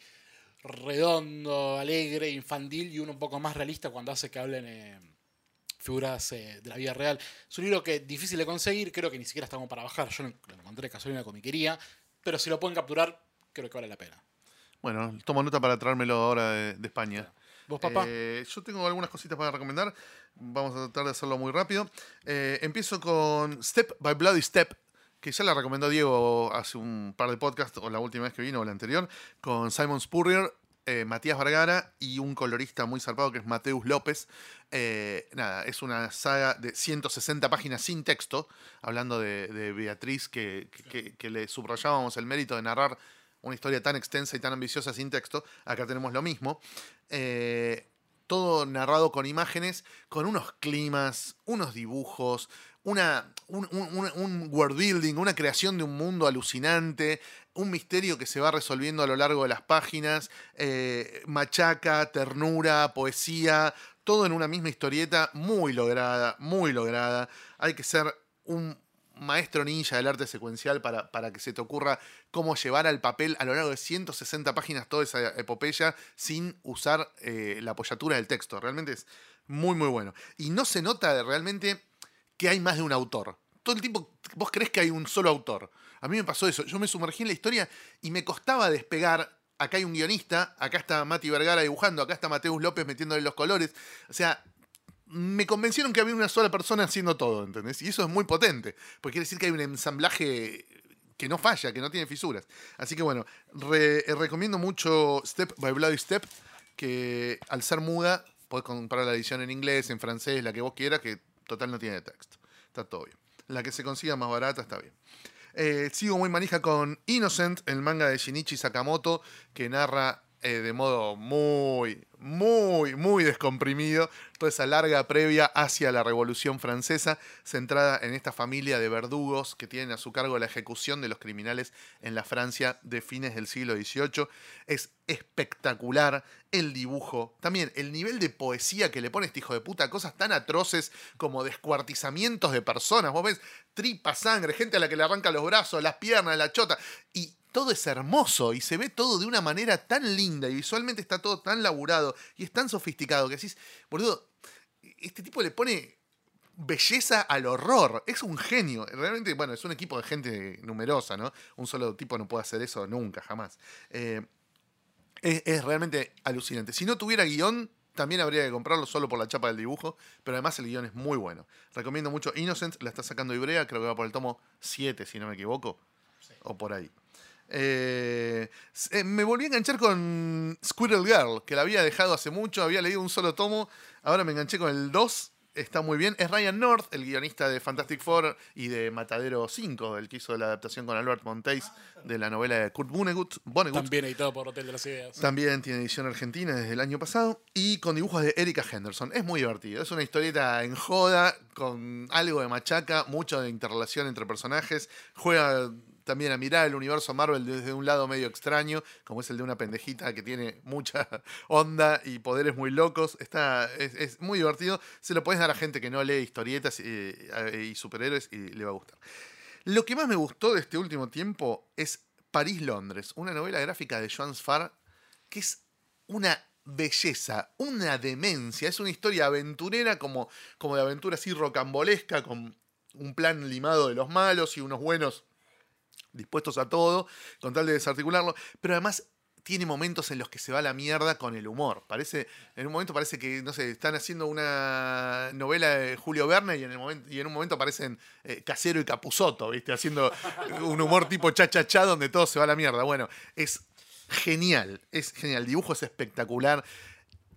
F: redondo, alegre, infantil, y uno un poco más realista cuando hace que hablen eh, figuras eh, de la vida real. Es un libro que es difícil de conseguir, creo que ni siquiera está como para bajar. Yo lo encontré casualmente en una comiquería, pero si lo pueden capturar, creo que vale la pena.
B: Bueno, tomo nota para traérmelo ahora de, de España.
F: ¿Vos, papá?
B: Eh, yo tengo algunas cositas para recomendar. Vamos a tratar de hacerlo muy rápido. Eh, empiezo con Step by Bloody Step, que ya la recomendó Diego hace un par de podcasts, o la última vez que vino, o la anterior, con Simon Spurrier, eh, Matías Vergara y un colorista muy zarpado que es Mateus López. Eh, nada, es una saga de 160 páginas sin texto, hablando de, Beatriz, que, que- le subrayábamos el mérito de narrar una historia tan extensa y tan ambiciosa sin texto. Acá tenemos lo mismo. Eh, todo narrado con imágenes, con unos climas, unos dibujos, una, un, un- un- un world building, una creación de un mundo alucinante, un misterio que se va resolviendo a lo largo de las páginas, eh, machaca, ternura, poesía, todo en una misma historieta muy lograda, muy lograda. Hay que ser un maestro ninja del arte secuencial para, para que se te ocurra cómo llevar al papel a lo largo de 160 páginas toda esa epopeya sin usar eh, la apoyatura del texto. Realmente es muy, muy bueno. Y no se nota realmente que hay más de un autor. Todo el tiempo vos crees que hay un solo autor. A mí me pasó eso. Yo me sumergí en la historia y me costaba despegar. Acá hay un guionista, acá está Mati Vergara dibujando, acá está Mateus López metiéndole los colores. O sea, me convencieron que había una sola persona haciendo todo, ¿entendés? Y eso es muy potente, porque quiere decir que hay un ensamblaje que no falla, que no tiene fisuras. Así que bueno, eh, recomiendo mucho Step by Bloody Step, que al ser muda, podés comprar la edición en inglés, en francés, la que vos quieras, que total no tiene texto. Está todo bien. La que se consiga más barata está bien. Eh, sigo muy manija con Innocent, el manga de Shinichi Sakamoto, que narra eh, de modo muy, muy, muy descomprimido toda esa larga previa hacia la Revolución Francesa, centrada en esta familia de verdugos que tienen a su cargo la ejecución de los criminales en la Francia de fines del siglo XVIII. Es espectacular el dibujo, también el nivel de poesía que le pone este hijo de puta, cosas tan atroces como descuartizamientos de personas. Vos ves tripa, sangre, gente a la que le arranca los brazos, las piernas, la chota, y todo es hermoso y se ve todo de una manera tan linda y visualmente está todo tan laburado y es tan sofisticado que decís, boludo, este tipo le pone belleza al horror. Es un genio. Realmente, bueno, es un equipo de gente numerosa, ¿no? Un solo tipo no puede hacer eso nunca, jamás. Eh, es, es realmente alucinante. Si no tuviera guion, también habría que comprarlo solo por la chapa del dibujo, pero además el guion es muy bueno. Recomiendo mucho Innocent, la está sacando Ibrea, creo que va por el tomo 7, si no me equivoco, o por ahí. Eh, eh, me volví a enganchar con Squirrel Girl, que la había dejado hace mucho, había leído un solo tomo, ahora me enganché con el 2, está muy bien. Es Ryan North, el guionista de Fantastic Four y de Matadero 5, el que hizo la adaptación con Albert Monteis de la novela de Kurt Vonnegut. Vonnegut.
F: También editado por Hotel de las Ideas.
B: También tiene edición argentina desde el año pasado y con dibujos de Erika Henderson. Es muy divertido. Es una historieta en joda, con algo de machaca, mucho de interrelación entre personajes. Juega también a mirar el universo Marvel desde un lado medio extraño, como es el de una pendejita que tiene mucha onda y poderes muy locos. Está, es, muy divertido. Se lo puedes dar a gente que no lee historietas eh, y superhéroes y le va a gustar. Lo que más me gustó de este último tiempo es París-Londres, una novela gráfica de Joan Sfar que es una belleza, una demencia. Es una historia aventurera, como, como de aventura así rocambolesca, con un plan limado de los malos y unos buenos dispuestos a todo, con tal de desarticularlo. Pero además tiene momentos en los que se va a la mierda con el humor. Parece, en un momento parece que, no sé, están haciendo una novela de Julio Verne y en, el momento, y en un momento aparecen eh, Casero y Capuzoto, ¿viste? Haciendo un humor tipo cha-cha-cha donde todo se va a la mierda. Bueno, es genial, es genial. El dibujo es espectacular.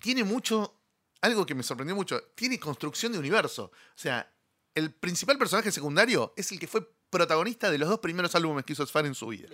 B: Tiene mucho, algo que me sorprendió mucho, tiene construcción de universo. O sea, el principal personaje secundario es el que fue protagonista de los dos primeros álbumes que hizo Sfar en su vida.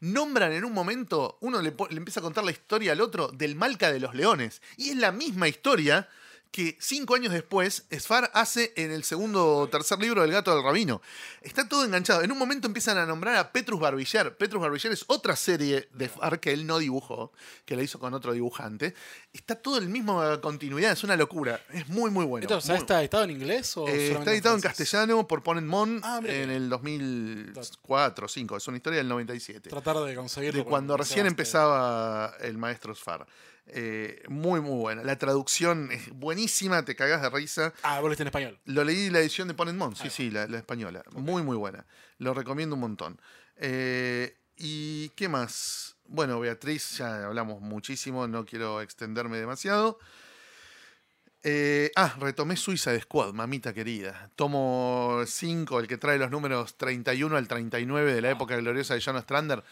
B: Nombran en un momento, uno le, le empieza a contar la historia al otro del Malca de los Leones. Y es la misma historia que cinco años después Sfar hace en el segundo o tercer libro del Gato del Rabino. Está todo enganchado. En un momento empiezan a nombrar a Petrus Barbiller. Petrus Barbiller es otra serie de Sfar que él no dibujó, que la hizo con otro dibujante. Está todo el mismo continuidad, es una locura. Es muy, muy bueno.
F: ¿Esto ¿ya
B: Muy-
F: está editado en inglés o
B: eh, está editado en castellano por Ponen Mon
F: Ah,
B: en el 2004 5 Es una historia del 97
F: Tratar de conseguirlo.
B: de cuando recién empezaba el maestro Sfar. Eh, muy, muy buena. La traducción es buenísima, te cagás de risa.
F: Ah, vos lo en español.
B: Lo leí la edición de Ponen Mon, sí, sí, la, la española. Muy, muy buena. Lo recomiendo un montón. Eh, ¿Y qué más? Bueno, Beatriz, ya hablamos muchísimo, no quiero extenderme demasiado. Eh, ah, retomé Suiza de Squad, mamita querida. Tomo 5, el que trae los números 31 al 39 de la época gloriosa de John Strander.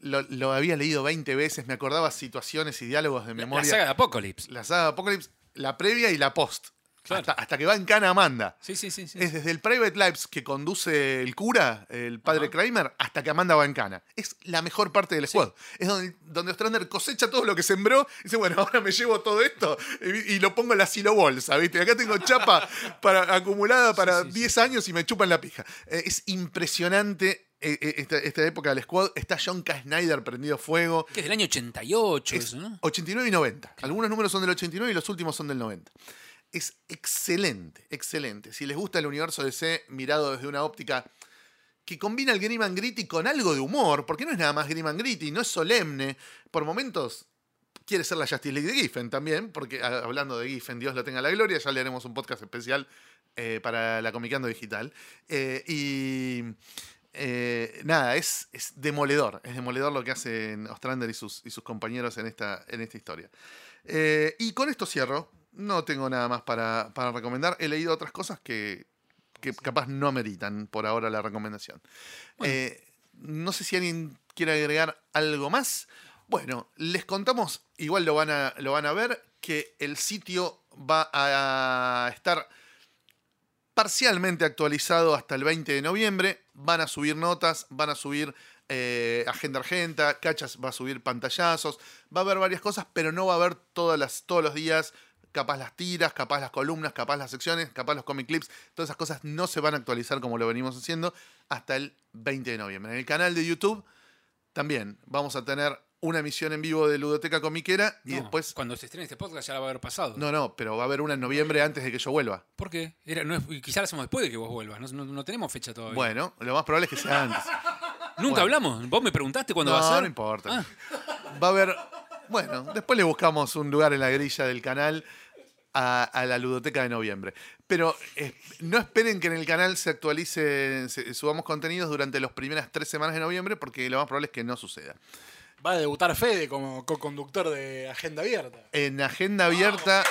B: Lo, lo había leído 20 veces, me acordaba situaciones y diálogos de
D: La, la
B: memoria.
D: saga de Apocalypse.
B: La saga Apocalypse, la previa y la post.
D: Claro.
B: Hasta, hasta que va en cana Amanda.
D: Sí, sí, sí. sí.
B: Es desde el Private Lives que conduce el cura, el padre Kramer, hasta que Amanda va en cana. Es la mejor parte del squad. Es donde, donde Ostrander cosecha todo lo que sembró y dice, bueno, ahora me llevo todo esto y, y lo pongo en la silo bolsa, ¿viste? Acá tengo chapa para, acumulada para 10 años y me chupan la pija. Eh, es impresionante esta, esta época del squad. Está John K. Snyder prendido fuego.
D: Que es del año 88,
B: Es
D: eso, ¿no?
B: 89 y 90. Algunos números son del 89 y los últimos son del 90. Es excelente, excelente. Si les gusta el universo DC mirado desde una óptica que combina el Grim and Gritty con algo de humor, porque no es nada más Grim and Gritty, no es solemne. Por momentos quiere ser la Justice League de Giffen también, porque a- hablando de Giffen, Dios lo tenga la gloria, ya le haremos un podcast especial eh, para la Comicando Digital. Eh, y eh, nada, es, es demoledor, es demoledor lo que hacen Ostrander y sus, y sus compañeros en esta, en esta historia. Eh, y con esto cierro, no tengo nada más para, para recomendar, he leído otras cosas que, que capaz no ameritan por ahora la recomendación. Eh, no sé si alguien quiere agregar algo más. Bueno, les contamos, igual lo van a, lo van a ver, que el sitio va a estar parcialmente actualizado hasta el 20 de noviembre. Van a subir notas, van a subir eh, agenda argenta, Cachas va a subir pantallazos, va a haber varias cosas, pero no va a haber todas las, todos los días, capaz las tiras, capaz las columnas, capaz las secciones, capaz los comic clips. Todas esas cosas no se van a actualizar como lo venimos haciendo hasta el 20 de noviembre. En el canal de YouTube también vamos a tener una emisión en vivo de Ludoteca Comiquera y
D: No,
B: después...
D: Cuando se estrene este podcast ya la va a haber pasado.
B: No, no, pero va a haber una en noviembre antes de que yo vuelva.
D: ¿Por qué? Era, no es, y quizá la hacemos después de que vos vuelvas. No, no- no tenemos fecha todavía.
B: Bueno, lo más probable es que sea antes.
D: Nunca
B: bueno.
D: hablamos. Vos me preguntaste cuándo
B: no,
D: va a ser.
B: no importa.
D: Ah.
B: Va a haber. Bueno, después le buscamos un lugar en la grilla del canal a, a la ludoteca de noviembre. Pero eh, no esperen que en el canal se actualice, se- subamos contenidos durante las primeras tres semanas de noviembre, porque lo más probable es que no suceda.
F: Va a debutar Fede como co-conductor de Agenda Abierta.
B: En agenda abierta.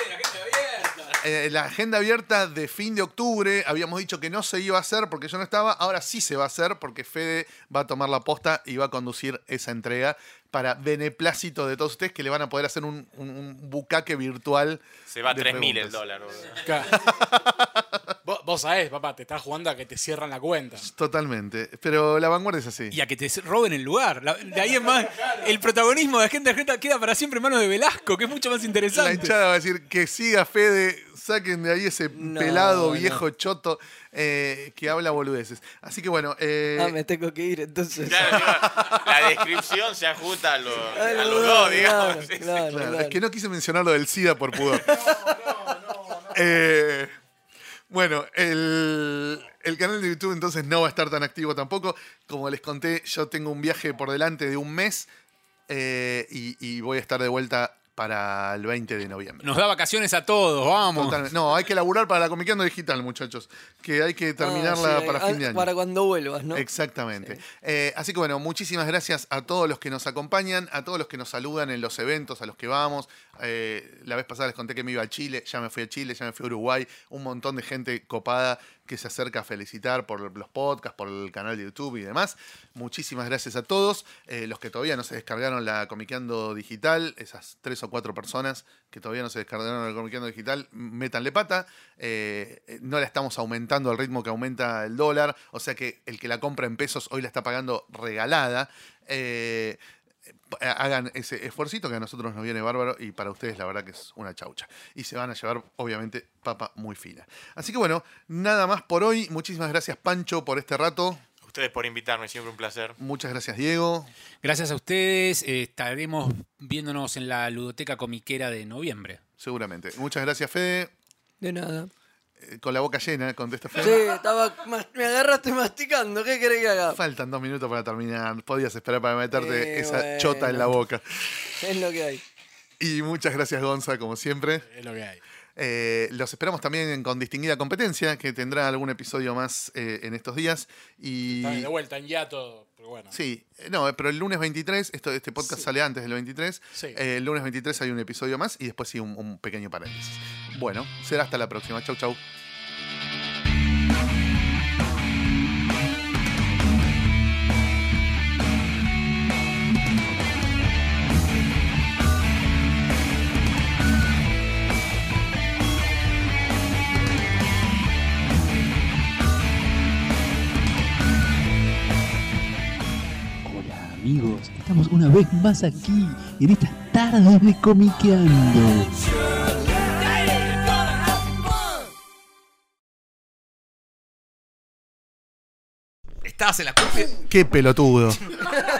B: eh, la agenda abierta de fin de octubre habíamos dicho que no se iba a hacer porque yo no estaba, ahora sí se va a hacer porque Fede va a tomar la posta y va a conducir esa entrega para beneplácito de todos ustedes que le van a poder hacer un, un- un bucaque virtual.
G: Se va a
B: de
G: 3.000 el dólar.
F: vos, vos sabés, papá, te estás jugando a que te cierran la cuenta.
B: Totalmente. Pero la vanguardia es así.
D: Y a que te roben el lugar. La- de ahí en más, el protagonismo de Gente Argenta queda para siempre en manos de Velasco, que es mucho más
B: La
D: interesante.
B: hinchada va a decir que siga Fede, saquen de ahí ese
C: No,
B: pelado
C: no.
B: viejo choto eh, que habla boludeces. Así que bueno, eh,
C: Ah, me tengo que ir entonces.
G: Claro, digo, la descripción se ajusta a, los-
C: Ah,
G: a
C: no,
G: los
C: no,
G: dos, digamos.
C: claro,
G: Sí, sí.
C: claro,
B: Claro,
C: claro.
B: es que no quise mencionar lo del SIDA por pudor. Eh, bueno, el, el canal de YouTube entonces no va a estar tan activo tampoco. Como les conté, yo tengo un viaje por delante de un mes eh, y, y voy a estar de vuelta para el 20 de noviembre.
D: Nos da vacaciones a todos, vamos.
B: Totalmente. No, hay que laburar para la Comiqueando Digital, muchachos. Que hay que terminarla
C: Ah, sí,
B: para fin de año.
C: Para cuando vuelvas, ¿no?
B: Exactamente. Eh, así que bueno, muchísimas gracias a todos los que nos acompañan, a todos los que nos saludan en los eventos a los que vamos. Eh, la vez pasada les conté que me iba a Chile, ya me fui a Chile, ya me fui a Uruguay. Un montón de gente copada que se acerca a felicitar por los podcasts, por el canal de YouTube y demás. Muchísimas gracias a todos. Eh, los que todavía no se descargaron la Comiqueando Digital, esas tres o cuatro personas que todavía no se descargaron la Comiqueando Digital, métanle pata. Eh, eh, no la estamos aumentando al ritmo que aumenta el dólar. O sea que el que la compra en pesos hoy la está pagando regalada. Hagan ese esfuercito que a nosotros nos viene bárbaro y para ustedes la verdad que es una chaucha. Y se van a llevar, obviamente, papa muy fina. Así que bueno, nada más por hoy. Muchísimas gracias, Pancho, por este rato.
G: Ustedes por invitarme, siempre un placer.
B: Muchas gracias, Diego.
D: Gracias a ustedes. eh, estaremos viéndonos en la ludoteca comiquera de noviembre.
B: Seguramente. Muchas gracias, Fede.
C: De nada.
B: Eh, Con la boca llena, contesta
C: Sí,
B: Fede.
C: estaba mas- me agarraste masticando. ¿Qué querés que haga?
B: Faltan dos minutos para terminar. Podías esperar para meterte
C: Eh,
B: esa
C: bueno.
B: chota en la boca.
C: Es lo que hay.
B: Y muchas gracias, Gonza, como siempre.
F: Es lo que hay.
B: Eh, los esperamos también con distinguida competencia, que tendrá algún episodio más eh, en estos días. Y.
F: Está de vuelta en yato, pero bueno.
B: Sí, eh, no, pero el lunes 23, esto, este podcast
F: Sí.
B: sale antes del 23.
F: Sí.
B: eh, el lunes 23 hay un episodio más y después sí un, un pequeño paréntesis. Bueno, será hasta la próxima. Chau, chau.
I: Amigos, estamos una vez más aquí en estas tardes de comiqueando.
E: Estabas en la cúspide.
B: Qué pelotudo.